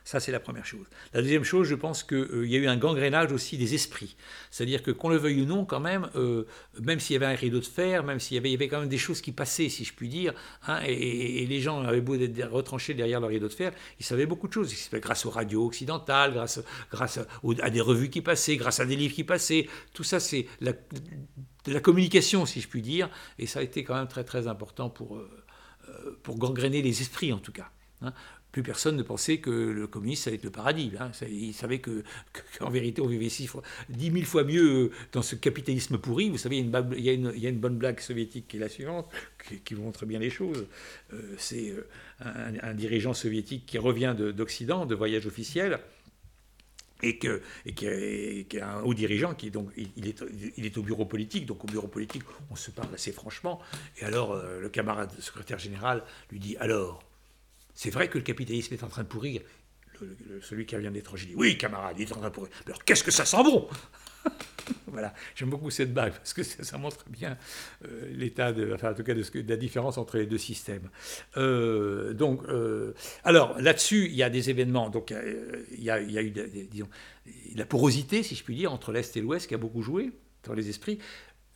ça, c'est la première chose. La deuxième chose, je pense qu'il euh, y a eu un gangrénage aussi des esprits. C'est-à-dire que, qu'on le veuille ou non, quand même, euh, même s'il y avait un rideau de fer, même s'il y avait, quand même des choses qui passaient, si je puis dire, hein, et, les gens avaient beau être retranchés derrière le rideau de fer, ils savaient beaucoup de choses. Grâce aux radios occidentales, grâce, grâce à des revues qui passaient, grâce à des livres qui passaient. Tout ça, c'est la, de la communication, si je puis dire, et ça a été quand même très, très important pour, euh, pour gangréner les esprits, en tout cas. Hein plus personne ne pensait que le communisme allait être le paradis. Hein. Il savait que, qu'en vérité, on vivait six fois, dix mille fois mieux euh, dans ce capitalisme pourri. Vous savez, il y a une, bonne blague soviétique qui est la suivante, qui, montre bien les choses. Euh, c'est euh, un, dirigeant soviétique qui revient d'Occident, de voyage officiel, et, qui, est, un haut dirigeant, qui donc, est, est au bureau politique, donc au bureau politique, on se parle assez franchement. Et alors, le camarade secrétaire général lui dit Alors, c'est vrai que le capitalisme est en train de pourrir. celui qui vient d'étranger dit Oui, camarade, il est en train de pourrir. Mais alors, qu'est-ce que ça sent bon *laughs* voilà, j'aime beaucoup cette bague parce que ça, montre bien euh, l'état, de, enfin en tout cas de, la différence entre les deux systèmes. Euh, donc, euh, alors là-dessus, il y a des événements. Donc, il y a, il y a eu, disons, la porosité, si je puis dire, entre l'est et l'ouest qui a beaucoup joué dans les esprits.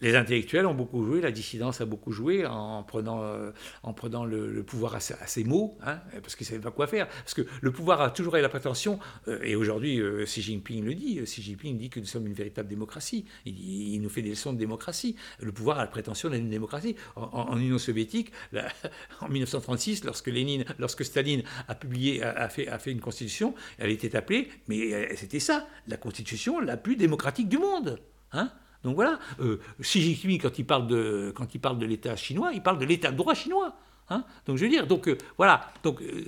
Les intellectuels ont beaucoup joué, la dissidence a beaucoup joué en prenant, euh, en prenant le, pouvoir à, ses mots, hein, parce qu'ils ne savaient pas quoi faire. Parce que le pouvoir a toujours eu la prétention, euh, et aujourd'hui euh, Xi Jinping le dit, Xi Jinping dit que nous sommes une véritable démocratie. Il, nous fait des leçons de démocratie. Le pouvoir a la prétention d'être une démocratie. En, Union soviétique, *laughs* en 1936, lorsque, Lénine, lorsque Staline a publié, a, fait, a fait une constitution, elle était appelée, mais c'était ça, la constitution la plus démocratique du monde. Hein donc voilà, euh, Xi Jinping, quand il parle de, l'État chinois, il parle de l'État de droit chinois. Hein donc je veux dire, donc euh, voilà, donc euh,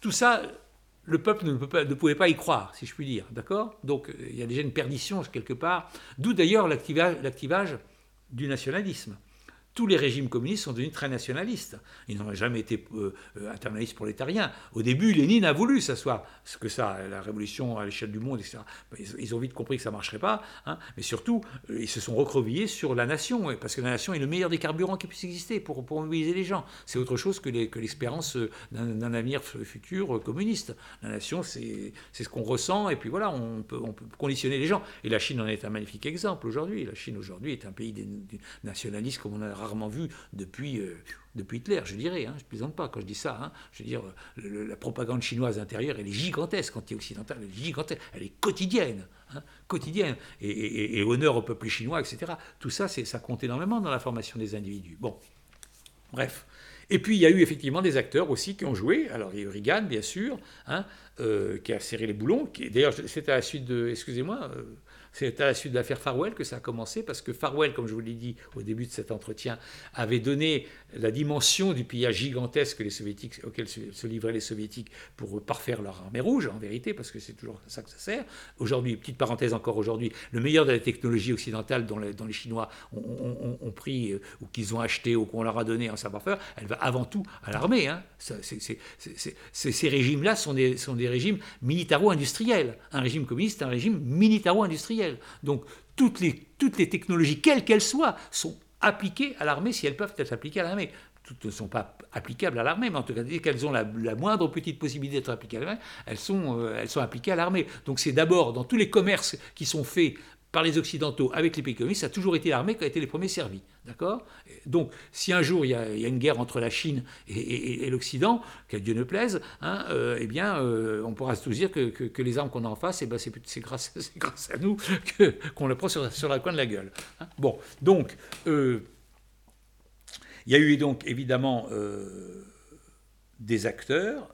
tout ça, le peuple ne, ne, pouvait pas y croire, si je puis dire, d'accord? Donc il y a déjà une perdition quelque part, d'où d'ailleurs l'activage du nationalisme. Tous les régimes communistes sont devenus très nationalistes. Ils n'ont jamais été euh, euh, internalistes prolétariens. Au début, Lénine a voulu s'asseoir, ce que ça, la révolution à l'échelle du monde, etc. Ils, ont vite compris que ça ne marcherait pas, hein. mais surtout, euh, ils se sont recroquevillés sur la nation, parce que la nation est le meilleur des carburants qui puisse exister pour, mobiliser les gens. C'est autre chose que l'espérance d'un avenir futur communiste. La nation, c'est ce qu'on ressent, et puis voilà, on peut, on peut conditionner les gens. Et la Chine en est un magnifique exemple aujourd'hui. La Chine aujourd'hui est un pays des, nationalistes comme on a rarement vu depuis, euh, depuis Hitler, je dirais. Hein, je ne plaisante pas quand je dis ça. Hein. je veux dire, la propagande chinoise intérieure, elle est gigantesque, anti-occidentale, elle est gigantesque, elle est quotidienne. Hein, quotidienne. Et, honneur au peuple chinois, etc. Tout ça, ça compte énormément dans la formation des individus. Bon, bref. Et puis il y a eu effectivement des acteurs aussi qui ont joué. Alors il y a eu Reagan, bien sûr, euh, qui a serré les boulons. D'ailleurs, c'était à la suite de, excusez-moi, euh, c'est à la suite de l'affaire Farwell que ça a commencé, parce que Farwell, comme je vous l'ai dit au début de cet entretien, avait donné la dimension du pillage gigantesque soviétiques, auquel se livraient les soviétiques pour parfaire leur armée rouge, en vérité, parce que c'est toujours ça que ça sert. Aujourd'hui, petite parenthèse encore aujourd'hui, le meilleur de la technologie occidentale dont les, les Chinois ont, pris euh, ou qu'ils ont acheté ou qu'on leur a donné en savoir-faire, elle va avant tout à l'armée. Hein. ces régimes-là sont des, sont des régimes militaro-industriels. Un régime communiste, un régime militaro-industriel. Donc toutes les, technologies, quelles qu'elles soient, sont appliquées à l'armée si elles peuvent être appliquées à l'armée. Toutes ne sont pas applicables à l'armée, mais en tout cas, dès qu'elles ont la, moindre petite possibilité d'être appliquées à l'armée, euh, elles sont appliquées à l'armée. Donc c'est d'abord dans tous les commerces qui sont faits par les Occidentaux avec les pays communistes, ça a toujours été l'armée qui a été les premiers servis. D'accord? Donc, si un jour il y, a, une guerre entre la Chine et, l'Occident, que Dieu ne plaise, hein, euh, eh bien, euh, on pourra se dire que, les armes qu'on a en face, eh ben, c'est *laughs* grâce, à nous qu'on le prend sur, la coin de la gueule. Hein. bon, donc, euh, il y a eu donc évidemment des acteurs,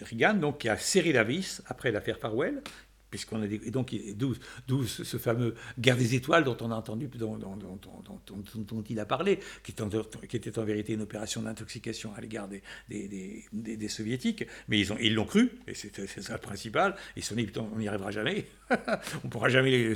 Reagan, donc, qui a serré la vis après l'affaire Farwell, puisqu'on a et donc d'où ce fameux guerre des étoiles dont on a entendu, dont, dont, il a parlé, qui, qui, était en vérité une opération d'intoxication à l'égard des des, des, soviétiques, mais ils ont ils l'ont cru et c'est ça le principal. Ils se sont dit on n'y arrivera jamais, *laughs* on pourra jamais.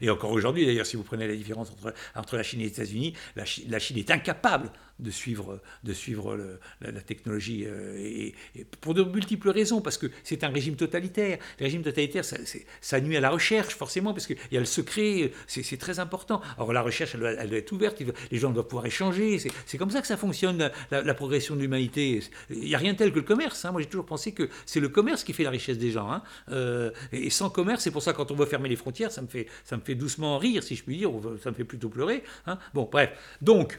et encore aujourd'hui d'ailleurs, si vous prenez la différence entre entre la Chine et les États-Unis, la Chine est incapable de suivre, de suivre la, technologie, euh, et, pour de multiples raisons, parce que c'est un régime totalitaire. Le régime totalitaire, ça, ça, nuit à la recherche, forcément, parce qu'il y a le secret, c'est très important. Alors la recherche, elle doit, être ouverte, les gens doivent pouvoir échanger, c'est comme ça que ça fonctionne, la, progression de l'humanité. Il n'y a rien tel que le commerce. Hein. Moi, j'ai toujours pensé que c'est le commerce qui fait la richesse des gens. Hein. Euh, et sans commerce, c'est pour ça quand on veut fermer les frontières, ça me fait, ça me fait doucement rire, si je puis dire, ça me fait plutôt pleurer. Hein. Bon, bref. Donc,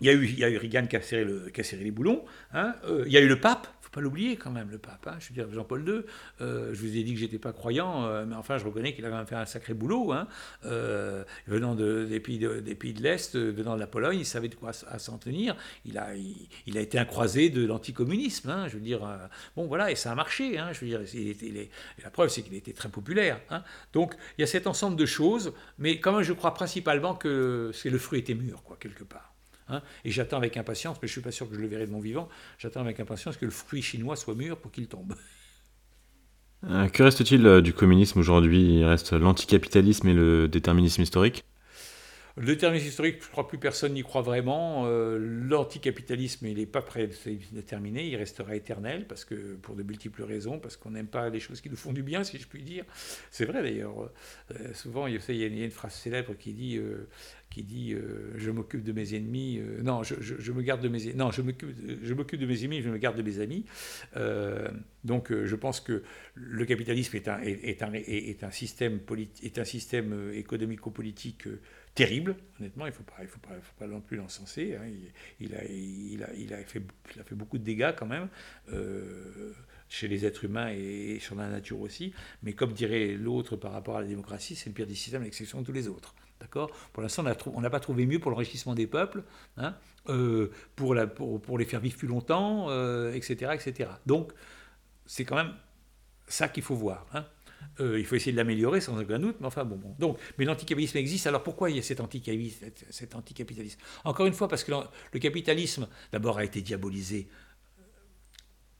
il y a eu, il Reagan qui a serré, les boulons. Hein. Euh, il y a eu le pape, il ne faut pas l'oublier quand même, le pape. Hein. Je veux dire, Jean-Paul II, euh, je vous ai dit que j'étais pas croyant, euh, mais enfin, je reconnais qu'il a quand même fait un sacré boulot. Hein. venant de, des, pays de, l'Est, venant de la Pologne, il savait de quoi s'en tenir. Il a, été un croisé de l'anticommunisme. Je veux dire, bon voilà, et ça a marché. Je veux dire, la preuve, c'est qu'il était très populaire. Donc, il y a cet ensemble de choses, mais quand même, je crois principalement que le fruit était mûr, quoi, quelque part. Hein. et j'attends avec impatience, mais je ne suis pas sûr que je le verrai de mon vivant, j'attends avec impatience que le fruit chinois soit mûr pour qu'il tombe. Euh, que reste-t-il euh, du communisme aujourd'hui? Il reste l'anticapitalisme et le déterminisme historique? Le déterminisme historique, je crois plus personne n'y croit vraiment. Euh, l'anticapitalisme, il n'est pas prêt de terminer, il restera éternel parce que pour de multiples raisons, parce qu'on n'aime pas les choses qui nous font du bien, si je puis dire. C'est vrai d'ailleurs. souvent, il y, a une phrase célèbre qui dit euh, je m'occupe de mes ennemis, euh, non, je, me garde de mes non, je m'occupe, de mes ennemis, je me garde de mes amis. Euh, donc, je pense que le capitalisme est un système est un système économico-politique terrible. Honnêtement, il ne faut faut faut pas non plus l'encenser. Hein. Il, a, il, a, il, a fait, il a fait beaucoup de dégâts quand même chez les êtres humains et, sur la nature aussi. Mais comme dirait l'autre par rapport à la démocratie, c'est le pire des systèmes, l'exception de tous les autres. D'accord? Pour l'instant, on n'a pas trouvé mieux pour l'enrichissement des peuples, hein, euh, pour, la, pour, pour, les faire vivre plus longtemps, etc., euh, etc. Donc, c'est quand même ça qu'il faut voir. Hein. Euh, il faut essayer de l'améliorer sans aucun doute, mais enfin bon. Donc, mais l'anticapitalisme existe. Alors pourquoi il y a cet anticapitalisme, Encore une fois, parce que le capitalisme, d'abord, a été diabolisé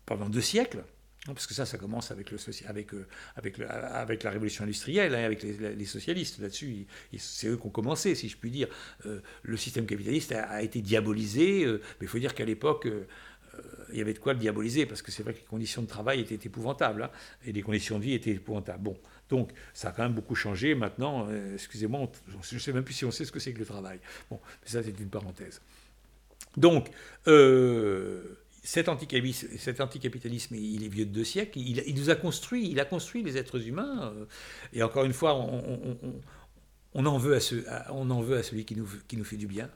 pendant deux siècles. Parce que ça, ça commence avec, le, avec, euh, avec, la révolution industrielle, hein, avec les, socialistes. Là-dessus, c'est eux qui ont commencé, si je puis dire. Euh, le système capitaliste a, été diabolisé, euh, mais il faut dire qu'à l'époque, il y avait de quoi le diaboliser, parce que c'est vrai que les conditions de travail étaient épouvantables, hein, et les conditions de vie étaient épouvantables. Bon, donc ça a quand même beaucoup changé. Maintenant, excusez-moi, je ne sais même plus si on sait ce que c'est que le travail. Bon, mais ça, c'est une parenthèse. Donc, cet, anticapitalisme, il est vieux de deux siècles, il, nous a construit, il a construit les êtres humains. Euh, et encore une fois, on, en, on en veut à celui qui nous, fait du bien.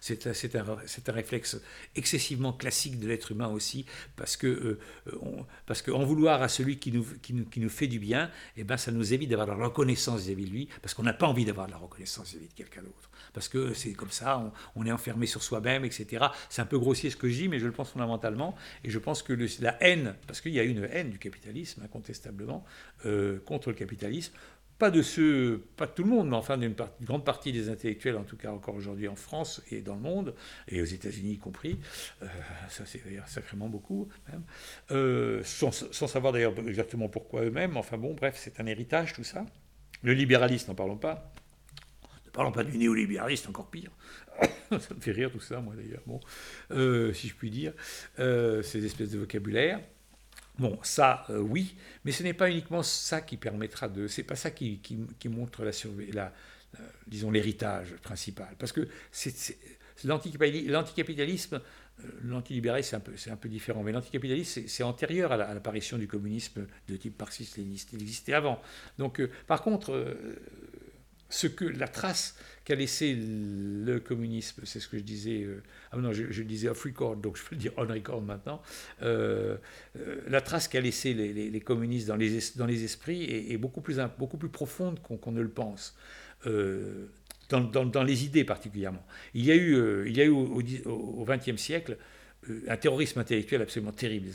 C'est un, réflexe excessivement classique de l'être humain aussi, parce que, euh, qu'en vouloir à celui qui nous, fait du bien, eh ben, ça nous évite d'avoir la reconnaissance vis-à-vis de lui, parce qu'on n'a pas envie d'avoir la reconnaissance vis-à-vis de quelqu'un d'autre parce que c'est comme ça, on, est enfermé sur soi-même, etc. C'est un peu grossier ce que je dis, mais je le pense fondamentalement. Et je pense que la haine, parce qu'il y a une haine du capitalisme, incontestablement, euh, contre le capitalisme, pas de ceux, pas de tout le monde, mais enfin d'une grande partie des intellectuels, en tout cas encore aujourd'hui en France et dans le monde, et aux États-Unis y compris, euh, ça c'est d'ailleurs sacrément beaucoup, même, euh, sans, savoir d'ailleurs exactement pourquoi eux-mêmes, enfin bon, bref, c'est un héritage tout ça. Le libéralisme, n'en parlons pas, Parlons pas du néolibéraliste, encore pire. *coughs* ça me fait rire tout ça, moi d'ailleurs, bon, euh, si je puis dire, ces espèces de vocabulaire. Bon, ça, euh, oui, mais ce n'est pas uniquement ça qui permettra de. C'est pas ça qui, montre la, la, disons l'héritage principal, parce que l'anticapitalisme, l'antilibéralisme, c'est un, peu, différent, mais l'anticapitalisme, c'est antérieur à l'apparition du communisme de type marxiste-léniniste. Il existait avant. Donc, par contre, ce que la trace qu'a laissé le communisme, c'est ce que je disais, euh, ah non, je, disais off record, donc je peux le dire on record maintenant, euh, euh, la trace qu'a laissé les, communistes dans les, dans les esprits est, beaucoup, plus, beaucoup plus profonde qu'on ne le pense. Dans, dans, les idées particulièrement. Il y a eu, il y a eu au XXe siècle un terrorisme intellectuel absolument terrible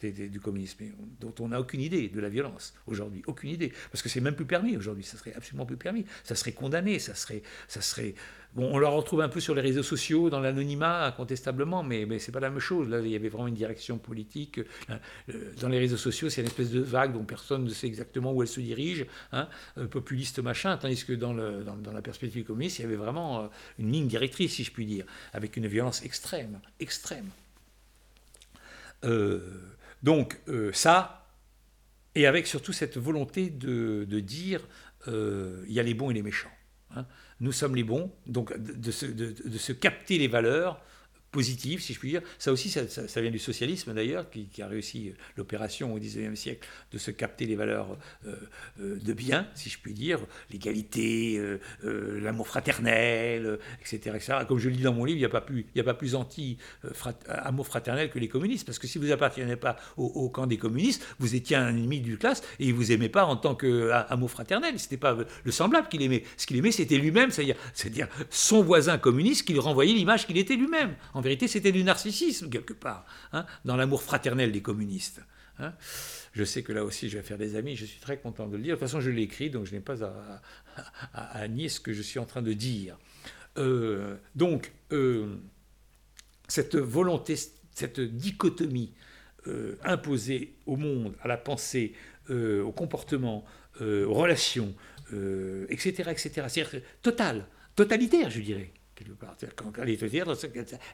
des du communisme, dont on n'a aucune idée de la violence aujourd'hui, aucune idée, parce que c'est même plus permis aujourd'hui, ça serait absolument plus permis, ça serait condamné, ça ça serait, On le retrouve un peu sur les réseaux sociaux, dans l'anonymat, incontestablement, mais, ce n'est pas la même chose. Là, il y avait vraiment une direction politique. Euh, dans les réseaux sociaux, c'est une espèce de vague dont personne ne sait exactement où elle se dirige, hein, euh, populiste machin, tandis que dans, la perspective communiste, il y avait vraiment euh, une ligne directrice, si je puis dire, avec une violence extrême, extrême. donc, ça, et avec surtout cette volonté de dire, il y a les bons et les méchants. Hein. Nous sommes les bons, donc de, se, capter les valeurs positive, si je puis dire. Ça aussi, ça, vient du socialisme d'ailleurs, qui, a réussi euh, l'opération au XIXe siècle de se capter les valeurs euh, euh, de bien, si je puis dire, l'égalité, l'amour fraternel, etc., etc., Comme je le dis dans mon livre, il n'y a pas plus, a pas plus anti-amour fraternel que les communistes, parce que si vous appartenez pas au, camp des communistes, vous étiez un ennemi du classe et il vous aimait pas en tant qu'amour fraternel. C'était pas le semblable qu'il aimait. Ce qu'il aimait, c'était lui-même, c'est-à-dire, c'est-à-dire son voisin communiste qui lui renvoyait l'image qu'il était lui-même. En vérité, c'était du narcissisme, quelque part, hein, dans l'amour fraternel des communistes. Hein. Je sais que là aussi, je vais faire des amis, je suis très content de le dire. De toute façon, je l'ai écrit, donc je n'ai pas à, nier ce que je suis en train de dire. Euh, donc, euh, cette volonté, cette dichotomie euh, imposée au monde, à la pensée, au comportement, aux relations, etc., etc., c'est-à-dire totale, totalitaire, je dirais,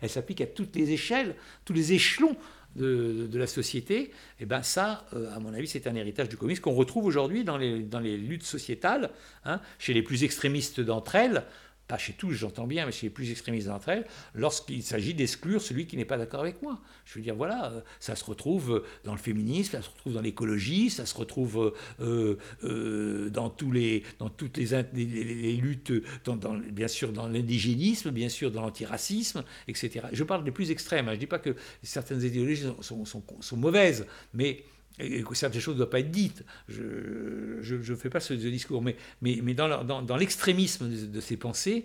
elle s'applique à toutes les échelles, tous les échelons de, la société. Et eh ben ça, euh, à mon avis, c'est un héritage du communisme qu'on retrouve aujourd'hui dans les, dans les luttes sociétales, hein, chez les plus extrémistes d'entre elles pas chez tous, j'entends bien, mais chez les plus extrémistes d'entre elles, lorsqu'il s'agit d'exclure celui qui n'est pas d'accord avec moi. Je veux dire, voilà, euh, ça se retrouve dans le féminisme, ça se retrouve dans l'écologie, ça se retrouve euh, euh, dans, toutes les, luttes, bien sûr dans l'indigénisme, bien sûr dans l'antiracisme, etc. Je parle des plus extrêmes, hein. je ne dis pas que certaines idéologies sont mauvaises, mais et certaines choses ne doivent pas être dites. Je ne fais pas ce, discours, mais, mais, mais dans, dans, l'extrémisme de, ces pensées,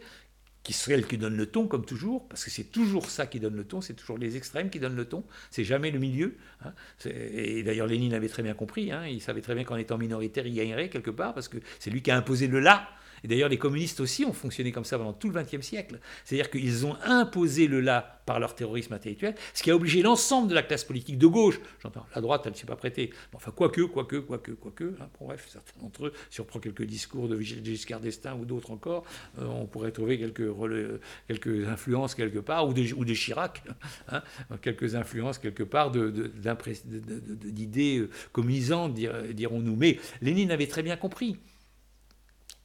qui serait elle qui donne le ton, comme toujours, parce que c'est toujours ça qui donne le ton, c'est toujours les extrêmes qui donnent le ton, c'est jamais le milieu. Hein. Et d'ailleurs, Lénine avait très bien compris, hein. il savait très bien qu'en étant minoritaire, il gagnerait quelque part, parce que c'est lui qui a imposé le là, Et d'ailleurs, les communistes aussi ont fonctionné comme ça pendant tout le XXe siècle. C'est-à-dire qu'ils ont imposé le là par leur terrorisme intellectuel, ce qui a obligé l'ensemble de la classe politique de gauche, j'entends, la droite, elle ne s'est pas prêtée, enfin, quoique, quoique, quoique, quoique, hein, bref, certains d'entre eux, prend quelques discours de Giscard d'Estaing ou d'autres encore, euh, on pourrait trouver quelques, influences quelque part, ou des, ou Chirac, hein, quelques influences quelque part d'idées de, communisantes, dirons-nous. Mais Lénine avait très bien compris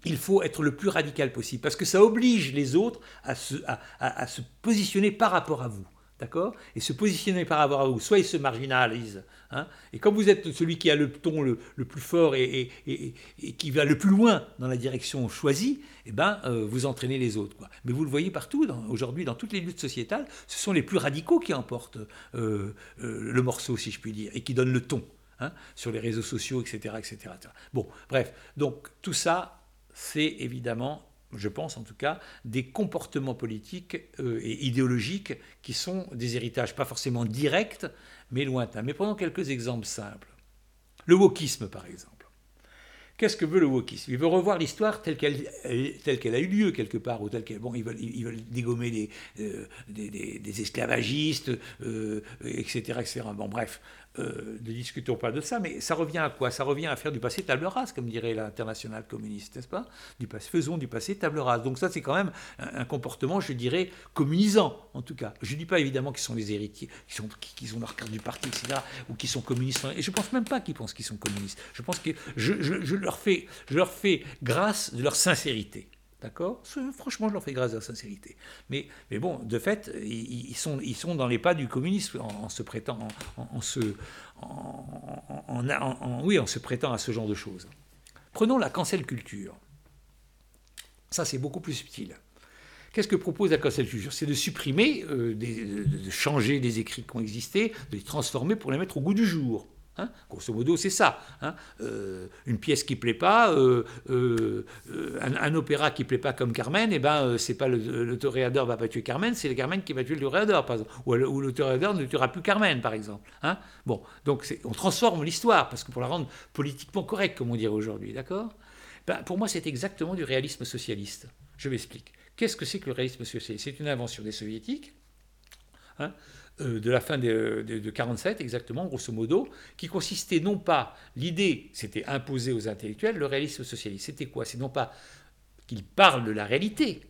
il faut être le plus radical possible, parce que ça oblige les autres à se, à, se positionner par rapport à vous. D'accord? Et se positionner par rapport à vous. Soit ils se marginalisent. Hein et comme vous êtes celui qui a le ton le, plus fort et, qui va le plus loin dans la direction choisie, eh ben, euh, vous entraînez les autres. Quoi. Mais vous le voyez partout, aujourd'hui, dans toutes les luttes sociétales, ce sont les plus radicaux qui emportent euh, euh, le morceau, si je puis dire, et qui donnent le ton. Hein, sur les réseaux sociaux, etc., etc., etc. Bon, bref, donc tout ça, c'est évidemment, je pense en tout cas, des comportements politiques euh, et idéologiques qui sont des héritages pas forcément directs, mais lointains. Mais prenons quelques exemples simples. Le wokisme, par exemple. Qu'est-ce que veut le wokisme? Il veut revoir l'histoire telle qu'elle, telle qu'elle a eu lieu quelque part, ou telle qu'elle. Bon, ils veulent, ils veulent dégommer des, euh, des, esclavagistes, etc., euh, etc. Bon, bref, euh, ne discutons pas de ça, mais ça revient à quoi? Ça revient à faire du passé table rase, comme dirait l'international communiste, n'est-ce pas? Du passé, Faisons du passé table rase. Donc ça, c'est quand même un, comportement, je dirais, communisant, en tout cas. Je ne dis pas évidemment qu'ils sont les héritiers, qu'ils ont leur carte du parti, etc., ou qu'ils sont communistes. Et je ne pense même pas qu'ils pensent qu'ils sont communistes. Je pense que je leur fais grâce de leur sincérité. D'accord? Franchement, je leur fais grâce à la sincérité. Mais, bon, de fait, ils, sont, dans les pas du communisme en, se prêtant, en, se, en, oui, en se prêtant à ce genre de choses. Prenons la cancel culture. Ça, c'est beaucoup plus subtil. Qu'est-ce que propose la cancel culture? C'est de supprimer, euh, de changer des écrits qui ont existé, de les transformer pour les mettre au goût du jour. Hein Grosso modo, c'est ça. Hein euh, une pièce qui plaît pas, euh, euh, un, opéra qui plaît pas comme Carmen, et eh ben c'est pas le, le toréador va pas tuer Carmen, c'est le Carmen qui va tuer le toréador, par exemple. Ou, le toréador ne tuera plus Carmen, par exemple. Hein bon, donc on transforme l'histoire parce que pour la rendre politiquement correcte, comme on dirait aujourd'hui, d'accord? Ben, Pour moi, c'est exactement du réalisme socialiste. Je m'explique. Qu'est-ce que c'est que le réalisme socialiste? C'est une invention des soviétiques. Hein euh, de la fin de, de, 47 exactement, grosso modo, qui consistait non pas, l'idée c'était imposer aux intellectuels le réalisme socialiste. C'était quoi? C'est non pas qu'ils parlent de la réalité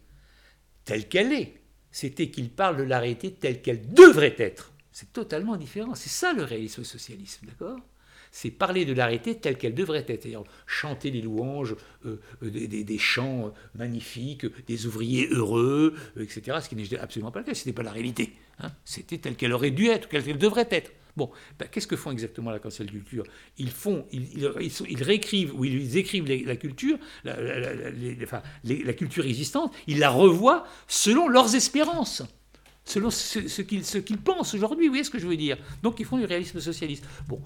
telle qu'elle est, c'était qu'ils parlent de la réalité telle qu'elle devrait être. C'est totalement différent. C'est ça le réalisme socialiste, d'accord? C'est parler de la réalité telle qu'elle devrait être. C'est-à-dire chanter les louanges, euh, euh, des, chants magnifiques, des ouvriers heureux, etc. Ce qui n'est absolument pas le cas. Ce n'était pas la réalité. Hein. C'était telle qu'elle aurait dû être, telle qu'elle devrait être. Bon, ben, qu'est-ce que font exactement la cancel culture? Ils font, ils, réécrivent ou ils écrivent la culture, la, la, culture existante, ils la revoient selon leurs espérances selon ce, qu'ils pensent aujourd'hui, vous voyez ce que je veux dire? Donc ils font du réalisme socialiste. Bon,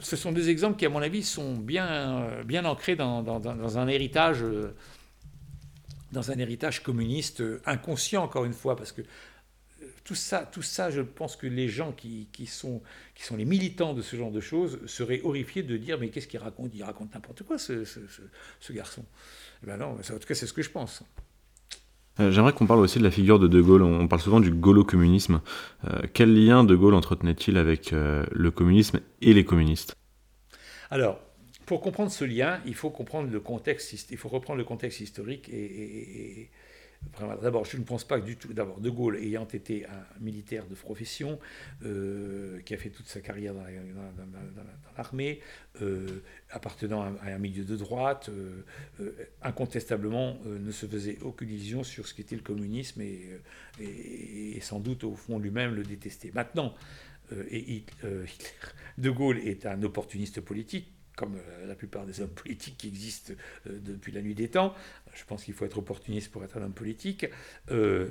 ce sont des exemples qui, à mon avis, sont bien, ancrés dans, un héritage, dans un héritage communiste inconscient, encore une fois, parce que tout ça, tout ça, je pense que les gens qui, sont, qui sont les militants de ce genre de choses seraient horrifiés de dire mais qu'est-ce qu'il raconte? Il raconte n'importe quoi, ce, garçon. Eh ben non, en tout cas, c'est ce que je pense. Euh, j'aimerais qu'on parle aussi de la figure de De Gaulle. On parle souvent du gaulo-communisme. Euh, quel lien De Gaulle entretenait-il avec euh, le communisme et les communistes? Alors, pour comprendre ce lien, il faut comprendre le contexte, il faut reprendre le contexte historique et, D'abord, je ne pense pas du tout. D'abord, De Gaulle ayant été un militaire de profession, euh, qui a fait toute sa carrière dans, l'armée, euh, appartenant à, un milieu de droite, euh, incontestablement ne se faisait aucune illusion sur ce qu'était le communisme et, sans doute au fond lui-même le détestait. Maintenant, et, De Gaulle est un opportuniste politique comme la plupart des hommes politiques qui existent depuis la nuit des temps, je pense qu'il faut être opportuniste pour être un homme politique, euh,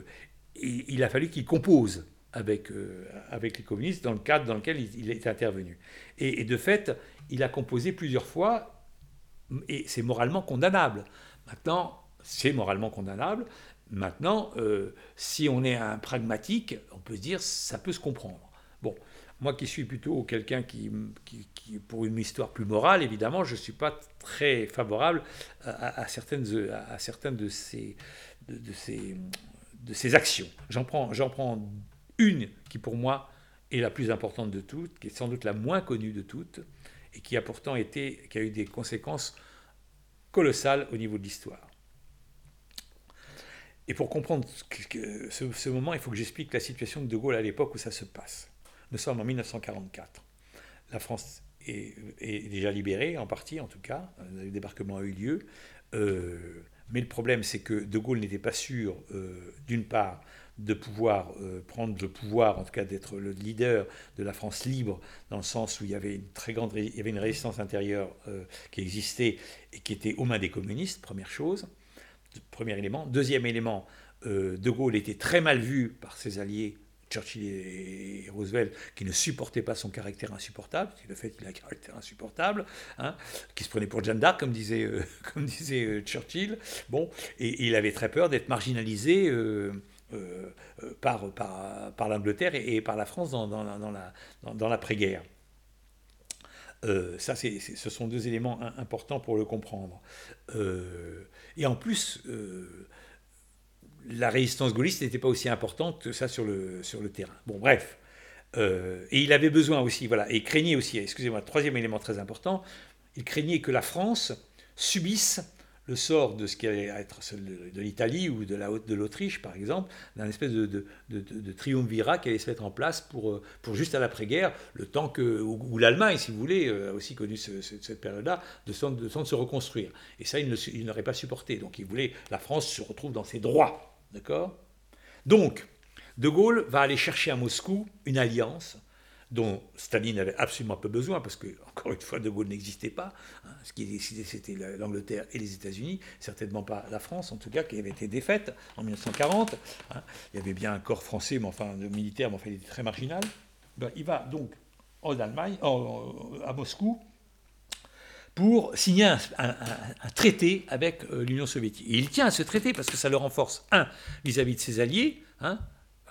il a fallu qu'il compose avec, euh, avec les communistes dans le cadre dans lequel il, est intervenu. Et, de fait, il a composé plusieurs fois, et c'est moralement condamnable. Maintenant, c'est moralement condamnable. Maintenant, euh, si on est un pragmatique, on peut se dire ça peut se comprendre. Bon, moi qui suis plutôt quelqu'un qui, pour une histoire plus morale, évidemment, je ne suis pas très favorable à, certaines, à certaines de ces, de, ces, de ces actions. J'en prends, j'en prends une qui, pour moi, est la plus importante de toutes, qui est sans doute la moins connue de toutes, et qui a pourtant été, qui a eu des conséquences colossales au niveau de l'histoire. Et pour comprendre ce, moment, il faut que j'explique la situation de De Gaulle à l'époque où ça se passe. Nous sommes en 1944. La France est, déjà libérée, en partie en tout cas. Le débarquement a eu lieu. Euh, mais le problème, c'est que De Gaulle n'était pas sûr, euh, d'une part, de pouvoir euh, prendre le pouvoir, en tout cas d'être le leader de la France libre, dans le sens où il y avait une très grande, il y avait une résistance intérieure qui existait et qui était aux mains des communistes, première chose. Premier élément. Deuxième élément, De Gaulle était très mal vu par ses alliés, Churchill et Roosevelt, qui ne supportaient pas son caractère insupportable, c'est le fait qu'il a un caractère insupportable, hein, qui se prenait pour Jeanne d'Arc, comme disait, euh, *laughs* euh, Churchill. Bon, et, il avait très peur d'être marginalisé. par, par, l'Angleterre et, par la France dans, dans, dans la, dans, l'après-guerre. ça, ce sont deux éléments importants pour le comprendre. Et en plus, euh, la résistance gaulliste n'était pas aussi importante que ça sur le, sur le terrain. Bon, bref. Euh, et il avait besoin aussi, voilà, et craignait aussi, excusez-moi, troisième élément très important, il craignait que la France subisse le sort de ce qui allait être de l'Italie ou de, la, de l'Autriche, par exemple, d'un espèce de, de, de, triumvirat qui allait se mettre en place pour, euh, pour juste à l'après-guerre, le temps que, où, l'Allemagne, si vous voulez, euh, a aussi connu cette période-là, de de, se reconstruire. Et ça, il, n'aurait pas supporté. Donc il voulait la France se retrouve dans ses droits. D'accord? Donc, De Gaulle va aller chercher à Moscou une alliance dont Staline avait absolument pas besoin, parce que, *laughs* encore une fois, De Gaulle n'existait pas. Hein. ce qui décidé, c'était l'Angleterre et les États-Unis, certainement pas la France, en tout cas, qui avait été défaite en 1940. Hein. il y avait bien un corps français, mais enfin, militaire, mais enfin, il était très marginal. Ben, il va donc en Allemagne, à Moscou, pour signer un, traité avec euh, l'Union soviétique. Et il tient à ce traité parce que ça le renforce, un, vis-à-vis de ses alliés, hein,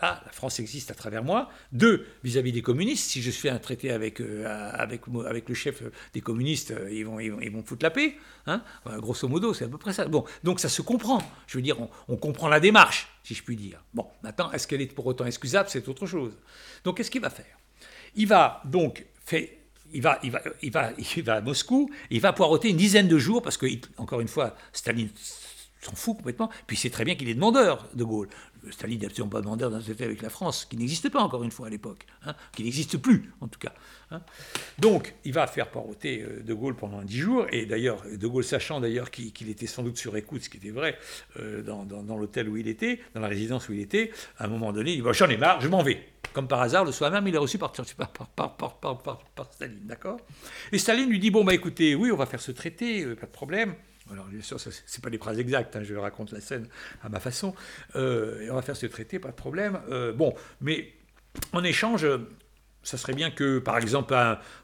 ah, la France existe à travers moi. Deux, vis-à-vis des communistes, si je fais un traité avec, euh, le chef des communistes, euh, ils, vont, ils, vont, foutre la paix. Hein grosso modo, c'est à peu près ça. Bon, donc ça se comprend. Je veux dire, on, comprend la démarche, si je puis dire. Bon, maintenant, est-ce qu'elle est pour autant excusable? C'est autre chose. Donc, qu'est-ce qu'il va faire? Il va donc faire il va, il, va, il, va, il va à Moscou, il va poireauter une dizaine de jours, parce que, encore une fois, Staline s'en fout complètement. Puis c'est très bien qu'il est demandeur, De Gaulle. Staline n'est absolument pas demandeur d'un traité avec la France, qui n'existe pas encore une fois à l'époque, hein, qui n'existe plus en tout cas. Hein. Donc il va faire paroter euh, De Gaulle pendant dix jours, et d'ailleurs, De Gaulle sachant d'ailleurs qu'il était sans doute sur écoute, ce qui était vrai, euh, dans, l'hôtel où il était, dans la résidence où il était, à un moment donné, il dit J'en ai marre, je m'en vais. Comme par hasard, le soir même, il est *laughs* reçu par, par, par Staline, d'accord Et Staline lui dit Bon, bah écoutez, oui, on va faire ce traité, euh, pas de problème. Alors, bien sûr, ce n'est pas des phrases exactes, hein, je raconte la scène à ma façon. Euh, et on va faire ce traité, pas de problème. Euh, bon, mais en échange, ça serait bien que, par exemple,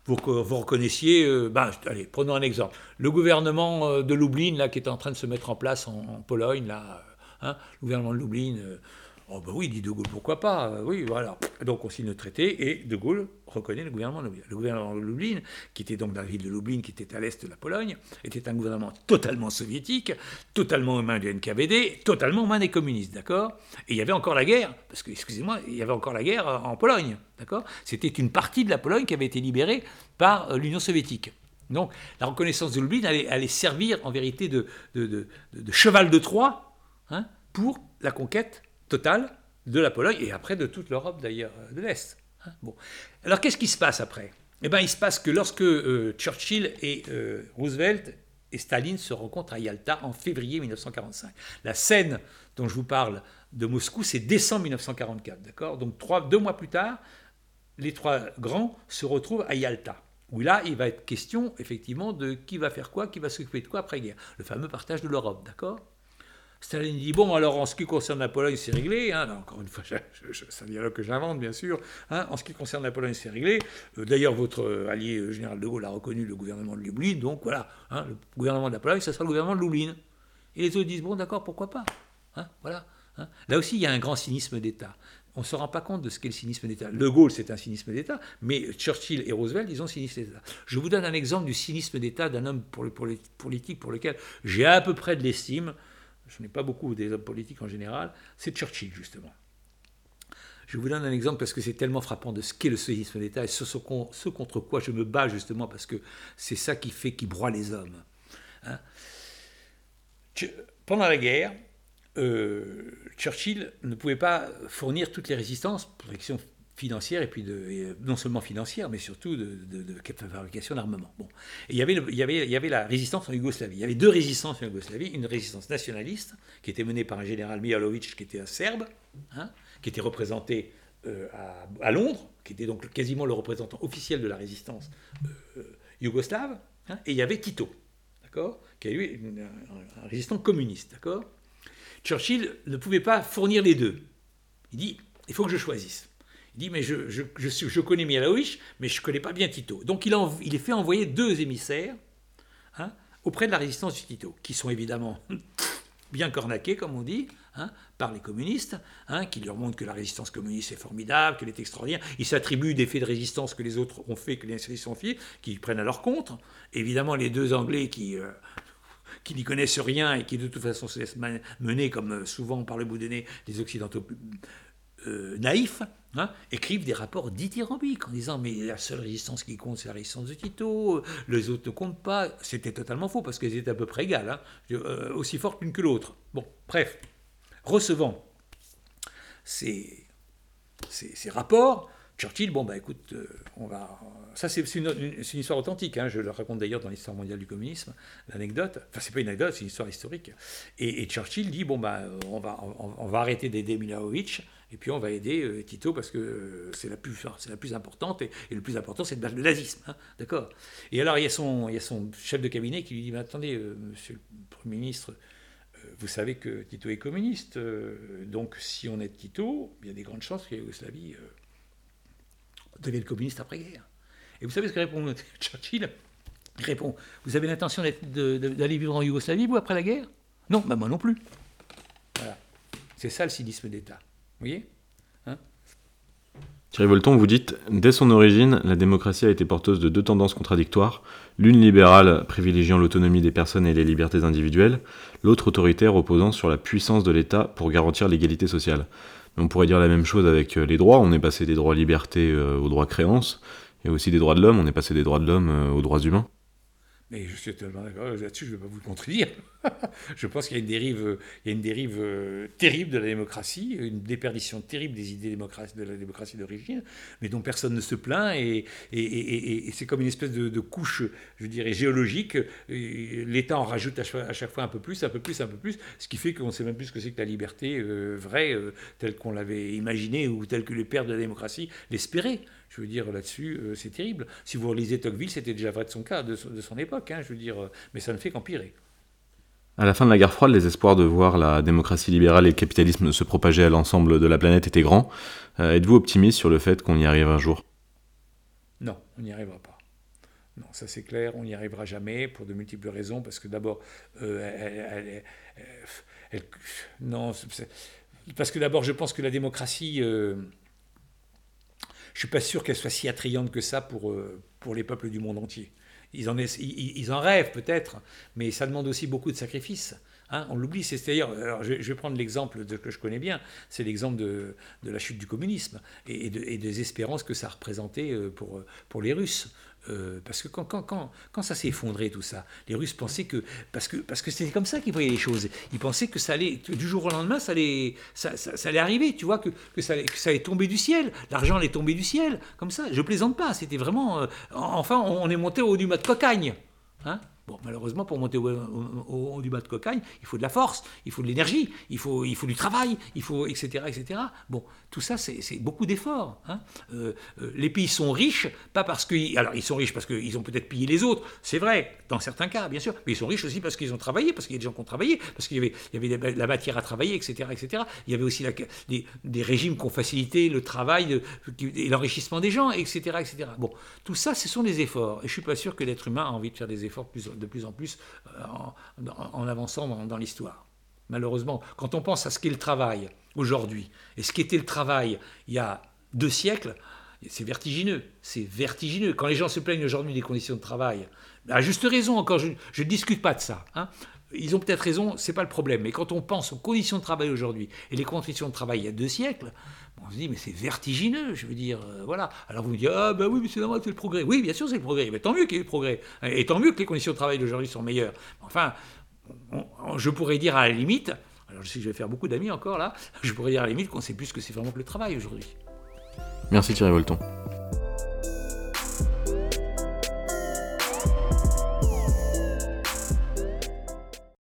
vous, vous, reconnaissiez. Euh, ben, allez, prenons un exemple. Le gouvernement de Lublin, là, qui est en train de se mettre en place en, Pologne, là, hein, le gouvernement de Lublin Oh ben oui, dit De Gaulle, pourquoi pas euh, Oui, voilà. Donc on signe le traité et De Gaulle reconnaît le gouvernement de Lublin. Le gouvernement de Lublin, qui était donc dans la ville de Lublin, qui était à l'est de la Pologne, était un gouvernement totalement soviétique, totalement aux mains du NKVD, totalement aux mains des communistes, d'accord? Et il y avait encore la guerre, parce que, excusez-moi, il y avait encore la guerre en Pologne, d'accord? C'était une partie de la Pologne qui avait été libérée par euh, l'Union soviétique. Donc la reconnaissance de Lublin allait, servir en vérité de, de, cheval de Troie hein, pour la conquête totale de la Pologne et après de toute l'Europe d'ailleurs euh, de l'Est. Hein. bon. Alors qu'est-ce qui se passe après? Eh bien il se passe que lorsque euh, Churchill et euh, Roosevelt et Staline se rencontrent à Yalta en février 1945. La scène dont je vous parle de Moscou, c'est décembre 1944, d'accord? Donc trois, deux mois plus tard, les trois grands se retrouvent à Yalta où là, il va être question, effectivement, de qui va faire quoi, qui va s'occuper de quoi après-guerre. Le fameux partage de l'Europe, d'accord? Staline dit Bon, alors en ce qui concerne la Pologne, c'est réglé. Hein. encore une fois, *laughs* c'est un dialogue que j'invente, bien sûr. Hein. en ce qui concerne la Pologne, c'est réglé. Euh, d'ailleurs, votre euh, allié euh, général de Gaulle a reconnu le gouvernement de Lublin. Donc voilà, hein, le gouvernement de la Pologne, ça sera le gouvernement de Lublin. Et les autres disent Bon, d'accord, pourquoi pas Voilà. Là aussi, il y a un grand cynisme d'État. on ne se rend pas compte de ce qu'est le cynisme d'État. Le Gaulle, c'est un cynisme d'État, mais Churchill et Roosevelt, ils ont cynisme d'État. Je vous donne un exemple du cynisme d'État d'un homme politique pour lequel j'ai à peu près de l'estime. Je n'ai pas beaucoup des hommes politiques en général. C'est Churchill, justement. Je vous donne un exemple parce que c'est tellement frappant de ce qu'est le cynisme d'État et ce, contre quoi je me bats justement parce que c'est ça qui fait qui broie les hommes. Hein. Pendant la guerre, euh, Churchill ne pouvait pas fournir toutes les résistances financière et puis de, euh, non seulement financière mais surtout de, fabrication d'armement. Bon. Il y, avait il, il y avait la résistance en Yougoslavie. Il y avait deux résistances en Yougoslavie. Une résistance nationaliste qui était menée par un général Mihalovic qui était un serbe, hein, qui était représenté euh, à, Londres, qui était donc quasiment le représentant officiel de la résistance yougoslave. Hein, et il y avait Tito, qui est un, un résistant communiste. Churchill ne pouvait pas fournir les deux. Il dit, il faut que je choisisse. Dit, mais je, connais Mihalovic, mais je ne connais pas bien Tito. Donc il, est fait envoyer deux émissaires hein, auprès de la résistance du Tito, qui sont évidemment *laughs* bien cornaqués, comme on dit, hein, par les communistes, hein, qui leur montrent que la résistance communiste est formidable, qu'elle est extraordinaire. Ils s'attribuent des faits de résistance que les autres ont fait, que les nationalistes ont fait, qu'ils prennent à leur compte. Évidemment, les deux Anglais qui, euh, n'y connaissent rien et qui de toute façon se laissent mener, comme euh, souvent par le bout des nez, des Occidentaux euh, naïfs, hein, écrivent des rapports dithyrambiques en disant mais la seule résistance qui compte c'est la résistance de Tito, euh, les autres ne comptent pas. C'était totalement faux parce qu'elles étaient à peu près égales, hein, aussi fortes l'une que l'autre. Bon, bref, recevant ces, ces rapports, Churchill, bon, bah écoute, euh, on va. Ça, c'est une, histoire authentique, hein, je le raconte d'ailleurs dans l'histoire mondiale du communisme, l'anecdote. Enfin, c'est pas une anecdote, c'est une histoire historique. Et, Churchill dit bon, bah, on va, on, va arrêter d'aider Milosevic, et puis on va aider euh, Tito parce que c'est la, plus, c'est la plus importante, et, le plus important, c'est de battre le nazisme. Hein, d'accord? Et alors, il y, a son, il y a son chef de cabinet qui lui dit mais attendez, euh, monsieur le Premier ministre, vous savez que Tito est communiste, donc si on aide Tito, il y a des grandes chances que la Yougoslavie devienne communiste après-guerre. Et vous savez ce que répond *laughs* Churchill? Il répond Vous avez l'intention d'aller vivre en Yougoslavie, vous, après la guerre? Non, bah moi non plus. Voilà. C'est ça le cynisme d'État. Voyez hein Thierry Volton, vous dites Dès son origine, la démocratie a été porteuse de deux tendances contradictoires, l'une libérale privilégiant l'autonomie des personnes et les libertés individuelles, l'autre autoritaire opposant sur la puissance de l'État pour garantir l'égalité sociale. On pourrait dire la même chose avec euh, les droits. On est passé des droits liberté euh, aux droits créance, et aussi des droits de l'homme. On est passé des droits de l'homme euh, aux droits humains. Mais je suis tellement d'accord là-dessus, je ne vais pas vous le contredire. *laughs* je pense qu'il y a une dérive, il y a une dérive euh, terrible de la démocratie, une déperdition terrible des idées de la démocratie d'origine, mais dont personne ne se plaint. Et, c'est comme une espèce de, couche, je dirais, géologique. L'État en rajoute à chaque, fois un peu plus, un peu plus, un peu plus, ce qui fait qu'on ne sait même plus ce que c'est que la liberté euh, vraie, euh, telle qu'on l'avait imaginée ou telle que les pères de la démocratie l'espéraient. Je veux dire, là-dessus, euh, c'est terrible. Si vous relisez Tocqueville, c'était déjà vrai de son cas, de, son époque, hein, je veux dire, euh, mais ça ne fait qu'empirer. À la fin de la guerre froide, les espoirs de voir la démocratie libérale et le capitalisme se propager à l'ensemble de la planète étaient grands. Euh, êtes-vous optimiste sur le fait qu'on y arrive un jour? Non, on n'y arrivera pas. Non, ça c'est clair, on n'y arrivera jamais pour de multiples raisons, parce que d'abord, non, parce que d'abord, je pense que la démocratie je suis pas sûr qu'elle soit si attrayante que ça pour, euh, pour les peuples du monde entier. Ils en, ils, en rêvent peut-être, mais ça demande aussi beaucoup de sacrifices. Hein. on l'oublie, c'est d'ailleurs, je, je, vais prendre l'exemple que je connais bien, c'est l'exemple de, de, la chute du communisme et, et, des espérances que ça représentait euh, pour, pour les Russes. Euh, parce que quand, quand, quand, quand ça s'est effondré tout ça, les Russes pensaient que parce que parce que c'était comme ça qu'ils voyaient les choses. Ils pensaient que ça allait du jour au lendemain, ça allait ça, ça, allait arriver. Tu vois que, que, ça allait, ça allait tomber du ciel. L'argent allait tomber du ciel comme ça. Je plaisante pas. C'était vraiment. Euh, enfin, on est monté au haut du mat de cocagne. Hein Bon, malheureusement, pour monter au, haut du bas de cocagne, il faut de la force, il faut de l'énergie, il faut, il faut du travail, il faut, etc., etc. Bon, tout ça, c'est beaucoup d'efforts. Hein. Euh, euh, les pays sont riches, pas parce qu'ils... Alors, ils sont riches parce qu'ils ont peut-être pillé les autres, c'est vrai, dans certains cas, bien sûr, mais ils sont riches aussi parce qu'ils ont travaillé, parce qu'il y a des gens qui ont travaillé, parce qu'il y avait, il y avait la matière à travailler, etc., etc. Il y avait aussi des, des, régimes qui ont facilité le travail et l'enrichissement des gens, etc., etc. Bon, tout ça, ce sont des efforts. Et je ne suis pas sûr que l'être humain a envie de faire des efforts de plus en plus euh, en, avançant dans, l'histoire. malheureusement. Quand on pense à ce qu'est le travail aujourd'hui et ce qu'était le travail il y a deux siècles, c'est vertigineux. C'est vertigineux. Quand les gens se plaignent aujourd'hui des conditions de travail, à juste raison, encore, je ne discute pas de ça. Hein. Ils ont peut-être raison, c'est pas le problème. Mais quand on pense aux conditions de travail aujourd'hui et les conditions de travail il y a deux siècles, on se dit mais c'est vertigineux. Je veux dire, euh, voilà. Alors vous me dites ah ben oui mais c'est normal, c'est le progrès. Oui bien sûr c'est le progrès. Mais tant mieux qu'il y ait le progrès et tant mieux que les conditions de travail d'aujourd'hui sont meilleures. Enfin, je pourrais dire à la limite, alors je sais que je vais faire beaucoup d'amis encore là, *laughs* je pourrais dire à la limite qu'on sait plus ce que c'est vraiment que le travail aujourd'hui. Merci Thierry Volton.